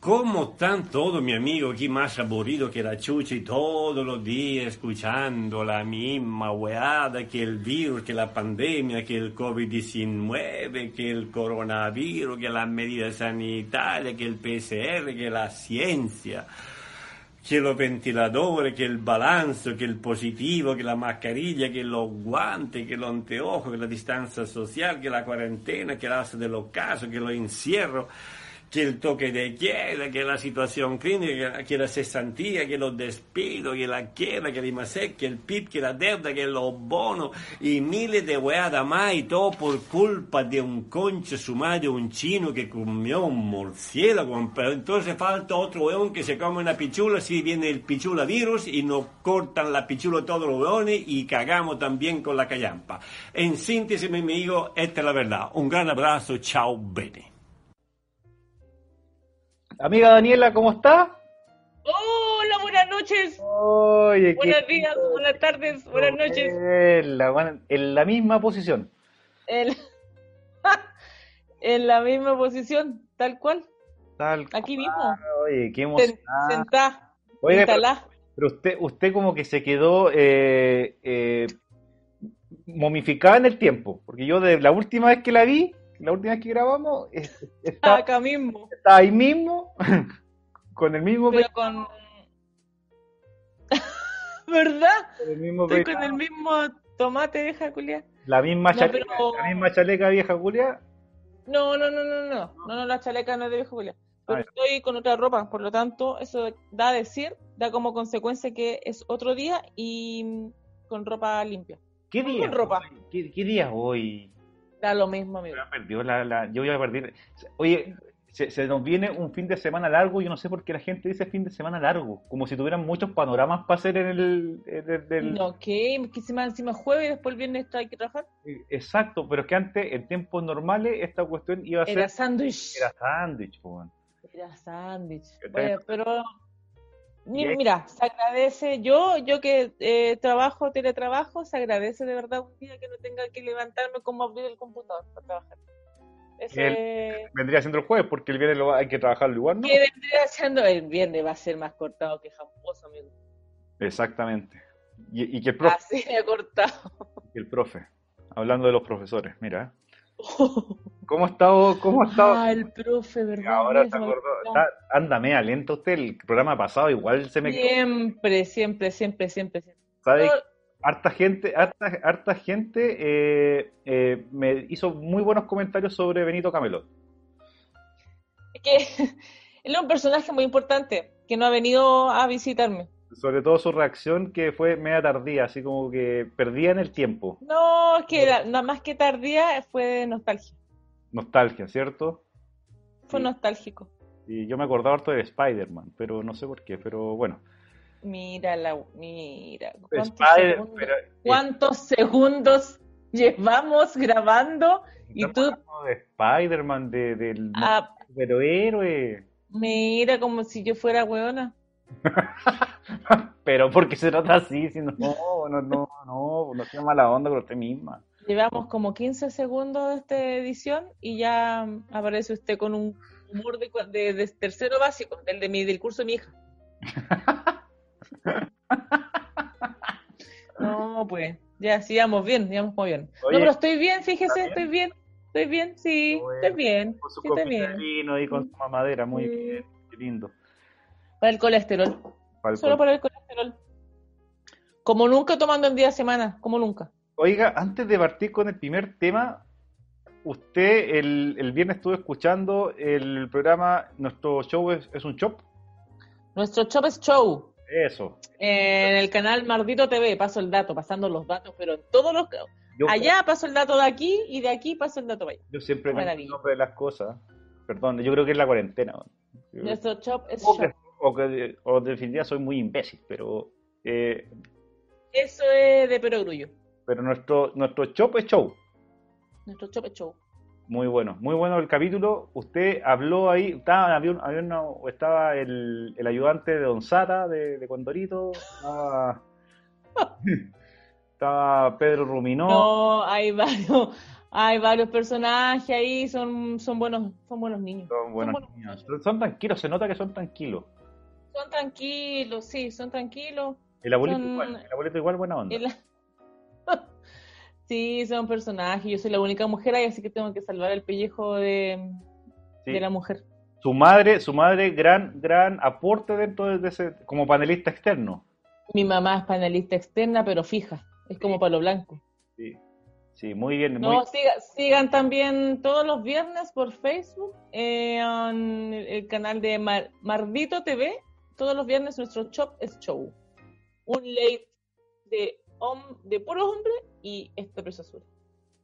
¿Cómo están todos, mi amigo, aquí más aburrido que la chucha y todos los días escuchando la misma weada que el virus, que la pandemia, que el COVID-19, que el coronavirus, que las medidas sanitarias, que el PCR, que la ciencia, que los ventiladores, que el balance, que el positivo, que la mascarilla, que los guantes, que los anteojos, que la distancia social, que la cuarentena, que alza de los casos, que los encierros que el toque de queda, que la situación clínica, que la cesantía, que los despidos, que la queda, que el IMASEC, que el PIB, que la deuda, que los bonos y miles de weadas más y todo por culpa de un conche sumario, un chino que comió un murciélago, pero entonces falta otro weón que se come una pichula, si viene el pichula virus y nos cortan la pichula todos los weones y cagamos también con la callampa. En síntesis, mi amigo, esta es la verdad. Un gran abrazo, chao, bene. Amiga Daniela, ¿cómo está? Hola, buenas noches. Oye, buenos días, buenas tardes, buenas noches. En la, en la misma posición. En, en, la misma posición, tal cual. Tal Aquí mismo. Oye, qué emoción. Sentá. Oye, pero, pero, usted, usted como que se quedó eh, eh, momificada en el tiempo, porque yo de la última vez que la vi, la última vez que grabamos, está acá mismo. Está ahí mismo, con el mismo Pero con... ¿Verdad? Con el mismo Estoy con el mismo tomate vieja culia. La misma, no, chaleca, pero... la misma chaleca vieja culia. No, no, no, no, no, no, no, la chaleca no es de vieja culia. Pero estoy con otra ropa, por lo tanto, eso da a decir, da como consecuencia que es otro día y con ropa limpia. ¿Qué día? Con ropa. ¿Qué, qué día hoy? Da lo mismo, amigo. Perdió la, la, yo voy a perder. Oye, se, se, nos viene un fin de semana largo. Yo no sé por qué la gente dice fin de semana largo. Como si tuvieran muchos panoramas para hacer en el. En el. No, ¿qué? ¿Que encima, encima jueves y después el viernes hay que trabajar? Exacto, pero es que antes, en tiempos normales, esta cuestión iba a ser. Era sándwich. Era sándwich, Era sándwich. Bueno, pero. Mira, se agradece, yo, yo que eh, trabajo, teletrabajo, se agradece de verdad un día que no tenga que levantarme como abrir el computador para trabajar. Ese... El, vendría siendo el jueves, porque el viernes lo, hay que trabajarlo igual, ¿no? Que vendría siendo el viernes, va a ser más cortado que jamposo, amigo. Exactamente. Y, y que el profe... Así ha cortado. El profe, hablando de los profesores, mira. ¿Cómo ha estado? ¿Cómo ha estado? Ah, el profe, ¿verdad? Ahora te acordó. Anda, media lento usted. El programa pasado igual se me Siempre, siempre, siempre, siempre. siempre. ¿Sabe? No. Harta gente, harta, harta gente eh, eh, me hizo muy buenos comentarios sobre Benito Camelot. Es que él es un personaje muy importante que no ha venido a visitarme. Sobre todo su reacción que fue media tardía, así como que perdía en el tiempo. No, es que nada más que tardía fue de nostalgia. Nostalgia, ¿cierto? Fue sí. nostálgico. Y yo me acordaba harto de Spider-Man, pero no sé por qué, pero bueno. Mira, la, mira. ¿Cuántos, Spider, segundos, pero, ¿cuántos segundos llevamos grabando? Y tú. De Spider-Man, de, del ah, superhéroe. Mira, como si yo fuera weona. pero porque se trata así, si no, no, no, no, no sea mala onda con usted misma. Llevamos como 15 segundos de esta edición y ya aparece usted con un humor de, de, de tercero básico, del de mi del curso de mi hija. no, pues, ya sigamos bien, sigamos muy bien. Oye, no, pero estoy bien, fíjese, estoy bien, estoy bien, sí, Bueno, estoy bien, Con su sí, estoy bien. vino y con su mamadera, muy Sí. bien, qué lindo. Para el colesterol, Para el solo col- para el colesterol. Como nunca tomando en día a semana, como nunca. Oiga, antes de partir con el primer tema, usted el, el viernes estuvo escuchando el programa, nuestro show es, es un shop. Nuestro Chop es Show. Eso. En el canal Mardito TV paso el dato, pasando los datos, pero en todos los... Yo, Allá paso el dato de aquí y de aquí paso el dato para allá. yo siempre me Maravilla. nombre de las cosas. Perdón, yo creo que es la cuarentena. Nuestro Chop es que, o, que, o de definitiva soy muy imbécil, pero eh, Eso es de perogrullo. pero nuestro nuestro shop es show. Nuestro Chop es Show. Muy bueno, muy bueno el capítulo. Usted habló ahí, estaba, había un- había una- estaba el, el ayudante de Don Sata, de, de Condorito, estaba, estaba Pedro Ruminó, No, hay varios, Hay varios personajes ahí, son, son buenos, son buenos niños. Son buenos niños. Son tranquilos, se nota que son tranquilos. Son tranquilos, sí, son tranquilos. El abuelito Son- igual, el abuelito igual buena onda. El- sí, son personajes. Yo soy la única mujer ahí, así que tengo que salvar el pellejo de, Sí. de la mujer. Su madre, su madre, gran, gran aporte dentro de ese, como panelista externo. Mi mamá es panelista externa, pero fija. Es como palo blanco. Sí, sí muy bien. No, muy- siga- sigan también todos los viernes por Facebook eh, en el canal de Mar- Mardito TV. Todos los viernes nuestro shop es show. Un late de, hom- de puro hombre y esta preciosura.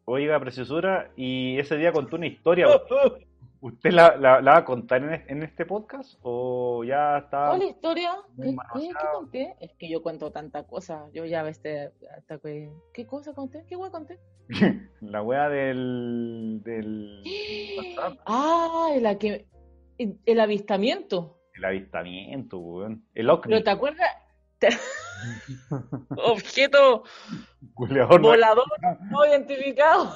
Oiga, preciosura, y ese día contó una historia. ¿Usted la, la- la va a contar en, es- en este podcast o ya está? ¿Cuál historia? ¿Qué, qué- manoseado. qué conté? Es que yo cuento tanta cosa. Yo ya este, hasta que... ¿Qué cosa conté? ¿Qué hueá conté? La wea del, del Ah, la que... El, el avistamiento. El avistamiento, weón. El OVNI, ¿Pero te acuerdas? Objeto culeador, volador no identificado.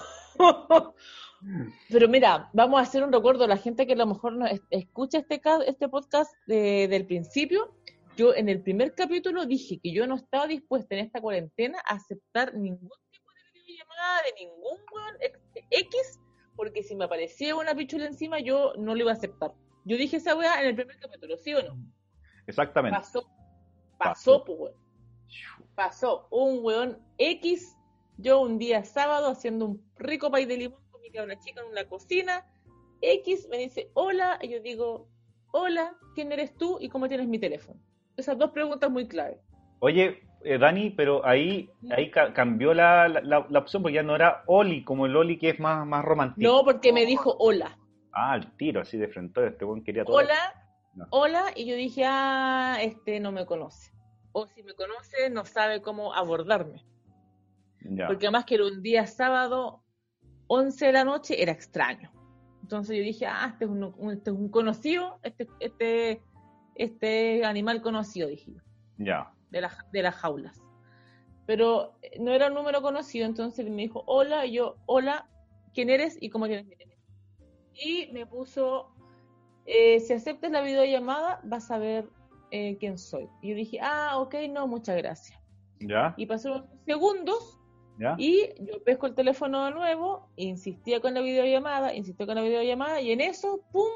Pero mira, vamos a hacer un recuerdo a la gente que a lo mejor no es- escucha este, este podcast de- del principio. Yo en el primer capítulo dije que yo no estaba dispuesta en esta cuarentena a aceptar ningún tipo de videollamada de ningún weón X, porque si me aparecía una pichula encima yo no lo iba a aceptar. Yo dije esa weá en el primer capítulo, ¿sí o no? Exactamente. Pasó, Pasó. pasó, pues, weón. Pasó un weón X, yo un día sábado haciendo un rico pay de limón con mi cabra chica en una cocina. X me dice, hola, y yo digo, hola, ¿quién eres tú y cómo tienes mi teléfono? Esas dos preguntas muy clave. Oye, eh, Dani, pero ahí, ahí ca- cambió la, la, la- la opción, porque ya no era Oli, como el Oli que es más, más romántico. No, porque me dijo hola. Ah, al tiro, así de frente, este weón quería todo. Hola, No. hola, y yo dije, ah, este no me conoce. O si me conoce, no sabe cómo abordarme. Ya. Porque además que era un día sábado, 11 de la noche, era extraño. Entonces yo dije, ah, este es un, un- este es un conocido, este, este, este animal conocido, dije yo, Ya. de, la- de las jaulas. Pero eh, no era un número conocido, entonces me dijo, hola, y yo, hola, ¿quién eres y cómo tienes mi teléfono? Y me puso, eh, si aceptas la videollamada, vas a ver eh, quién soy. Y yo dije, ah, ok, no, muchas gracias. ¿Ya? Y pasaron segundos ¿Ya? y yo pesco el teléfono de nuevo, insistía con la videollamada, insistió con la videollamada, y en eso, ¡pum!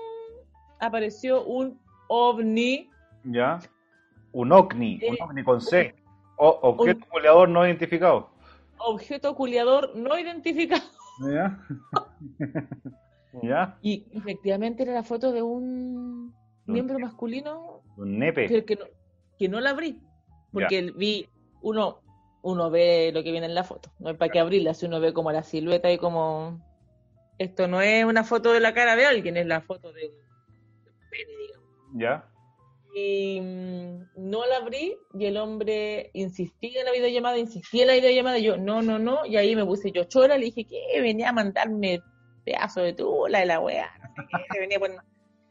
apareció un ovni. ¿Ya? Un OVNI, un Eh, OVNI con C. O, objeto goleador no identificado. objeto culiador no identificado. ¿Ya? ¿Ya? Y efectivamente era la foto de un Un miembro masculino Un nepe. que, que no, que no la abrí. Porque vi, uno, uno ve lo que viene en la foto. No hay para qué abrirla si uno ve como la silueta y como... Esto no es una foto de la cara de alguien, es la foto de un un pene, digamos. ¿Ya? y mm, no la abrí y el hombre insistía en la videollamada, insistía en la videollamada y yo, no, no, no, y ahí me puse yo chora, le dije que venía a mandarme pedazo de tula de la weá, no sé qué, le venía a poner,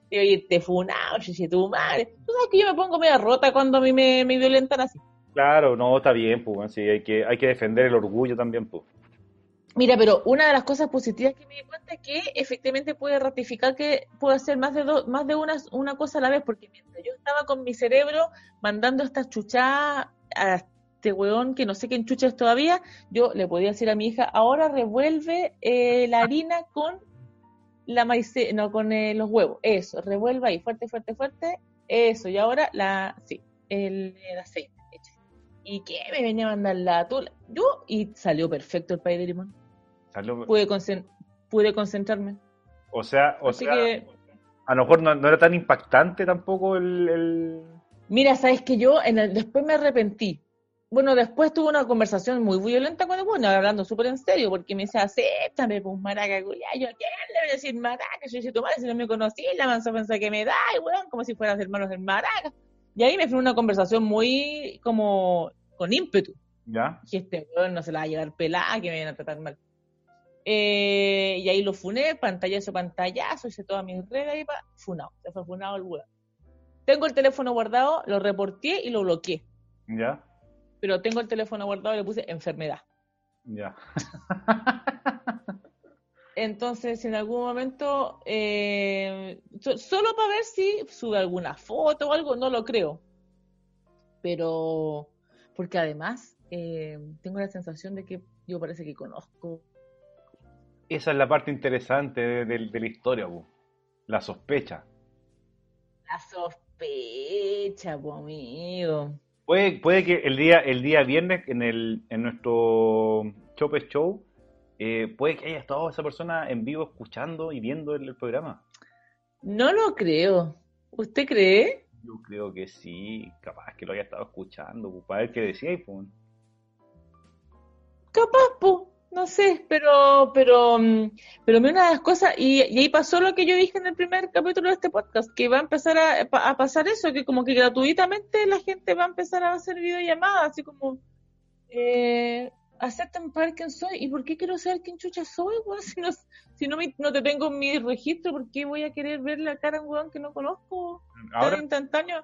y yo, irte funado, yo dije, tu madre, tú sabes que yo me pongo media rota cuando a mí me, me violentan así. Claro, no, está bien, pues, sí, hay que, hay que defender el orgullo también, pues. Mira, pero una de las cosas positivas que me di cuenta es que efectivamente puede ratificar que puedo hacer más de dos, más de una, una cosa a la vez, porque mientras yo estaba con mi cerebro mandando estas chuchadas a este weón que no sé qué chucha es todavía, yo le podía decir a mi hija, ahora revuelve eh, la harina con la maíz, no, con eh, los huevos, eso, revuelva ahí, fuerte, fuerte, fuerte, eso, y ahora la, sí, el, el aceite. ¿Y qué me venía a mandar la tula? Yo, y salió perfecto el pay de limón Salió- pude, pude concentrarme. O sea, o Así sea, que, a lo mejor no, no era tan impactante tampoco el, el- mira, sabes que yo en el- después me arrepentí. Bueno, después tuve una conversación muy violenta con el bueno, hablando súper en serio, porque me decía, acéptame, pues maraca, culiá. Yo, ¿a quién le voy a decir maraca? Yo dije, tu madre, si no me conocí, la mansa pensaba que me da, y weón, como si fueras hermanos del maraca. Y ahí me fue una conversación muy, como, con ímpetu. ¿Ya? que este weón no se la va a llevar pelada, que me vienen a tratar mal. Eh, y ahí lo funé, pantallazo, pantallazo, hice todas mis redes y pa, funado, se fue funado el weón. Tengo el teléfono guardado, lo reporté y lo bloqueé, ¿Ya? Pero tengo el teléfono guardado y le puse enfermedad. Ya. entonces en algún momento, eh, solo para ver si sube alguna foto o algo, no lo creo. Pero, porque además eh, tengo la sensación de que yo parece que conozco. Esa es la parte interesante de, la historia, la sospecha. La sospecha, pues, amigo. Puede, puede que el día, el día viernes en, el, en nuestro Chope Show, eh, puede que haya estado esa persona en vivo escuchando y viendo el, programa. No lo creo. ¿Usted cree? Yo creo que sí, capaz que lo haya estado escuchando, pues, para ver qué decía pues. Capaz, pues no sé, pero, pero, mm, pero una de las cosas, y, ahí pasó lo que yo dije en el primer capítulo de este podcast, que va a empezar a, pasar eso, que como que gratuitamente la gente va a empezar a hacer videollamadas, así como, eh, aceptan para quién soy, ¿y por qué quiero saber quién chucha soy, Si no, si no, no te tengo en mi registro, ¿por qué voy a querer ver la cara en weón que no conozco? Ahora, instantáneo.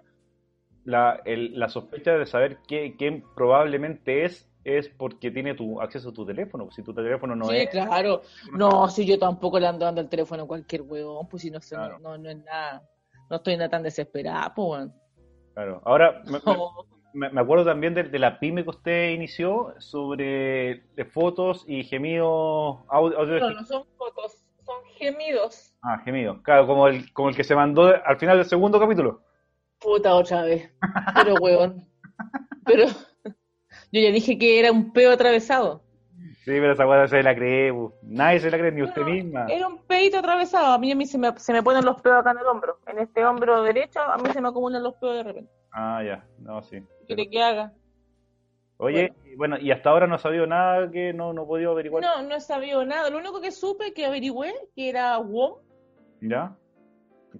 La, la sospecha de saber qué, quién probablemente es es porque tiene tu acceso a tu teléfono. Si tu teléfono no es. Sí, claro. No, si yo tampoco le ando dando el teléfono a cualquier huevón, pues si no, no, no, es nada. No estoy nada tan desesperada, pues. Claro. Ahora, me, me, acuerdo también de, la pyme que usted inició sobre de fotos y gemidos. Audio, no, no son fotos, son gemidos. Ah, gemidos. Claro, como el, como el que se mandó al final del segundo capítulo. Puta, otra vez. Pero, huevón. Pero. Yo ya dije que era un peo atravesado. Sí, pero esa cosa se la cree, nadie se la cree, ni usted misma. Era un peito atravesado, a mí, a mí se, me, se me ponen los peos acá en el hombro. En este hombro derecho, a mí se me acumulan los peos de repente. Ah, ya, no, sí. ¿Qué quiere que haga? Oye, bueno. y hasta ahora no ha sabido nada que no, no he podido averiguar. No, no he sabido nada. Lo único que supe que averigüé que era WOM. ¿Ya?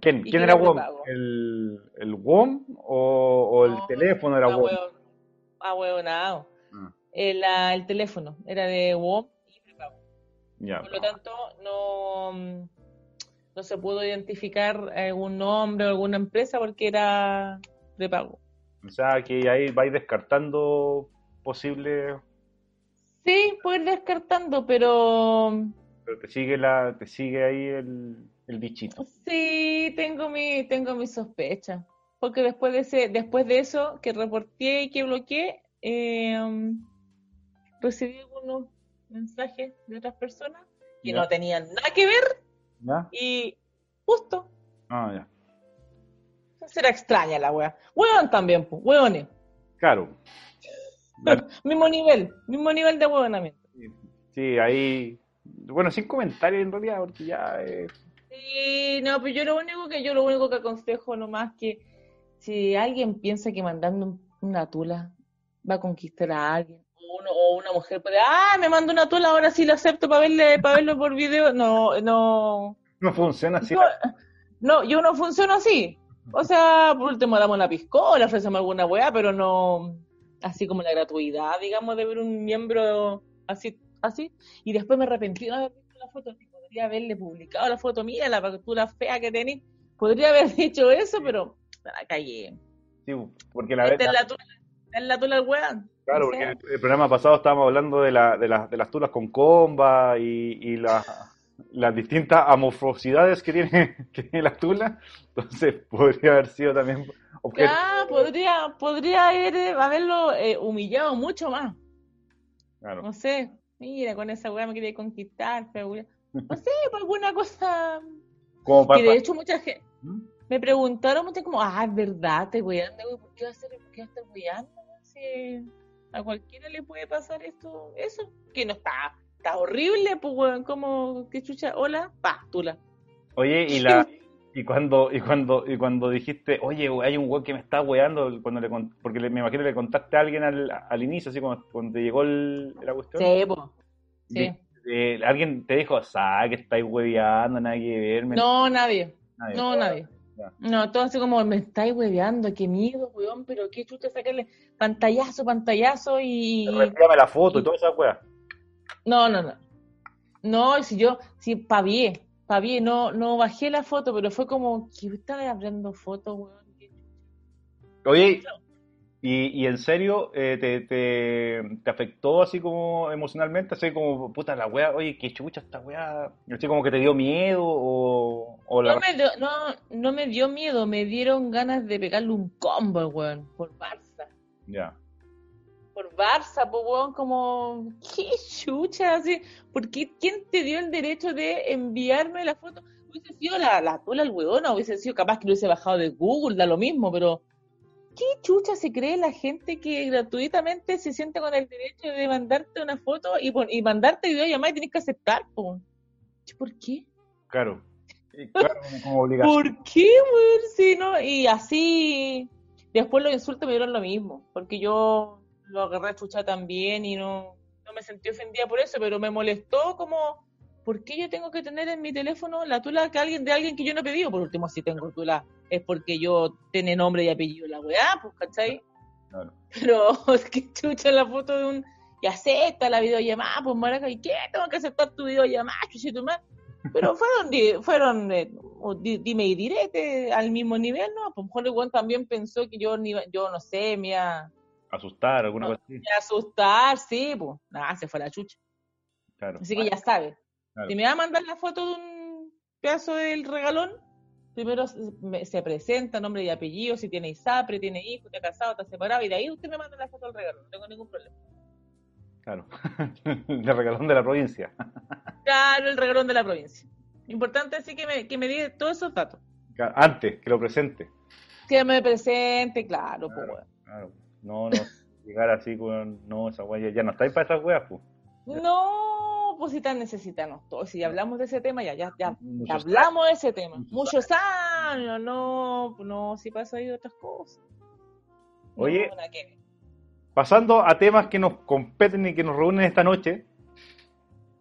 ¿Quién, ¿quién era WOM? ¿El, ¿El WOM o, o el teléfono era WOM? Ahueonado. Ah. El, el teléfono era de WOM y prepago. Por lo tanto, no, no se pudo identificar algún nombre o alguna empresa porque era de pago. O sea, que ahí vais descartando posibles... Sí, puedo ir descartando, pero... Pero te sigue, la, te sigue ahí el, el bichito. Sí, tengo mi, tengo mi sospecha porque después de ese, después de eso que reporté y que bloqueé, eh, recibí algunos mensajes de otras personas que no tenían nada que ver y justo. Ah, ya. Será extraña la wea. Hueón también, pues, hueones. Claro. mismo nivel, mismo nivel de hueonamiento. Sí, ahí. Bueno, sin comentarios en realidad, porque ya. Sí, no, pues yo lo único que yo lo único que aconsejo nomás que si alguien piensa que mandando una tula va a conquistar a alguien, o, una mujer puede, ah, me mando una tula, ahora sí lo acepto para verle, para verlo por video, no, no. No funciona así. no, yo no funciono así. O sea, por último damos una piscola, ofrecemos alguna weá, pero no así como la gratuidad, digamos, de ver un miembro así, así. Y después me arrepentí de haber visto la foto, podría haberle publicado la foto, mira la factura fea que tenés, podría haber dicho eso, pero la calle. Sí, porque la verdad. Es la tula del weón. Claro, porque el, el, programa pasado estábamos hablando de, la, de, la, de las tulas con comba y, y la, las distintas amorfosidades que tiene, que tiene la tula. Entonces podría haber sido también objeto. Ah, podría, podría haberlo eh, humillado mucho más. Claro. No sé, mira, con esa weá me quería conquistar, pero no sé, por alguna cosa. Como para, que de hecho mucha gente. ¿Mm? Me preguntaron mucho como, ah, es verdad, te voy a ¿por qué vas a, por qué estar weando? Si a cualquiera le puede pasar esto, eso, que no está, está horrible, pues weón, como que chucha, hola, pa, tula. Oye, y la y cuando y cuando y cuando dijiste, oye, hay un weón que me está weando, cuando le porque me imagino que le contaste a alguien al, al inicio, así cuando te llegó el, la cuestión. Sí. Sí. Alguien te dijo, ¿sabes que estáis hueveando? Nadie verme. No, nadie. No, nadie. No, todo así como me estáis hueveando, qué miedo, weón, pero qué chucha sacarle pantallazo, pantallazo y. Envíame la foto y toda esa weá. No, no, no. No, si yo, si pavié, pavié, no, no bajé la foto, pero fue como, ¿qué estaba abriendo fotos, weón? Oye, Y, y en serio, eh, te, te, te afectó así como emocionalmente? Así como, puta, la wea, oye, qué chucha esta wea. Así como que te dio miedo o, o la... No me, dio, no, no me dio miedo, me dieron ganas de pegarle un combo, weón, por Barça. Ya. Por Barça, pues, weón, como, qué chucha, así. ¿Por qué? ¿Quién te dio el derecho de enviarme la foto? Hubiese sido la, la tula, el weón, o hubiese sido capaz que lo hubiese bajado de Google, da lo mismo, pero ¿qué chucha se cree la gente que gratuitamente se siente con el derecho de mandarte una foto y, mandarte videollamada y tienes que aceptar? po? ¿Por qué? Claro. Como- como obligación. ¿Por qué, weón? Sí, ¿no? Y así, después los insultos me dieron lo mismo, porque yo lo agarré a chucha también y no, no me sentí ofendida por eso, pero me molestó como, ¿por qué yo tengo que tener en mi teléfono la tula que alguien de alguien que yo no he pedido? Por último, si tengo tula, es porque yo tiene nombre y apellido la weá, pues, ¿cachai? Claro. Pero es que chucha la foto de un... Y acepta la videollamada, pues maraca, ¿y qué? Tengo que aceptar tu videollamada, chucha tu madre. Pero fueron, fueron eh, dime y direte al mismo nivel, ¿no? Pues mejor el también pensó que yo, ni yo no sé, me iba, Asustar, alguna No. cosa así. me iba a asustar, sí, pues nada, se fue la chucha. Claro. Así que ya sabe. Claro. Si me va a mandar la foto de un pedazo del regalón, primero se, presenta, nombre y apellido, si tiene ISAPRE, tiene hijo, está casado, está separado, y de ahí usted me manda la foto del regalón, no tengo ningún problema. Claro. de regalón de la provincia. Claro, el regalón de la provincia. Importante así que me, que me diga todos esos datos. Antes, que lo presente. Que me presente, claro, pues, Claro. weón. Claro. No, no. Llegar así con. No, esa wea ya, ya no estáis para esas weas, pues. No, pues si tan necesitamos todos. Si hablamos de ese tema, ya, ya, ya, ya hablamos de ese tema. Muchos Muchos años, no, no, si pasa ahí otras cosas. No, Oye. ver. Pasando a temas que nos competen y que nos reúnen esta noche,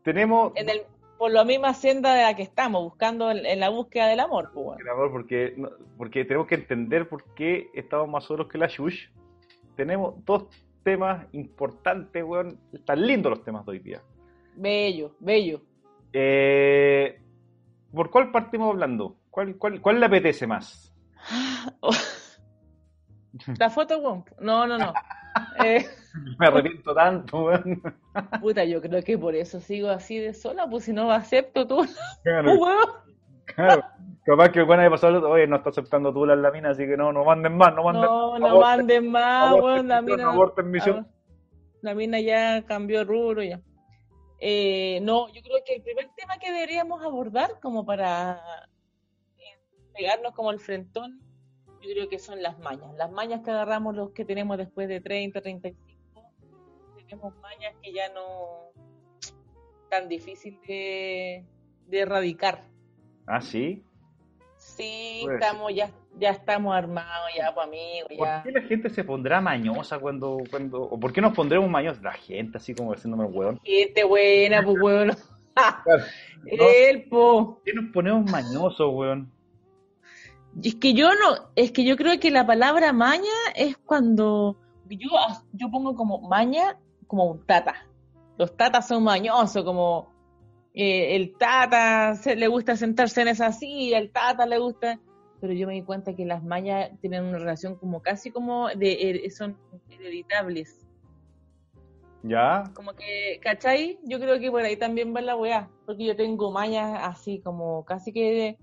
tenemos. En el, por la misma senda de la que estamos, buscando en, en la búsqueda del amor, pues, el amor, porque, no- porque tenemos que entender por qué estamos más solos que la Shush. Tenemos dos temas importantes, weón. Están lindos los temas de hoy día. Bello, bello. Eh, ¿Por cuál partimos hablando? ¿Cuál, cuál, cuál le apetece más? La foto, weón. No, no, no. Eh, Me arrepiento tanto, weón. puta, yo creo que por eso sigo así de sola, pues si no acepto tú, Claro, weón. claro. Capaz que el weón haya pasado, oye, no está aceptando tú la mina, así que no, no manden más, no manden No, no aborten, manden más, aborten, weón. La mina, aborten misión. ah, la mina ya cambió rubro ya. Eh, no, yo creo que el primer tema que deberíamos abordar como para eh, pegarnos como el frentón, yo creo que son las mañas. Las mañas que agarramos los que tenemos después de 30, 35, tenemos mañas que ya no tan difícil de, de erradicar. Ah, sí. Sí, Puede estamos ya, ya estamos armados, ya, pues amigos, ¿Por ya. qué la gente se pondrá mañosa cuando, cuando, o por qué nos pondremos mañosos? La gente así como haciéndome el weón. Gente buena, pues. Claro. Él, po. ¿Por qué nos ponemos mañosos, weón? Y es que yo no, es que yo creo que la palabra maña es cuando yo, yo pongo como maña como un tata. Los tatas son mañosos, como eh, el tata se, le gusta sentarse en esa silla, el tata le gusta, pero yo me di cuenta que las mañas tienen una relación como casi como de, eh, son hereditables. ¿Ya? Como que, ¿cachai? Yo creo que por ahí también va la weá, porque yo tengo mañas así como casi que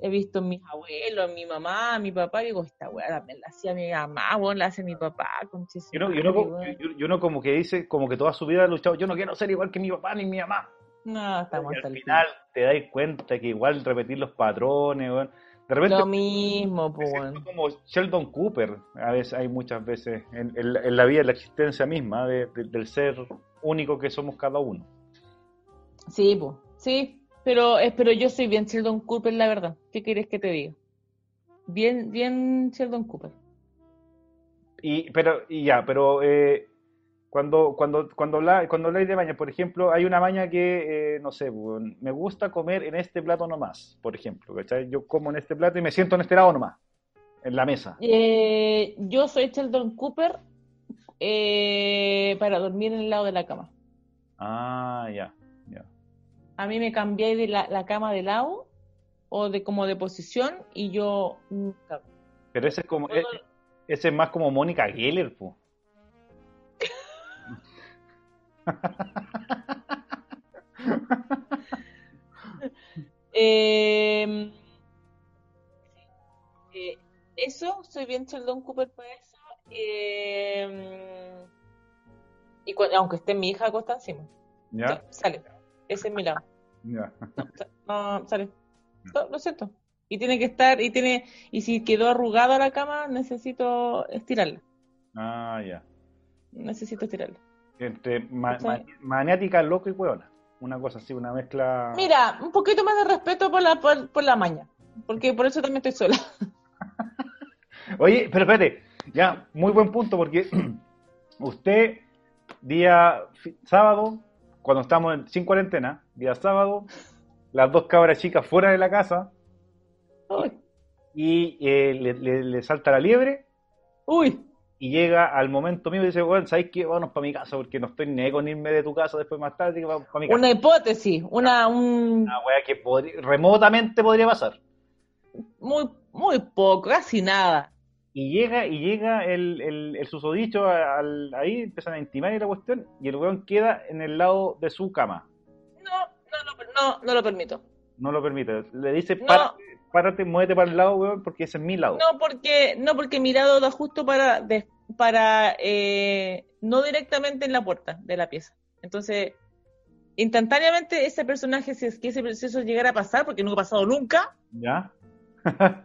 he visto en mis abuelos, en mi mamá, en mi papá, y digo, esta weá también la hacía mi mamá, weón, la hace mi papá, con Y uno, y uno como- y- y uno como que dice, como que toda su vida ha luchado, yo no quiero ser igual que mi papá ni mi mamá. No, estamos Y al final te das cuenta que igual repetir los patrones, weón. De repente Lo mismo, pues, como Sheldon Cooper, a veces hay muchas veces en, en la- en la vida, en la existencia misma de- de- del ser único que somos cada uno. Sí, pues, sí, pero, eh, pero yo soy bien Sheldon Cooper, la verdad. ¿Qué quieres que te diga? Bien, bien Sheldon Cooper. Y, pero, y ya, pero eh, cuando, cuando, cuando, habla, cuando habláis de maña, por ejemplo, hay una maña que, eh, no sé, me gusta comer en este plato nomás, por ejemplo, ¿cachai? Yo como en este plato y me siento en este lado nomás, en la mesa. Eh, yo soy Sheldon Cooper eh, para dormir en el lado de la cama. Ah, ya, ya. A mí me cambié de la, la cama de lado o de como de posición y yo nunca. Pero ese es como, Puedo- Ese es más como Mónica Geller, po. Eh, eh, eso, soy bien Sheldon Cooper para eso. Eh, y aunque esté mi hija acostada encima. ¿Ya? Ya, sale. Ese es mi lado. Ya. No, sa- no, sale. No, lo siento. Y tiene que estar, y tiene, y si quedó arrugada la cama, necesito estirarla. Ah, ya. Necesito estirarla. Entre ma- Sí. ma- maniática, loco y hueona. Una cosa así, una mezcla. Mira, un poquito más de respeto por la, por, por la maña. Porque por eso también estoy sola. Oye, pero espérate, ya, muy buen punto, porque usted, día sábado, cuando estamos en- sin cuarentena, día sábado, las dos cabras chicas fuera de la casa Uy, y eh, le, le- le salta la liebre uy. Y llega al momento mío y dice, bueno, ¿sabes qué? Vámonos para mi casa porque no estoy ni con irme de tu casa después más tarde, que vamos para mi casa. Una hipótesis, una, un, Una wea que remotamente podría pasar. muy, muy poco, casi nada. Y llega, y llega el, el, el susodicho al- ahí, empiezan a intimar y la cuestión, y el weón queda en el lado de su cama. No, no, lo- no, no lo permito. No lo permite. Le dice, No. párate, párate, muévete para el lado, weón, porque ese es mi lado. No, porque, no, porque mi lado da justo para, de- para eh, no directamente en la puerta de la pieza. Entonces, instantáneamente ese personaje, si es que ese proceso llegara a pasar, porque no ha pasado nunca, ¿Ya?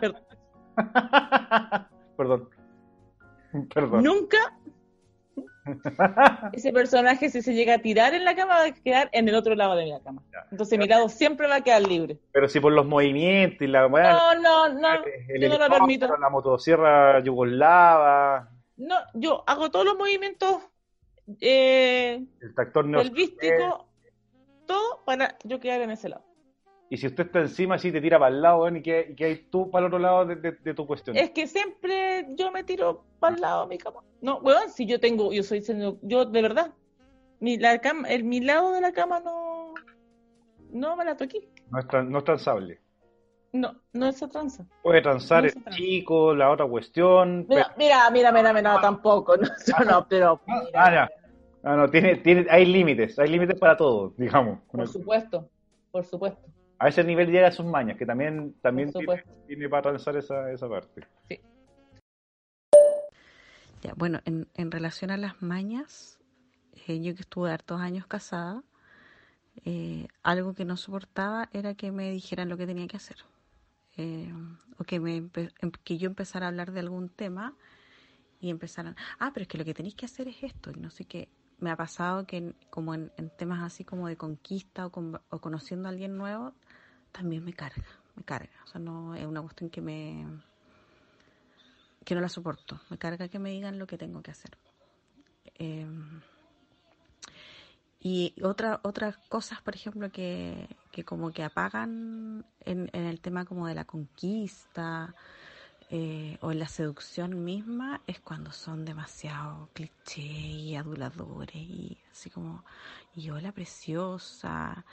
Perdón. Perdón. Perdón. nunca, ese personaje si se llega a tirar en la cama va a quedar en el otro lado de la cama. Ya. Entonces mi lado siempre va a quedar libre. Pero si por los movimientos y la weá, No, no, no, el yo no lo permito. La motosierra yugoslava, No, yo hago todos los movimientos eh, el tractor del neozelandés. vístico, todo para yo quedar en ese lado. Y si usted está encima, así te tira para el lado, weón, y que, y que hay tú para el otro lado de, de- de tu cuestión. Es que siempre yo me tiro para el lado de mi cama. No, weón, si yo tengo, yo soy, yo de verdad, mi, la cama, el, mi lado de la cama no, no me la toqué. No es, tran- no es transable. No, no es tranza. Puede transar No el chico, la otra cuestión. Mira, mira, mira, mira, mira, tampoco, no, yo no, pero pero- mira, Ah, ya. No, no, tiene, tiene, hay límites, hay límites para todo, digamos. por supuesto, por supuesto. A ese nivel llega sus mañas, que también, también tiene, tiene para transar esa, esa parte. Ya, bueno, en, en relación a las mañas, eh, yo que estuve hartos años casada, eh, algo que no soportaba era que me dijeran lo que tenía que hacer. Eh, o que, me, empe- em- que yo empezara a hablar de algún tema y empezaran, ah, pero es que lo que tenéis que hacer es esto, y no sé qué. Me ha pasado que en- como en, en temas así como de conquista o, con- o conociendo a alguien nuevo, también me carga, me carga. O sea, no es una cuestión que me que no la soporto. Me carga que me digan lo que tengo que hacer. Eh, y otra, otras cosas, por ejemplo, que, que como que apagan en, en el tema como de la conquista eh, o en la seducción misma, es cuando son demasiado cliché y aduladores y así como, y hola preciosa,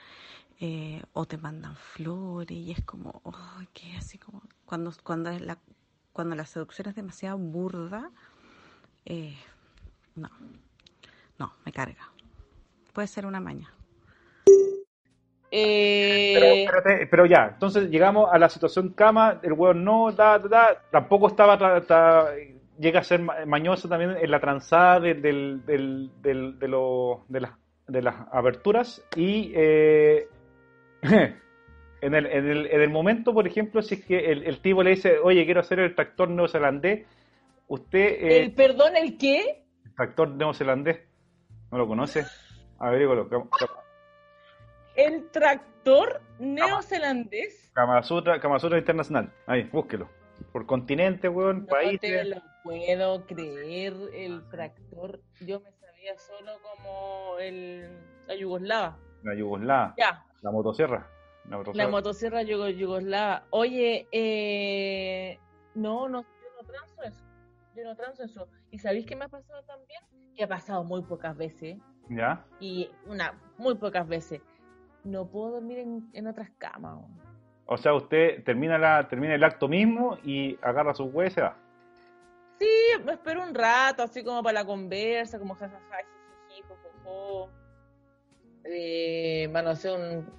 eh, o te mandan flores y es como, oh, que así como, cuando, cuando es la cuando la seducción es demasiado burda, eh, no, no, me carga. Puede ser una maña. Eh, Pero, espérate, pero ya, entonces llegamos a la situación cama, el hueón no, da, da, da, tampoco estaba, tra- tra- llega a ser ma- mañoso también en la transada de, del, del, del- de, lo- de, las, de las aperturas y eh, en, el, en, el, en el momento, por ejemplo, si es que el, el tipo le dice, oye, quiero hacer el tractor neozelandés, usted, eh, el perdón, ¿el qué? el tractor neozelandés, ¿no lo conoce? Averígalo, El tractor neozelandés. Kama Sutra, Kama Sutra Internacional. Ahí, búsquelo. Por continente, weón, No te países. lo puedo creer, el tractor. Yo me sabía solo como el, la yugoslava. La Yugoslava, Ya, la motosierra. La la motosierra. motosierra yugo- yugoslava. Oye, eh, no, no, yo no transo eso. Yo no transo eso. ¿Y sabéis qué me ha pasado también? Que ha pasado muy pocas veces. ¿Ya? Y una, muy pocas veces. No puedo dormir en, en otras camas. O sea, usted termina, la, termina el acto mismo y agarra su hueá y se va. Sí, me espero un rato, así como para la conversa, como jajaja, jiji, jojojo. Eh, bueno, sé, un...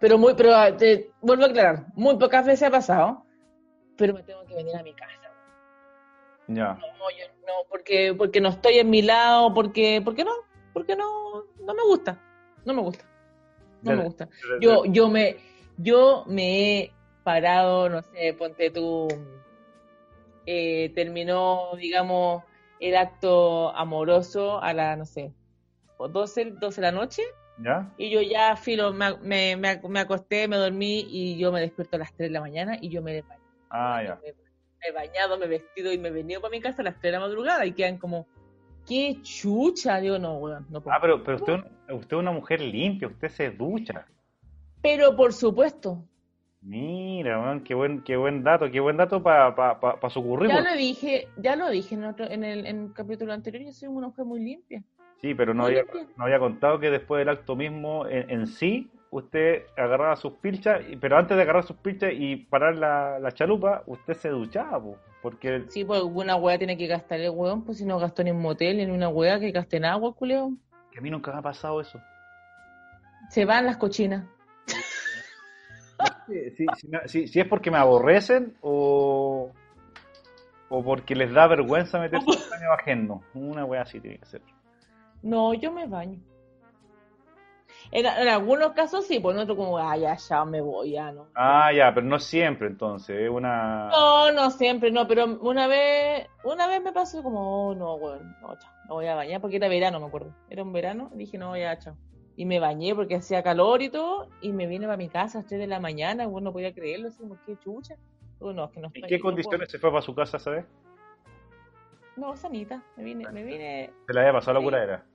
Pero muy, pero ah, te vuelvo a aclarar, muy pocas veces ha pasado, pero me tengo que venir a mi casa. Ya. No, yo no, porque, porque no estoy en mi lado, porque, porque no, porque no, no me gusta, no me gusta, no me gusta. Yo, yo me, yo me he parado, no sé, ponte tú, eh, terminó, digamos, el acto amoroso a la, no sé, o 12, 12 de la noche, ¿Ya? y yo ya, filo, me, me, me, me acosté, me dormí, y yo me despierto a las 3 de la mañana, y yo me he bañado, Ah, ya. me, he bañado, me he vestido, y me he venido para mi casa a las 3 de la madrugada, y quedan como, qué chucha, digo, no, weón, no puedo. Ah, pero, pero usted, usted es una mujer limpia, usted se ducha. Pero por supuesto, Mira, man, qué buen, qué buen dato, qué buen dato para pa, pa- pa su ya currículum. lo dije, ya lo dije en, otro, en, el, en el capítulo anterior, yo soy una mujer muy limpia. Sí, pero no había, no había contado que después del acto mismo en, en sí, usted agarraba sus pilchas, pero antes de agarrar sus pilchas y parar la, la chalupa, usted se duchaba, po, porque Sí, pues una weá tiene que gastar el weón, pues si no gastó ni en motel, ni en una weá que gaste en agua, culeo. que a mí nunca me ha pasado eso. Se van las cochinas. Sí, sí, si, me- si- si es porque me aborrecen o, o porque les da vergüenza meterse en el baño ajeno. Una wea así tiene que ser. No, yo me baño. En, en algunos casos sí, pues en otros como, ah, ya, ya me voy, ya, ¿no? Ah, ya, pero no siempre entonces, es una... No, no siempre, no, pero una vez, una vez me pasó como, oh, no, weón, no, chao, me voy a bañar, porque era verano, me acuerdo. Era un verano, dije, no, ya, chao. Y me bañé porque hacía calor y todo, y me vine para mi casa a las 3 de la mañana, bueno, no podía creerlo, así como, qué chucha. No, es que no ¿En estoy- qué no puedo. condiciones se fue para su casa, sabes? No, sanita, me vine, me vine, Se le había pasado la Sí. curadera.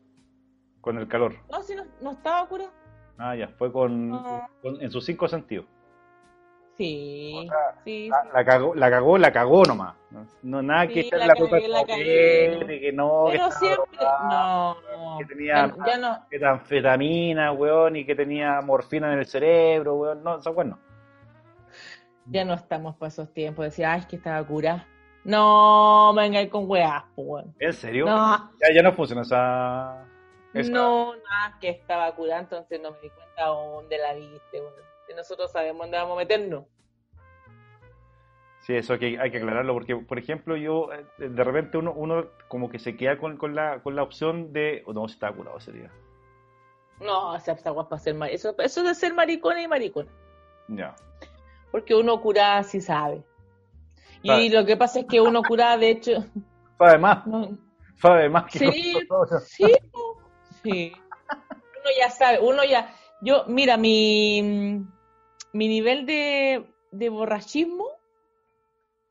Con el calor. no, si no, no estaba cura. Ah, ya, fue con, No. con- en sus cinco sentidos. Sí, sí, La, la cagó, la cagó, la cagó nomás. No, nada que Sí, echarle la la culpa de que no, que Pero estaba siempre, no, que tenía ya, ya metanfetamina, weón, y que tenía morfina en el cerebro, weón. No, eso bueno. ya no estamos para esos tiempos, decía, ay, es que estaba cura. No, venga con weas, pues, weón. ¿En serio? No, Ya, ya no funciona esa... esa- no, nada, que estaba curada, entonces no me di cuenta dónde la viste. Si nosotros sabemos dónde vamos a meternos. Sí, eso hay que, hay que aclararlo, porque, por ejemplo, yo, eh, de repente uno, uno como que se queda con, con la, con la opción de, oh, no, si estaba curado ese día. No, esa esa wea es para ser mar... eso, eso de ser maricona y maricona. Ya. Porque uno curada sí sabe. Y Sabe. lo que pasa es que uno curada, de hecho, Sabe más, no, sabe más que Sí, nosotros. sí, sí. Uno ya sabe, uno ya. Yo, mira, mi, mi nivel de, de borrachismo,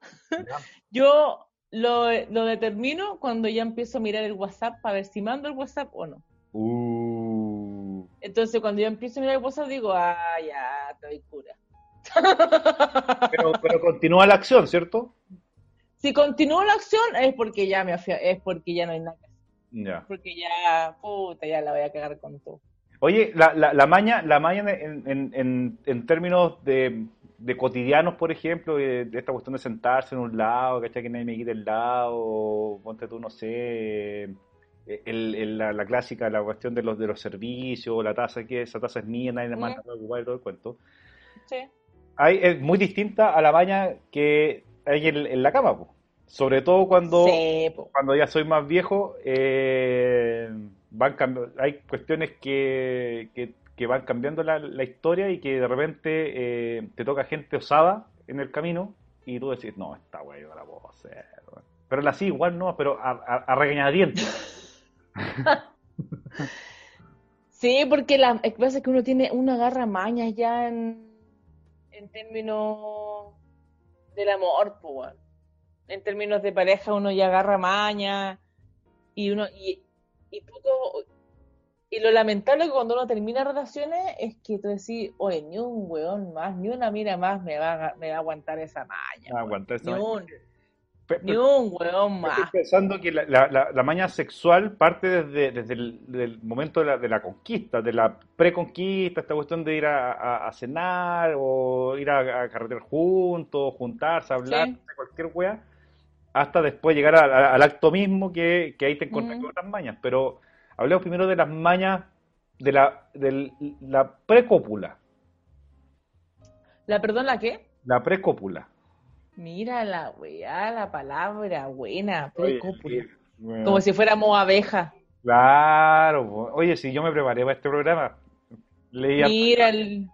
yo lo, lo determino cuando ya empiezo a mirar el WhatsApp para ver si mando el WhatsApp o no. Uh. Entonces, cuando yo empiezo a mirar el WhatsApp, digo, ah, ya, estoy cura. Pero, pero continúa la acción, ¿cierto? si continúo la acción, es porque ya me afia- es porque ya no hay nada que. Ya. Porque ya, puta, ya la voy a cagar con todo. Oye, la, la, la maña, la maña en, en, en, en términos de, de cotidianos, por ejemplo, de, de esta cuestión de sentarse en un lado, ¿cachai? Que nadie me quite el lado, ponte tú, no sé, el, el- la, la clásica, la cuestión de los de los servicios, la taza que esa taza es mía, nadie más la puede ocupar y todo el cuento. Sí. Hay, es muy distinta a la maña que hay en, en la cama, po. Sobre todo cuando Sí, cuando ya soy más viejo, eh, van hay cuestiones que, que, que van cambiando la, la historia y que de repente eh, te toca gente osada en el camino y tú decís, no, esta wey yo no la puedo hacer. weón". Pero la sí, igual no, pero a, a, a regañadientes. Sí, porque la, es que pasa que uno tiene, uno agarra mañas ya en, en términos del amor, pues. En términos de pareja uno ya agarra mañas y uno, y, y poco, y lo lamentable que cuando uno termina relaciones es que tú decís, oye, ni un weón más, ni una mira más me va, a- me va a aguantar esa maña. Esa Ni maña. un, Pe- ni un weón Estoy más. pensando que la, la, la, maña sexual parte desde, desde el del momento de la, de la conquista, de la preconquista, esta cuestión de ir a, a- a cenar o ir a, carretear juntos, juntarse, hablar, Sí. cualquier wea. Hasta después llegar a- a- al acto mismo que, que ahí te encuentras Ujú. con otras mañas. Pero hablemos primero de las mañas de la, de la precópula. ¿La perdón, la qué? La precópula. Mira la weá, la palabra buena, precópula. bueno. Como si fuéramos abejas. Claro, oye, si yo me preparé para este programa, leía, Mira el,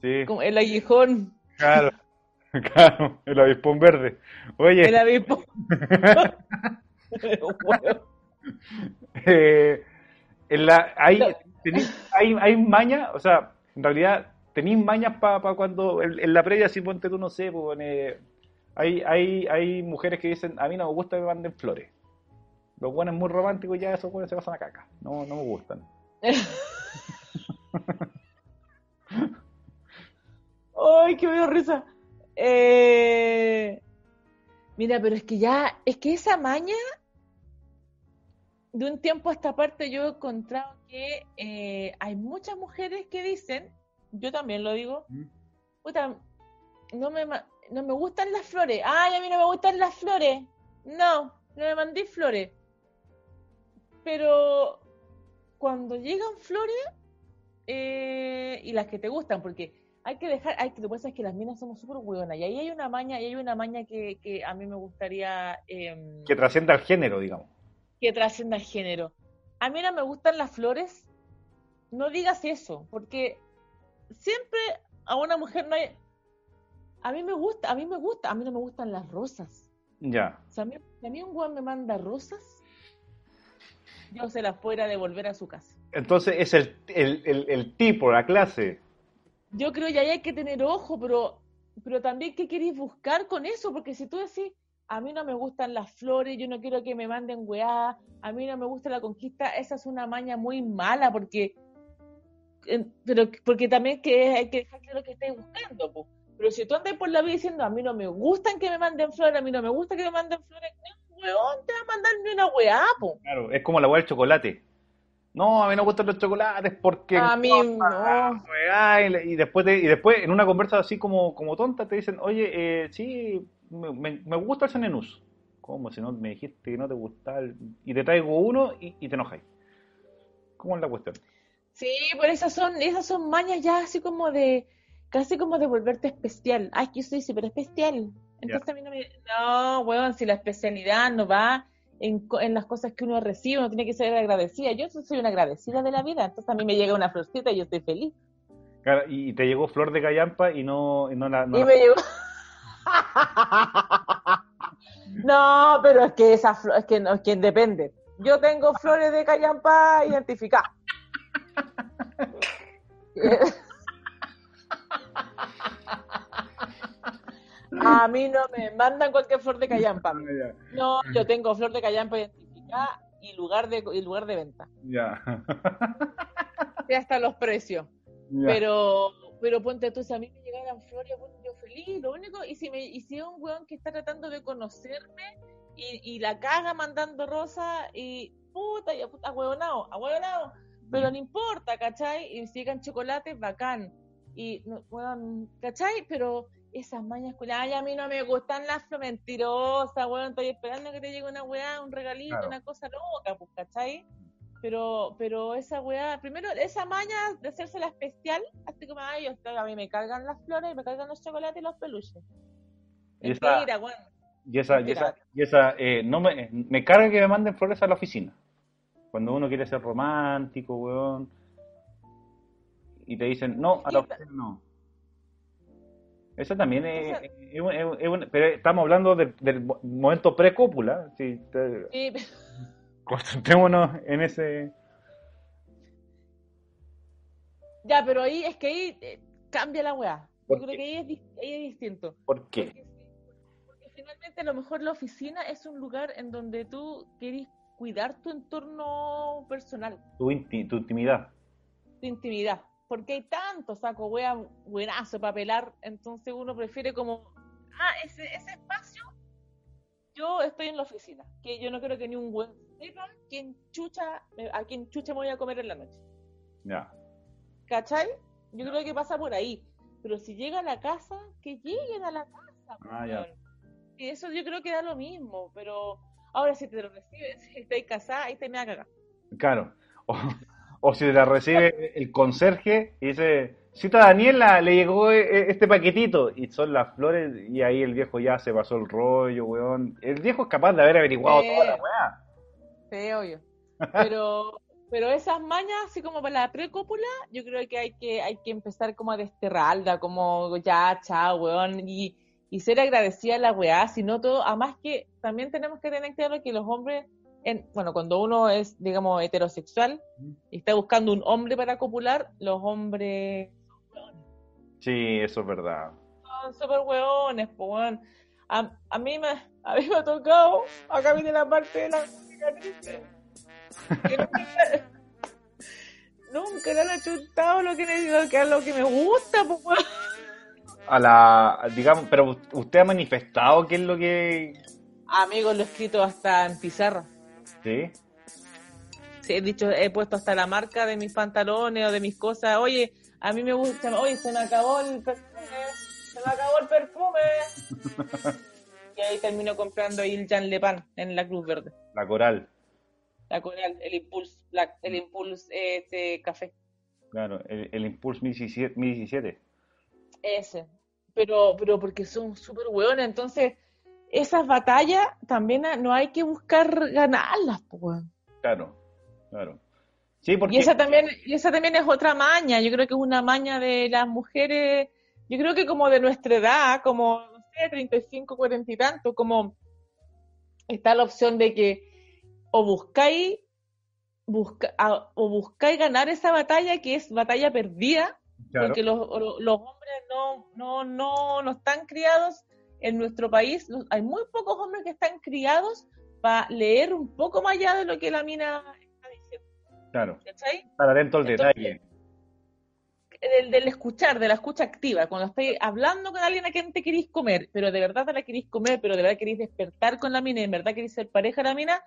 sí, el aguijón, claro, claro, el avispón verde. Oye, el avispo. eh, en la, hay, tení- hay, hay mañas, o sea, en realidad tenéis mañas para cuando, en, en la previa, si ponte tú, no sé, pues, eh, hay, hay, hay mujeres que dicen, a mí no me gusta que me manden flores. Los buenos muy románticos ya esos buenos se pasan a caca. No, no me gustan. Ay, que me dio risa. Eh, Mira, pero es que ya, es que esa maña, de un tiempo a esta parte yo he encontrado que eh, hay muchas mujeres que dicen, yo también lo digo, Mm. puta, no me, no me gustan las flores. Ay, a mí no me gustan las flores. No, no me mandé flores. Pero cuando llegan flores, eh, y las que te gustan, porque hay que dejar, hay que, lo que pasa es que las minas somos súper hueonas, y ahí hay una maña, y hay una maña que, que a mí me gustaría em, Que trascienda al género, digamos. que trascienda el género. A mí no me gustan las flores, no digas eso, porque siempre a una mujer no hay... A mí me gusta, a mí me gusta, a mí no me gustan las rosas. Ya. O sea, a mí, si a mí un weón me manda rosas, yo se las puedo ir a devolver a su casa. Entonces es el, el, el, el tipo, la clase. Yo creo que ahí hay que tener ojo, pero, pero también qué queréis buscar con eso, porque si tú decís, a mí no me gustan las flores, yo no quiero que me manden weá, a mí no me gusta la conquista, esa es una maña muy mala, porque pero porque también que hay que dejar claro que estáis buscando, po. pero si tú andas por la vida diciendo, a mí no me gustan que me manden flores, a mí no me gusta que me manden flores, un weón te va a mandar ni una weá, po. Claro, es como la hueá del chocolate. No, a mí no me gustan los chocolates porque... A mí no. Y, después te- y después en una conversa así como, como tonta te dicen, oye, eh, sí, me, me- gusta el cenenús. ¿Cómo? Si no me dijiste que no te gusta el- Y te traigo uno y, y te enojáis. ¿Cómo es la cuestión? Sí, por esas son, esas son mañas ya así como de, casi como de volverte especial. Ay, que yo soy súper especial. Entonces a mí no me, no, weón, si la especialidad no va en, en las cosas que uno recibe, uno tiene que ser agradecida. Yo soy una agradecida de la vida, entonces a mí me llega una florcita y yo estoy feliz. Claro, y te llegó flor de callampa y no, y no la... no Y la- me llegó... No, pero es que esa flor, es que no, es que depende. Yo tengo flores de callampa identificadas. A mí no me mandan cualquier flor de callampa. No, yo tengo flor de callampa identificada y lugar de, y lugar de venta. ya. Y hasta los precios. Ya. Pero, pero ponte tú, si a mí me llegaran flores, bueno, yo feliz, lo único, y si me, y si es un weón que está tratando de conocerme y, y la caga mandando rosa y puta, ya puta, ahueonao, ahueonao, pero no importa, ¿cachai? Y si llegan chocolates, bacán. Y, no, weón, ¿cachai? Pero esas mañas culiadas, ay, a mí no me gustan las mentirosas, weón, estoy esperando que te llegue una weá, un regalito, Claro. una cosa loca, pues, ¿cachai? Pero, pero esa weá, primero, esa maña de hacerse la especial, así como, ay, yo- a mí me cargan las flores, me cargan los chocolates y los peluches. Y esa- Mentira, weón. Y esa, y esa, y esa eh, no me, me carga que me manden flores a la oficina. Cuando uno quiere ser romántico, weón. Y te dicen, no, a la oficina no. Eso también es, un- es un- es un- pero estamos hablando del, del mo- momento pre-cópula. Sí, concentrémonos en ese. ya, pero ahí es que ahí eh, cambia la weá. Yo ¿Por creo que ahí es, ahí es distinto. ¿Por qué? Porque, porque finalmente a lo mejor la oficina es un lugar en donde tú querés cuidar tu entorno personal, Tu, inti- tu intimidad. tu intimidad. Porque hay tanto saco wea buenazo para pelar, entonces uno prefiere como, ah, ese, ese espacio, yo estoy en la oficina, que yo no creo que ni un buen sepa quién chucha, a quién chucha me voy a comer en la noche. Ya. ¿Cachai? Yo creo que pasa por ahí. Pero si llega a la casa, que lleguen a la casa. Ah, ya. Y eso yo creo que da lo mismo, pero ahora si te lo recibes, si estás casada, ahí te me va a cagar. Claro. O, o si la recibe el conserje y dice, cita Daniela, le llegó e, e, este paquetito y son las flores y ahí el viejo ya se pasó el rollo, weón. El viejo es capaz de haber averiguado toda la weá. Sí, obvio. Pero, pero esas mañas, así como para la precópula, yo creo que hay que, hay que empezar como a desterrarla, como ya, chao, weón, y, y ser agradecida a la weá, sino todo, además que también tenemos que tener claro que los hombres, en, bueno, cuando uno es, digamos, heterosexual y está buscando un hombre para copular, los hombres Sí, eso es verdad. son súper weones, pues. A, a mí me, a mí me ha tocado, acá viene la parte de la. Que nunca, nunca le han achuntado lo que, le- que, lo que me gusta, pues. A la, digamos, pero usted ha manifestado qué es lo que... Amigos, lo he escrito hasta en pizarra. Sí. Sí, he dicho, he puesto hasta la marca de mis pantalones o de mis cosas. Oye, a mí me gusta, oye, se me acabó el perfume, se me acabó el perfume. Y ahí termino comprando Il Jean Le Pan en la Cruz Verde. La coral. La Coreal, el Impulse Black, el Impulse este café. Claro, el, el Impulse 1017. 1017. Ese. Pero, pero porque son súper hueones, entonces esas batallas también no hay que buscar ganarlas, pues. Claro, claro. Sí, porque... Y esa también, y esa también es otra maña, yo creo que es una maña de las mujeres, yo creo que como de nuestra edad, como, no sé, 35, 40 y tanto, como está la opción de que o buscáis busca, o buscáis ganar esa batalla que es batalla perdida, claro. porque los, los hombres no, no, no, no están criados en nuestro país, los- hay muy pocos hombres que están criados para leer un poco más allá de lo que la mina está diciendo, Claro, ¿cachai? atento al Entonces, detalle. del, del escuchar, de la escucha activa, cuando estáis hablando con alguien a quien te queréis comer, pero de verdad te la queréis comer, pero de verdad queréis despertar con la mina y de verdad queréis ser pareja de la mina,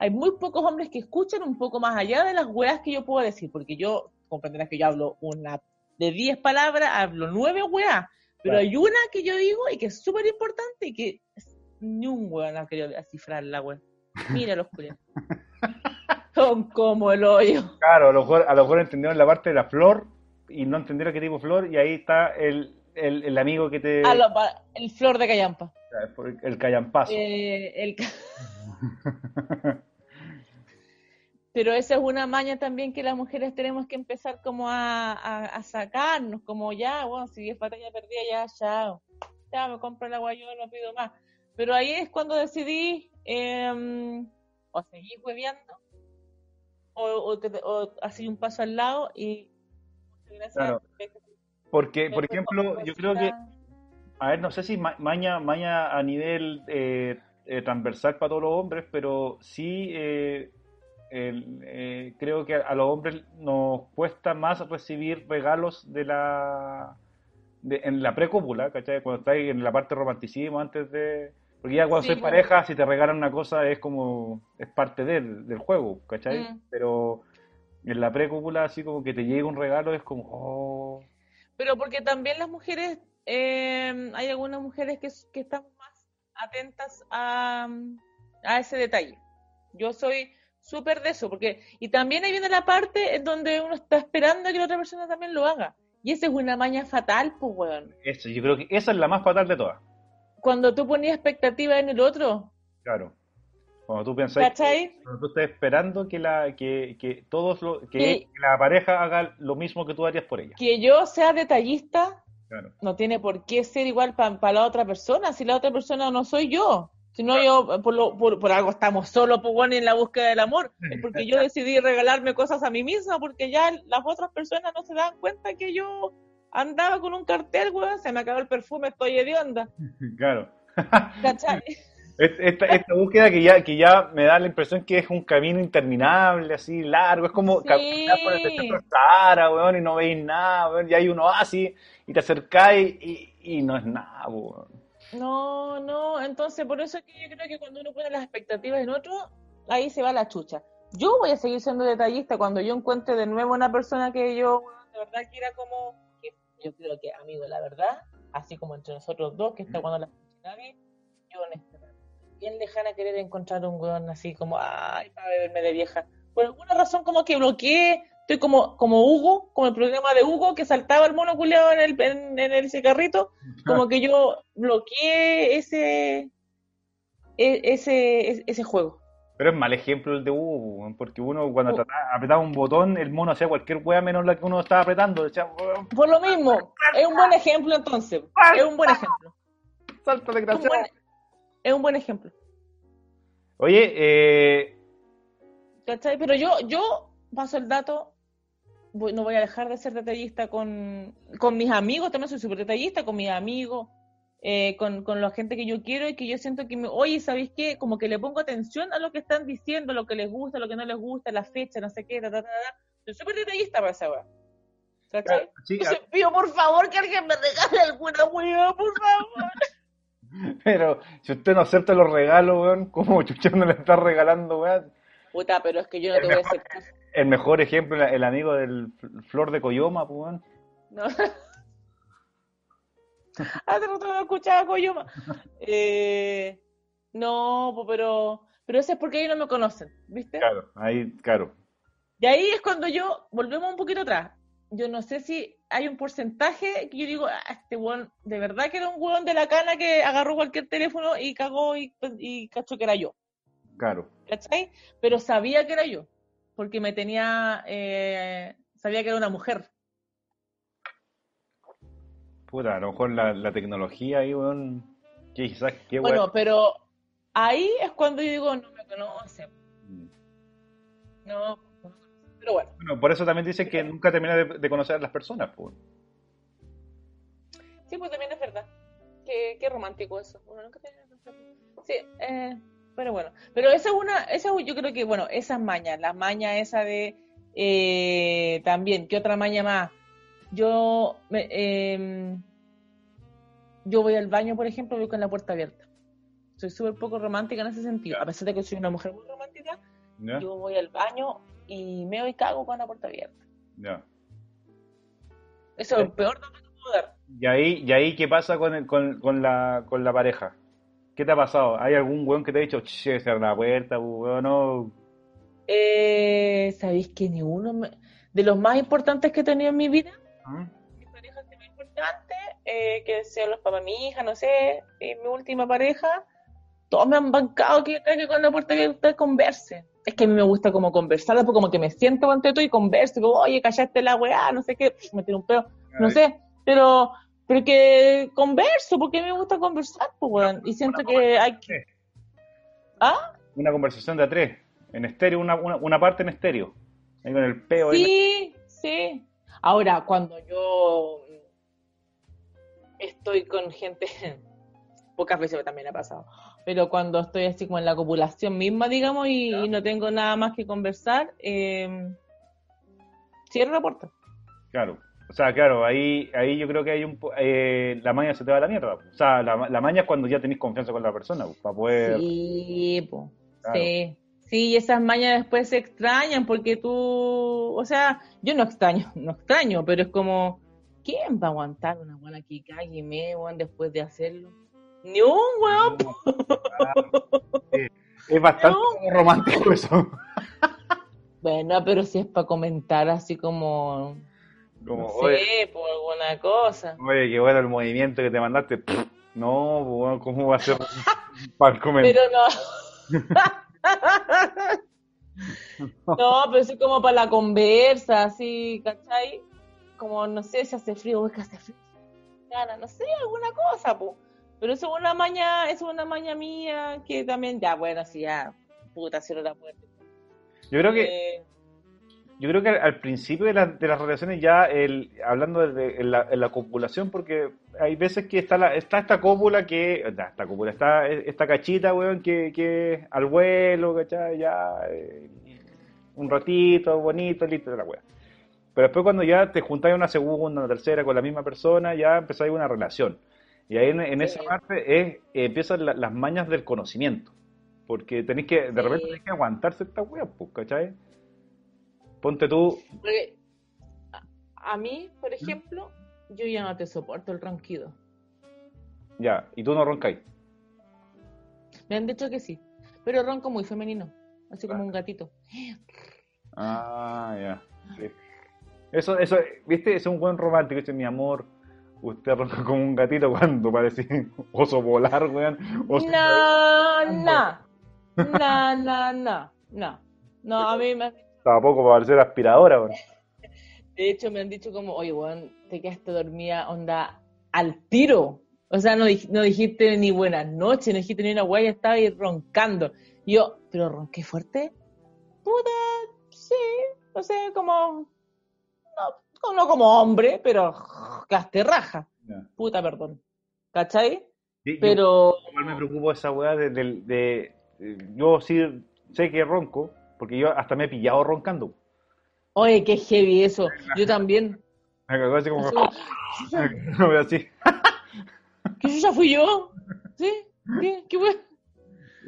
hay muy pocos hombres que escuchan un poco más allá de las weas que yo puedo decir, porque yo, comprenderás que yo hablo una de 10 palabras, hablo 9 weas, pero hay una que yo digo y que es súper importante y que ni un weón ha querido descifrar la wea. Mira los culiados. Son como el hoyo. Claro, a lo mejor, a lo mejor entendieron la parte de la flor y no entendieron qué tipo de flor y ahí está el, el, el amigo que te... A lo- pa- el flor de callampa. El callampazo. Eh, el Pero esa es una maña también que las mujeres tenemos que empezar como a, a, a sacarnos, como ya, bueno, si es batalla perdida, ya, chao. Ya me compro el agua yo, no pido más. Pero ahí es cuando decidí em, o seguir hueveando o, o, o así un paso al lado y gracias. Claro. Porque, por ejemplo, yo creo que, a ver, no sé si ma- maña, maña a nivel eh, eh, transversal para todos los hombres, pero sí eh, el- eh, creo que a los hombres nos cuesta más recibir regalos de la de- en la precópula, ¿cachai? Cuando estáis en la parte romanticismo antes de... Porque ya cuando Sí, sois claro. pareja, si te regalan una cosa es como... es parte del, del juego, ¿cachai? Mm. Pero en la precópula así como que te llega un regalo es como... Oh, Pero porque también las mujeres, eh, hay algunas mujeres que, que están más atentas a, a ese detalle. Yo soy súper de eso, porque, y también ahí viene la parte en donde uno está esperando a que la otra persona también lo haga. Y esa es una maña fatal, pues, weón. Eso, yo creo que esa es la más fatal de todas. Cuando tú ponías expectativas en el otro, Claro. Cuando tú pensás, ¿cachai? cuando tú estás esperando que la que, que todos lo, que, la pareja haga lo mismo que tú harías por ella. Que yo sea detallista Claro. no tiene por qué ser igual para la otra persona, si la otra persona no soy yo. Si no, yo, por, lo, por, por algo estamos solos, pues bueno, en la búsqueda del amor. Es porque yo decidí regalarme cosas a mí misma, porque ya las otras personas no se dan cuenta que yo andaba con un cartel, weón, se me acabó el perfume, estoy hedionda. Claro. ¿Cachai? Es- Esta, esta búsqueda que ya, que ya me da la impresión que es un camino interminable, así largo, es como Sí. caminar por el desierto del Sahara, weón, y no veis nada, weón, y hay un oasis, y te acercáis y, y no es nada, weón. No, no, entonces por eso es que yo creo que cuando uno pone las expectativas en otro, ahí se va la chucha. Yo voy a seguir siendo detallista cuando yo encuentre de nuevo una persona que yo de verdad quiera como, que yo creo que amigo, la verdad, así como entre nosotros dos, que está cuando la nadie, yo en bien lejana querer encontrar un weón así como, ay, para beberme de vieja. Por alguna razón como que bloqueé, estoy como, como Hugo, como el programa de Hugo que saltaba el mono culeado en el, en, en el cigarrito, como que yo bloqueé ese, e, ese, ese juego. Pero es mal ejemplo el de Hugo, porque uno cuando trataba, apretaba un botón, el mono hacía cualquier wea menos la que uno estaba apretando. Decía, Por lo mismo, es un buen ejemplo entonces. Es un buen ejemplo. Salta desgraciado. Es un buen ejemplo. Oye, eh... ¿Cachai? Pero yo, yo paso el dato, voy, no voy a dejar de ser detallista con, con mis amigos, también soy súper detallista con mis amigos, eh, con, con la gente que yo quiero y que yo siento que, me, oye, ¿sabéis qué? Como que le pongo atención a lo que están diciendo, lo que les gusta, lo que no les gusta, la fecha, no sé qué, ta, ta, ta, ta. Soy súper detallista para esa weá. ¿Cachai? Sí, Entonces, pido por favor que alguien me regale alguna weá, por favor. Pero si usted no acepta los regalos, weón, ¿cómo chucha no le está regalando, weón? Puta, pero es que yo no te voy a aceptar. El mejor ejemplo, el, el amigo del Flor de Coyoma, pues. No. Hace rato no escuchaba Coyoma. Eh, no, po, pero, pero eso es porque ellos no me conocen, ¿viste? Claro, ahí, claro. Y ahí es cuando yo, volvemos un poquito atrás. Yo no sé si hay un porcentaje que yo digo, ah, este weón, de verdad que era un weón de la cana que agarró cualquier teléfono y cagó y, y cachó que era yo. Claro. ¿Cachai? Pero sabía que era yo, porque me tenía, eh, sabía que era una mujer. Puta, a lo mejor la, la tecnología ahí, weón. Quizás, qué Bueno, weón. pero ahí es cuando yo digo, no me conoce. Mm. No, pero bueno. Bueno, por eso también dicen que nunca termina de, de conocer a las personas, pues. Sí, pues también es verdad. Qué, qué romántico eso. Uno nunca tiene Sí, eh, pero bueno. Pero esa es una, esa yo creo que, bueno, esas mañas, la maña esa de eh, también, ¿qué otra maña más? Yo, me, eh, yo voy al baño, por ejemplo, voy con la puerta abierta. Soy súper poco romántica en ese sentido. A pesar de que soy una mujer muy romántica, ¿Ya? yo voy al baño y meo y cago con la puerta abierta. Ya. Eso es el peor dato que puedo dar. Y ahí, y ahí ¿qué pasa con, el- con, con, la, con la pareja? ¿Qué te ha pasado? ¿Hay algún weón que te ha dicho, che, cierra la puerta, weón, no? Eh, ¿Sabéis que ni uno me- de los más importantes que he tenido en mi vida? ¿Ah? Mi pareja es muy importante, eh, que sean los papás de mi hija, no sé, y mi última pareja, todos me han bancado que, que con la puerta abierta converse. Es que a mí me gusta como conversar, después como que me siento ante todo y converso, como, oye, callaste la weá, no sé qué, me tiro un pedo, no Ay. sé, pero, pero que converso, porque me gusta conversar, pues, weón, y siento que hay que... ¿Ah? Una conversación de a tres, en estéreo, una, una, una parte en estéreo. Ahí con el peo. Sí, sí. Ahora, cuando yo estoy con gente, pocas veces también ha pasado, pero cuando estoy así como en la copulación misma, digamos, y, y no tengo nada más que conversar, eh, cierro la puerta. Claro. O sea, claro, ahí, ahí yo creo que hay un eh, la maña se te va a la mierda. O sea, la, la maña es cuando ya tenés confianza con la persona, pues, para poder. Sí. Claro. sí. Sí, y esas mañas después se extrañan porque tú, o sea, yo no extraño, no extraño, pero es como, ¿quién va a aguantar una buena que cague me, weón, después de hacerlo? Ni un weón. Sí. Es bastante romántico eso. Bueno, pero si es para comentar así como, Como, no oye, sé, por alguna cosa. oye, qué bueno el movimiento que te mandaste. Pff, No, bueno, ¿cómo va a ser para el comentario? Pero no. No, pero sí como para la conversa, así, ¿cachai? Como, no sé, si hace frío, es que hace frío. Gana, no sé, alguna cosa, pues. Pero eso es una maña, eso es una maña mía que también, ya, bueno, así ya, puta, cierro la puerta. Yo creo que Eh, Yo creo que al, principio de, la- de las relaciones ya, el, hablando de, de- la, copulación, porque hay veces que está, la, está esta cópula que, esta cópula, está esta cachita, weón, que, que al vuelo, ¿cachai? Ya, eh, un ratito, bonito, listo, la weá. Pero después cuando ya te juntáis una segunda, una tercera con la misma persona, ya empezáis una relación. Y ahí en, en esa parte es, eh, empiezan la- las mañas del conocimiento. Porque tenéis que, de repente tenéis que aguantarse esta weá, pues, ¿cachai? Ponte tú, porque a, mí, por ejemplo, yo ya no te soporto el ronquido. Ya, y tú no roncáis. Me han dicho que sí. Pero ronco muy femenino. Así como un gatito. Ah, ya. Sí. Eso, eso, viste, es un buen romántico, ese mi amor. Usted ronca como un gatito cuando parece oso polar, weón. Oso No, no. No, no, no. No. No, a mí me, Tampoco para parecer aspiradora, weón. De hecho, me han dicho como, oye, weón, te quedaste dormida, onda, al tiro. O sea, no, no dijiste ni buenas noches, no dijiste ni una guaya, estaba ahí roncando. Y yo, ¿pero ronqué fuerte? Puta, sí, no sé, como, no, no como hombre, pero gaste raja. Ya. Puta, perdón. ¿Cachai? Sí, Pero, me preocupo esa weá de, de- de- de- Yo sí sé que ronco, porque yo hasta me he pillado roncando. oye, qué heavy eso. Yo también. Me cagó así como. Así, así. ¿Que yo ya fui yo? ¿Sí? ¿Qué? ¿Qué bueno?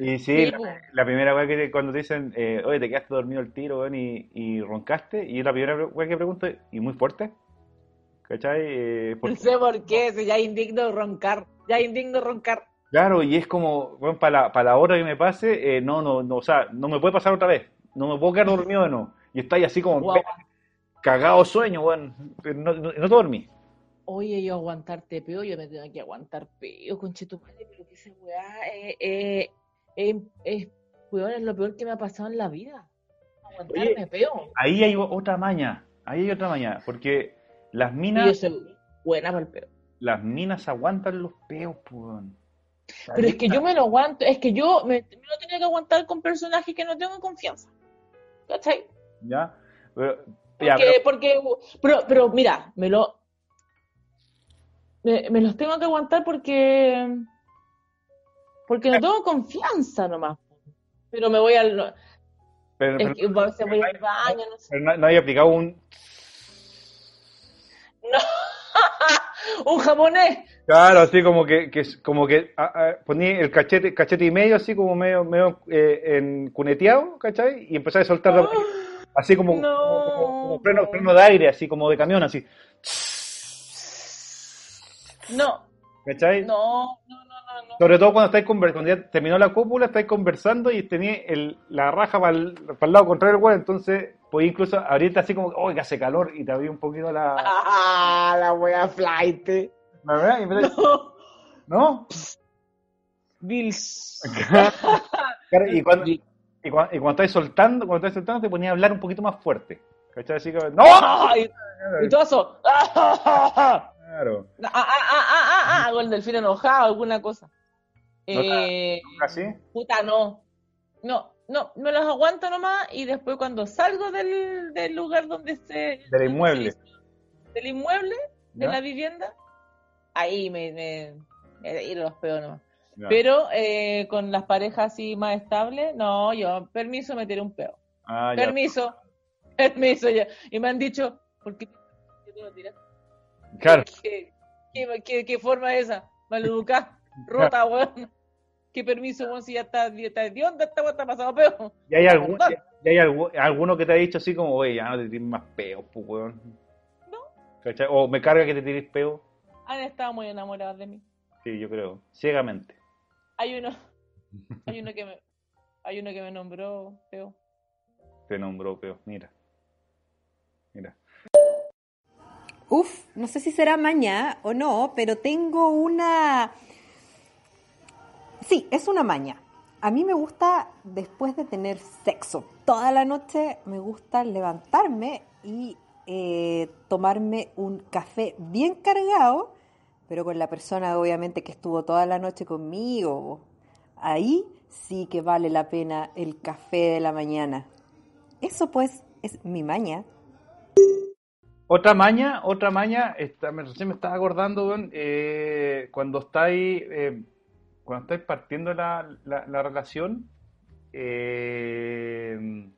Y sí, Sí, la, primera weá que te- cuando te dicen, eh, oye, te quedaste dormido el tiro, weón, y, y roncaste, y la primera weá que pregunto, ¿y muy fuerte? ¿Cachai? Eh, No sé por qué, si ya indigno roncar. Ya indigno roncar. claro, y es como, bueno, para la, para la hora que me pase, eh, no, no, no, o sea, no me puede pasar otra vez, no me puedo quedar dormido de nuevo. Y estáis así como cagado sueño, weón, no, no, no te dormí. Oye, yo aguantarte peo, yo me tengo que aguantar peo, conchetumare, pero que esa weá eh, eh, eh, es, weón, es lo peor que me ha pasado en la vida. Aguantarme Oye, peo. Ahí hay otra maña, ahí hay otra maña, porque las Y yo minas, soy buena para el peo. las minas aguantan los peos, weón. Pero es que yo me lo aguanto, es que yo me, me lo tenía que aguantar con personajes que no tengo confianza. ¿Cachai? ¿Ya? Pero, Porque, pero- porque, pero, pero mira, me lo, me, me los tengo que aguantar porque, porque no tengo confianza nomás. Pero me voy al, pero- es pero- que a veces voy al baño, no sé. pero no, no hay aplicado un... Un japonés. Claro, así como que, que como que ah, poní el cachete, cachete y medio, así como medio, medio eh, en cuneteado, ¿cachai? Y empezás a soltar la- así como, No. como, como- como freno, freno de aire, así como de camión, así, No, ¿cachai? no, no, no, no, no. Sobre todo cuando estáis conver- cuando ya terminó la cópula, estáis conversando y tenéis el, la raja para el, para el lado contrario del huevo, entonces podéis incluso abrirte así como, oh, que hace calor, y te abrí un poquito la... Ah, la wea flight. ¿La verdad? Y No. ¿No? Bills. Y cuando, y, cua- y cuando estáis soltando, cuando estáis soltando, te ponías a hablar un poquito más fuerte. ¿Cachai? Así como, ¡No! Ay, y todo eso. Ah, Claro. ah, ah, ah, ah, ah, o el delfín enojado, alguna cosa. Eh, ¿Así? puta, no. No, no, me los aguanto nomás y después cuando salgo del, del lugar donde se... Del inmueble. Del inmueble, de la vivienda, ahí me, me, me ir los peos nomás. Ya. Pero eh, con las parejas así más estables, no, yo, permiso, meter un peo. Ah, ya. Permiso, permiso ya. Y me han dicho, ¿por qué tiras? Claro. ¿Qué, qué, qué, qué forma es esa? Maleducada, rota, weón. ¿Qué permiso, weón? Si ya está, ya está de onda, esta weón está pasado peo. ¿Y hay, algún, y hay alguno que te ha dicho así como, oye, ya no te tires más peos, pues, weón? No. ¿Cachai? O me carga que te tires peo. Han estado muy enamorados de mí. Sí, yo creo. Ciegamente. Hay uno, hay uno que me, hay uno que me nombró peo. Te nombró peo. Mira. Mira. Uf, no sé si será maña o no, pero tengo una... Sí, es una maña. A mí me gusta, después de tener sexo toda la noche, me gusta levantarme y eh, tomarme un café bien cargado, pero con la persona obviamente que estuvo toda la noche conmigo. Ahí sí que vale la pena el café de la mañana. Eso pues es mi maña. Otra maña, otra maña, esta, me, recién me estaba acordando, eh, cuando estáis, eh, cuando estáis partiendo la relación eh,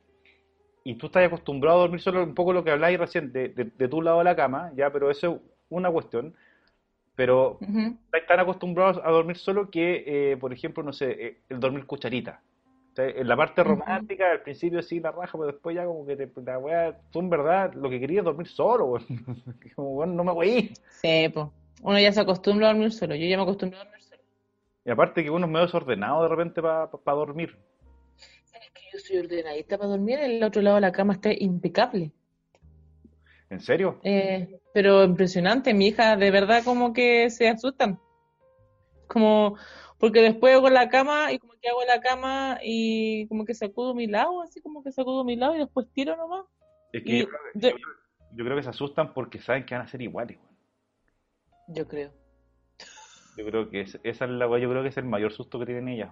y tú estás acostumbrado a dormir solo, un poco lo que habláis recién, de, de, de tu lado de la cama, ya, pero eso es una cuestión, pero estáis tan acostumbrados a dormir solo que, eh, por ejemplo, no sé, eh, el dormir cucharita. O sea, En la parte romántica, al principio sí la raja, pero después ya como que te, la weá, tú en verdad lo que querías es dormir solo. Como, weón, no me voy. Sí, pues. Uno ya se acostumbra a dormir solo. Yo ya me acostumbro a dormir solo. Y aparte que uno es medio desordenado de repente para dormir. ¿Sabes que yo soy ordenadita para dormir? El otro lado de la cama está impecable. ¿En serio? Eh, pero impresionante, mi hija de verdad como que se asustan. Como, porque después hago la cama y como que hago la cama y como que sacudo mi lado, así como que sacudo mi lado y después tiro nomás. Es que yo, creo que, yo, creo que se asustan porque saben que van a ser iguales. Yo creo. Yo creo que es, esa es la yo creo que es el mayor susto que tienen ellas,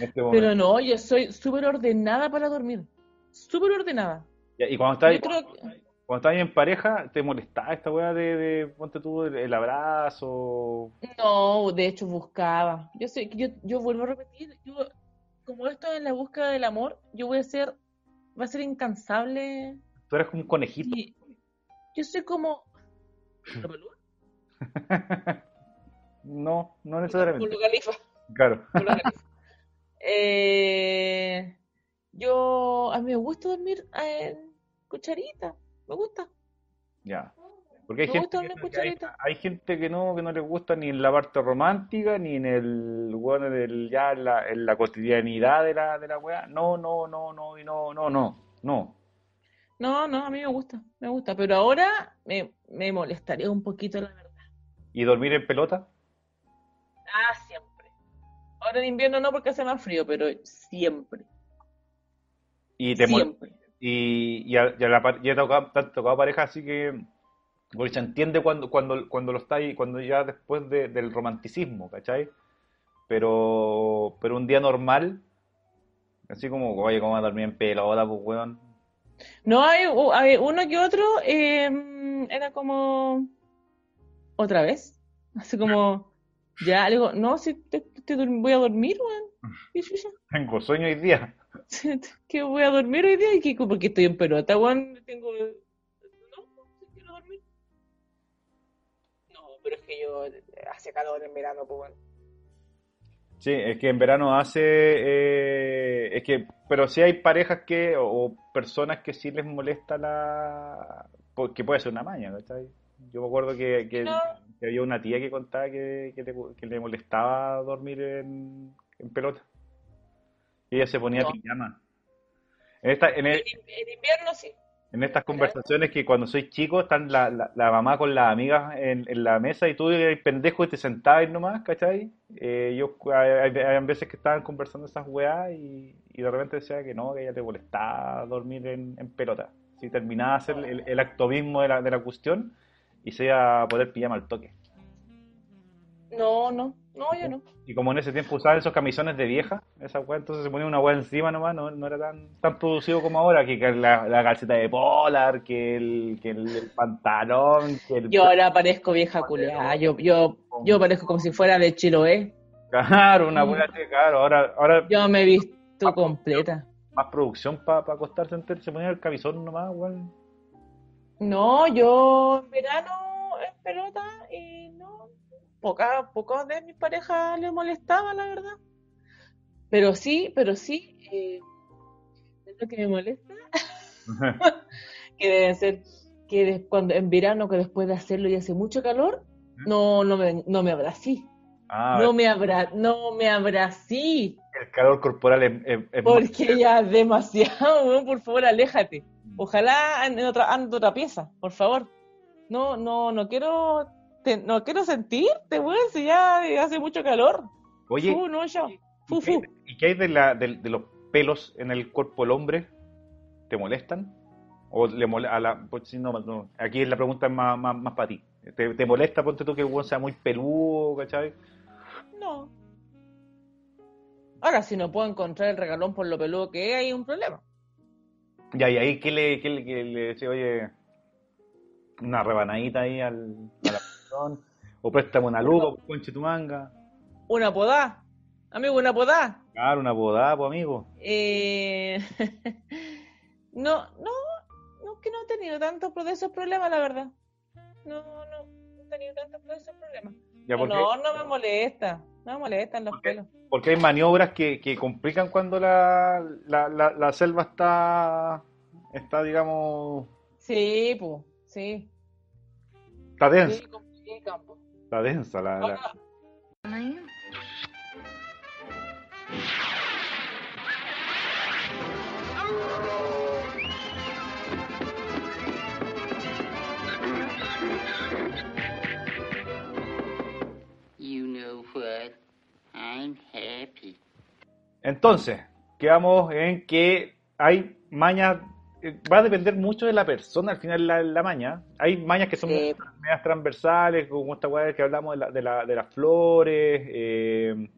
este Pero no, yo soy súper ordenada para dormir. Súper ordenada. y cuando estás, cuando, en pareja, ¿te molestaba esta weá de, ponte tú el, abrazo? No, de hecho buscaba. Yo sé, yo, yo vuelvo a repetir, yo, como esto en la búsqueda del amor, yo voy a ser, va a ser incansable. Tú eres como un conejito. Yo soy como... No, no necesariamente. Califa. Claro. Eh, yo, a mí me gusta dormir en cucharita, me gusta. Ya. Porque hay, gente que, hay, gente que no, que no le gusta ni en la parte romántica, ni en el bueno del ya en la, en la cotidianidad de la, de la weá. No, no, no, no, y no, no, no, no. No, no, a mí me gusta, me gusta, pero ahora me, me molestaría un poquito la verdad. ¿Y dormir en pelota? Ah, siempre. Ahora en invierno no porque hace más frío, pero siempre. Y te siempre. Y ya, ya, la, ya he tocado, te tocado pareja, así que porque se entiende cuando, cuando, cuando lo está ahí, cuando ya después del romanticismo, ¿cachai? Pero, pero un día normal, así como, oye, ¿cómo va a dormir en pelota, pues, weón? No, hay, hay uno que otro, eh, era como, otra vez, así como, ya, le digo, no, si te, voy a dormir, weón. Tengo sueño hoy día. que voy a dormir hoy día y que porque estoy en pelota, weón. Tengo. No, no, quiero dormir. No, pero es que yo hace calor en verano, pues bueno. Sí, es que en verano hace, eh, es que, pero sí hay parejas que, o, personas que sí les molesta la, que puede ser una maña, ¿cachai? Yo me acuerdo que, que, había una tía que contaba que, que, le molestaba dormir en, pelota. Y ella se ponía pijama. En, esta, en, el, invierno sí. En estas conversaciones que cuando soy chico están la, la, mamá con las amigas en, en, la mesa y tú eres pendejo y te sentabas nomás, ¿cachai? Eh, yo, hay, veces que estaban conversando esas weas y, y, de repente decía que no, que ella te molestaba dormir en, pelota. Si terminaba de hacer el, el acto mismo de la, de la cuestión, y se iba a poder pijama al toque. No, no, no, yo no. Y como en ese tiempo usaban esos camisones de vieja, esa weá, entonces se ponía una weá encima nomás, no, no era tan, tan producido como ahora, que, la, la, calceta de polar, que el, que el, pantalón, que el... Yo ahora parezco vieja culiada, yo, yo, yo parezco como si fuera de Chiloé. Claro, una buena mm. claro, ahora, ahora... Yo me he visto completa. Más producción para pa acostarse entero, se ponía el camisón nomás, weón. No, yo en verano en pelota y poca, pocos de mis parejas les molestaba, la verdad. Pero sí, pero sí, eh, es lo que me molesta, que debe ser que cuando en verano que después de hacerlo y hace mucho calor, no, no me, no me abrací. Ah, no me abra, no me abrací. El calor corporal es, porque ya es demasiado, por favor, aléjate. Ojalá en otra, en otra pieza, por favor. No, no, no quiero, no quiero sentirte, weón, si ya hace mucho calor. Oye, ¿y, qué hay de, la, de, los pelos en el cuerpo del hombre? ¿Te molestan? ¿O le a la, pues, no, aquí la pregunta es más, más, más para ti. ¿Te, molesta, ponte tú, que el sea muy peludo, cachai? No. Ahora, si no puedo encontrar el regalón por lo peludo que es, hay un problema. Ya, y ahí, ¿qué le, qué le, le decía? Oye, una rebanadita ahí al, a la o préstame una luz, o conche tu manga. Una podá, amigo, una podá. Claro, una podá, pues amigo. Eh... no, no, no, que no he tenido tantos de esos problemas, la verdad. No, no, no he tenido tantos de esos problemas. no, no me molesta, no me molestan los pelos porque hay maniobras que, que complican cuando la, la, la, selva está, está, digamos... Sí, pues, sí. Está densa campo. Está densa la... Entonces, quedamos en que hay mañas va a depender mucho de la persona al final la, la maña. Hay mañas que son medias transversales, como esta weá que hablamos de, la, de, la- de las flores. eh,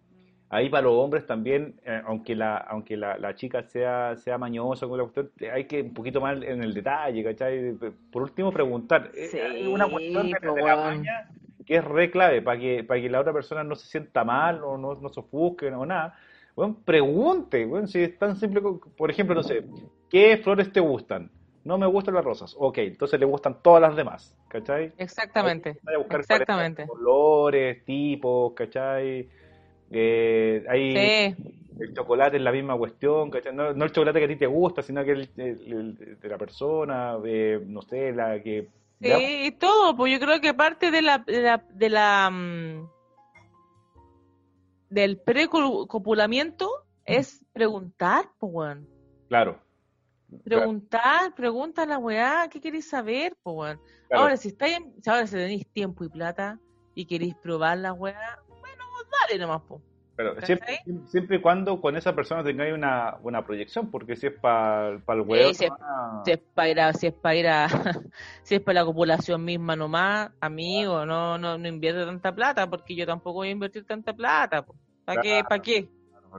ahí para los hombres también, eh, aunque la, aunque la, la chica sea, sea mañosa con la cuestión, eh, hay que un poquito más en el detalle, ¿cachai? Por último, preguntar. Eh, Sí, hay una cuestión de, de la maña que es re clave para que, para que la otra persona no se sienta mal o no, no se ofusque o nada. Bueno, pregunte, bueno, si es tan simple, como- por ejemplo, no sé, ¿qué flores te gustan? No me gustan las rosas. Ok, entonces le gustan todas las demás, ¿cachai? Exactamente. A buscar Exactamente. colores, tipos, ¿cachai? Eh, hay Sí. el chocolate es la misma cuestión, ¿cachai? No, no el chocolate que a ti te gusta, sino que el, el- el de la persona, eh, no sé, la que... Sí, y todo, pues yo creo que parte de la, de la, de la mm, del precopulamiento es preguntar, pues weón. Claro. Preguntar, pregunta a la weá, ¿qué queréis saber, weón? claro. Ahora, si estáis, en- si ahora si tenéis tiempo y plata y queréis probar la weá, bueno, dale nomás, pues. Pero siempre, siempre y cuando con esa persona tengáis una buena proyección, porque si es para el Sí, huevo, si es- Si es para ir a, si es para ir a, si es para la copulación misma nomás, amigo, no, no, no invierte tanta plata, porque yo tampoco voy a invertir tanta plata, po. ¿Para qué? ¿Para qué?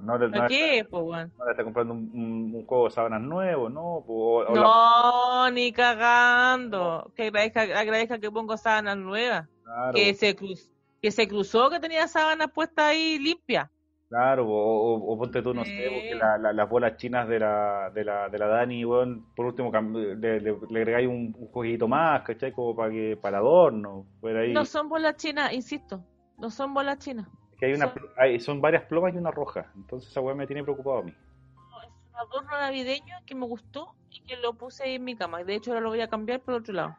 No, le- no ¿Para le- qué, po, weón? no le está comprando un, un- un juego de sábanas nuevo, ¿no? O- o la- No, ni cagando. Que agradezca, agradezca que pongo sábanas nuevas. claro, Que se cruz, que se cruzó que tenía sábanas puestas ahí limpias. claro, o, o- o ponte tú, no sé, porque la- la- las bolas chinas de la, de la, de la Dani, weón, por último le, le, le agregáis un, un jueguito más, ¿cachai? Como para que, para adorno, por ahí. No son bolas chinas, insisto. No son bolas chinas. Que hay una, son- hay- son varias plomas y una roja, entonces esa weá me tiene preocupado a mí. Es un adorno navideño que me gustó y que lo puse ahí en mi cama. De hecho, ahora lo voy a cambiar por otro lado.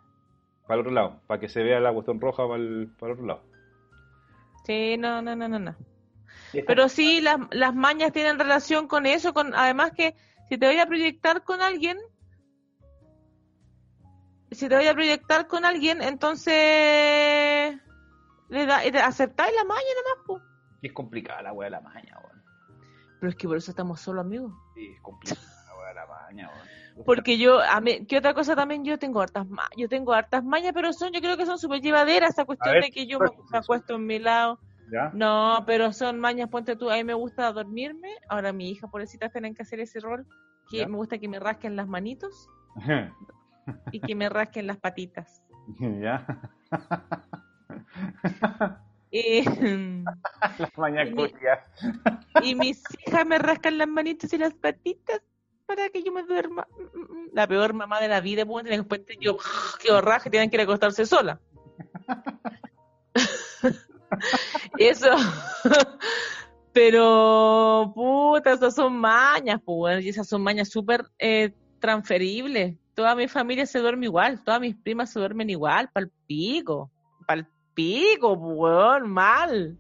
Para el otro lado, para que se vea la cuestión roja para el, para el otro lado. Sí, no, no, no, no, no. Pero sí, las, las mañas tienen relación con eso, con además que si te voy a proyectar con alguien, si te voy a proyectar con alguien, entonces le da, aceptáis la maña nomás, po. es complicada la weá de la maña, weón. Pero es que por eso estamos solo amigos. Sí, es complicada la weá de la maña, weón. Porque yo, a mí, ¿qué otra cosa también? Yo tengo hartas mañas, yo tengo hartas mañas, pero son, yo creo que son súper llevaderas esa cuestión ver, de que yo me, me acuesto en mi lado. ¿Ya? No, pero son mañas, ponte tú, a mí me gusta dormirme, ahora mi hija, pobrecita, tienen que hacer ese rol, que ¿Ya? me gusta que me rasquen las manitos y que me rasquen las patitas. ¿Ya? Y, Las Y mi- culias. y mis hijas me rascan las manitos y las patitas para que yo me duerma. La peor mamá de la vida, pues, y después yo, que horraje, tienen que ir a acostarse sola. Eso. Pero, puta, esas son mañas, pues, y esas son mañas súper eh, transferibles. Toda mi familia se duerme igual, todas mis primas se duermen igual, pa'l pico, pico, weón, mal.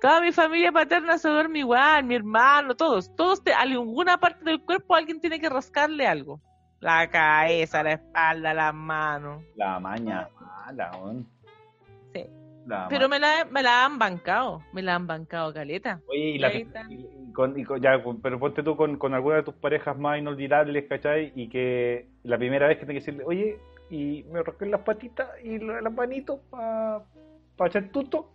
Toda mi familia paterna se duerme igual, mi hermano, todos, todos, te, alguna parte del cuerpo alguien tiene que rascarle algo. La cabeza, la espalda, las manos. La maña mala, weón. Sí. La Pero ma- me la, me la han bancado, me la han bancado, caleta. Oye, y la, y- y con, y con- ya, pero ponte tú con, con alguna de tus parejas más inolvidables, ¿cachai? Y que la primera vez que tenés que decirle, oye, y me rasqué las patitas y la- las manitos para pa echar tuto.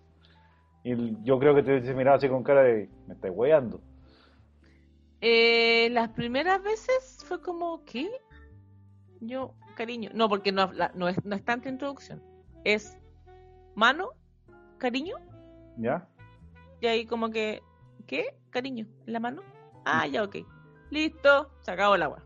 Y yo creo que te hubiese mirado así con cara de, me estás weando. Eh, las primeras veces fue como, ¿qué? Yo, cariño. No, porque no, la- no, es, no es tanta introducción. Es mano, cariño, ¿Ya? y ahí como que, ¿qué? Cariño, ¿en la mano? Ah, ya, ok. Listo, se acabó el agua.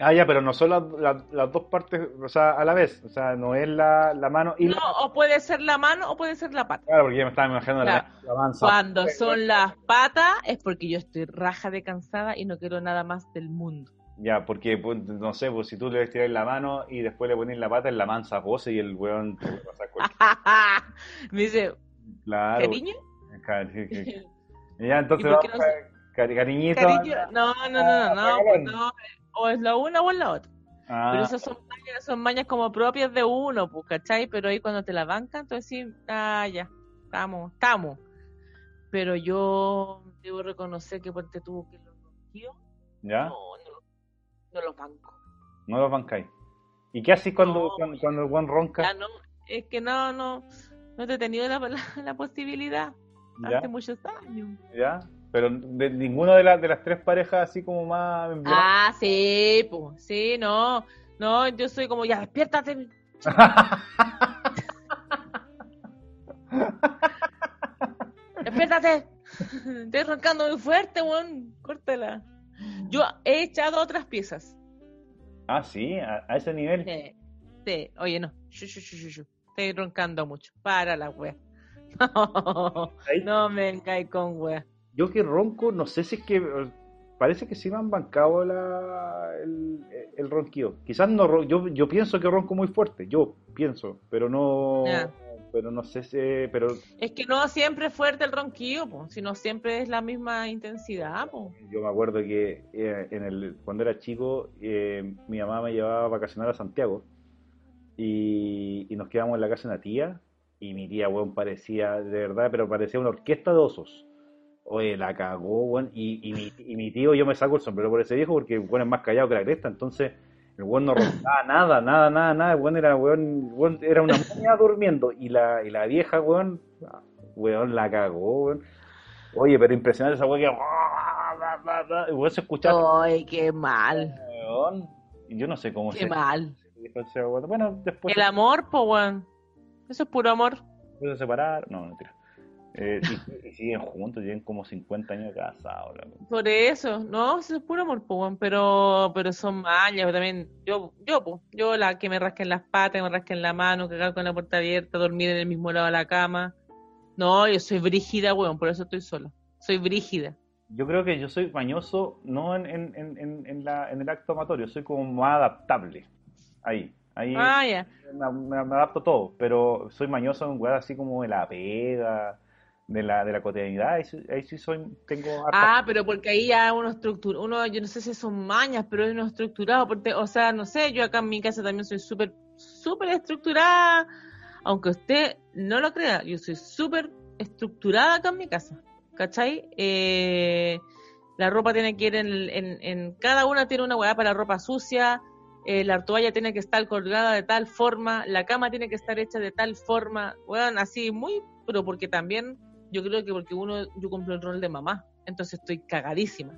Ah, ya, pero no son las, las- las dos partes, o sea, a la vez. O sea, no es la, la mano y No, la... o puede ser la mano o puede ser la pata. Claro, porque ya me estaba imaginando Claro. la, avanza. Cuando son las patas es porque yo estoy raja de cansada y no quiero nada más del mundo. Ya, porque, pues, no sé, pues si tú le tiras la mano y después le pones la pata en la mansa pose y el weón te cualquier- Me dice, Claro. cariño, Cari- cari- Ya, entonces ¿Y por qué vamos no a- cariñito. cariño. No, no, no, no, no, pues no. O es la una o es la otra. Ah, Pero esas son mañas, son mañas como propias de uno, pues, ¿cachai? Pero ahí cuando te la bancan, entonces sí, ah, ya, estamos, estamos. Pero yo, debo reconocer que porque tuvo que los ronquidos, ¿Ya? no, no, no los banco. No los bancáis. ¿Y qué haces cuando, No. cuando, cuando el buen ronca? Ya no, es que no, no, no te he tenido la, la, la posibilidad ¿Ya? hace muchos años. ¿Ya? Pero de ninguna de, las de las tres parejas así como más. Ah, sí, pues, sí, no, no, yo soy como, ya, despiértate. Despiértate. Estoy roncando muy fuerte, weón. Córtala. Yo he echado otras piezas. Ah, sí, a, a ese nivel. Sí, sí. Oye, no. Estoy roncando mucho. Para la wea. No, me vengáis con wea. Yo que ronco, no sé si es que. eh, Parece que sí me han bancado la, el, el ronquido. Quizás no. Yo, yo pienso que ronco muy fuerte. Yo pienso. Pero no. Pero no sé si. Pero Es que no siempre es fuerte el ronquillo, po, sino siempre es la misma intensidad. Po. yo me acuerdo que eh, en el, cuando era chico, eh, mi mamá me llevaba a vacacionar a Santiago. Y, y nos quedamos en la casa de una tía. Y mi tía, weón, parecía, de verdad, pero parecía una orquesta de osos. Oye, la cagó, weón. Y, y, mi, y mi tío, yo me saco el sombrero por ese viejo porque weón es más callado que la cresta. Entonces, el weón no roncaba nada, nada, nada, nada. El weón era, weón, weón era una moña durmiendo. Y la, y la vieja, weón, weón, la cagó, weón. Oye, pero impresionante esa weón que. El weón se escuchaba. Ay, qué mal, weón. Y Yo no sé cómo qué se mal. Bueno, después El amor, po, weón. Eso es puro amor. se separaron. No, mentira. Eh, y, y siguen juntos, tienen como 50 años de casados. weón. Por eso, no, eso es puro amor, weón, pero, pero son mallas, también, yo, yo, po, yo la que me rasquen las patas, que me rasquen la mano, cagar con la puerta abierta, dormir en el mismo lado de la cama. No, yo soy brígida, weón, por eso estoy sola. Soy brígida. Yo creo que yo soy mañoso no en, en, en, en, la, en el acto amatorio, soy como más adaptable. Ahí, ahí Ah, ya. me, me- me adapto todo, pero soy mañoso en weas así como de la pega, de la, de la cotidianidad, ahí, sí- ahí sí soy, tengo harta- Ah, pero porque ahí ya uno estructura, uno, yo no sé si son mañas, pero es uno estructurado, porque, o sea, no sé, yo acá en mi casa también soy súper, súper estructurada, aunque usted no lo crea, yo soy súper estructurada acá en mi casa, ¿cachai? Eh, la ropa tiene que ir en, en, en cada una tiene una hueá para ropa sucia, eh, la toalla tiene que estar colgada de tal forma, la cama tiene que estar hecha de tal forma, weón, así muy, pero porque también, yo creo que porque uno, yo cumplo el rol de mamá, entonces estoy cagadísima,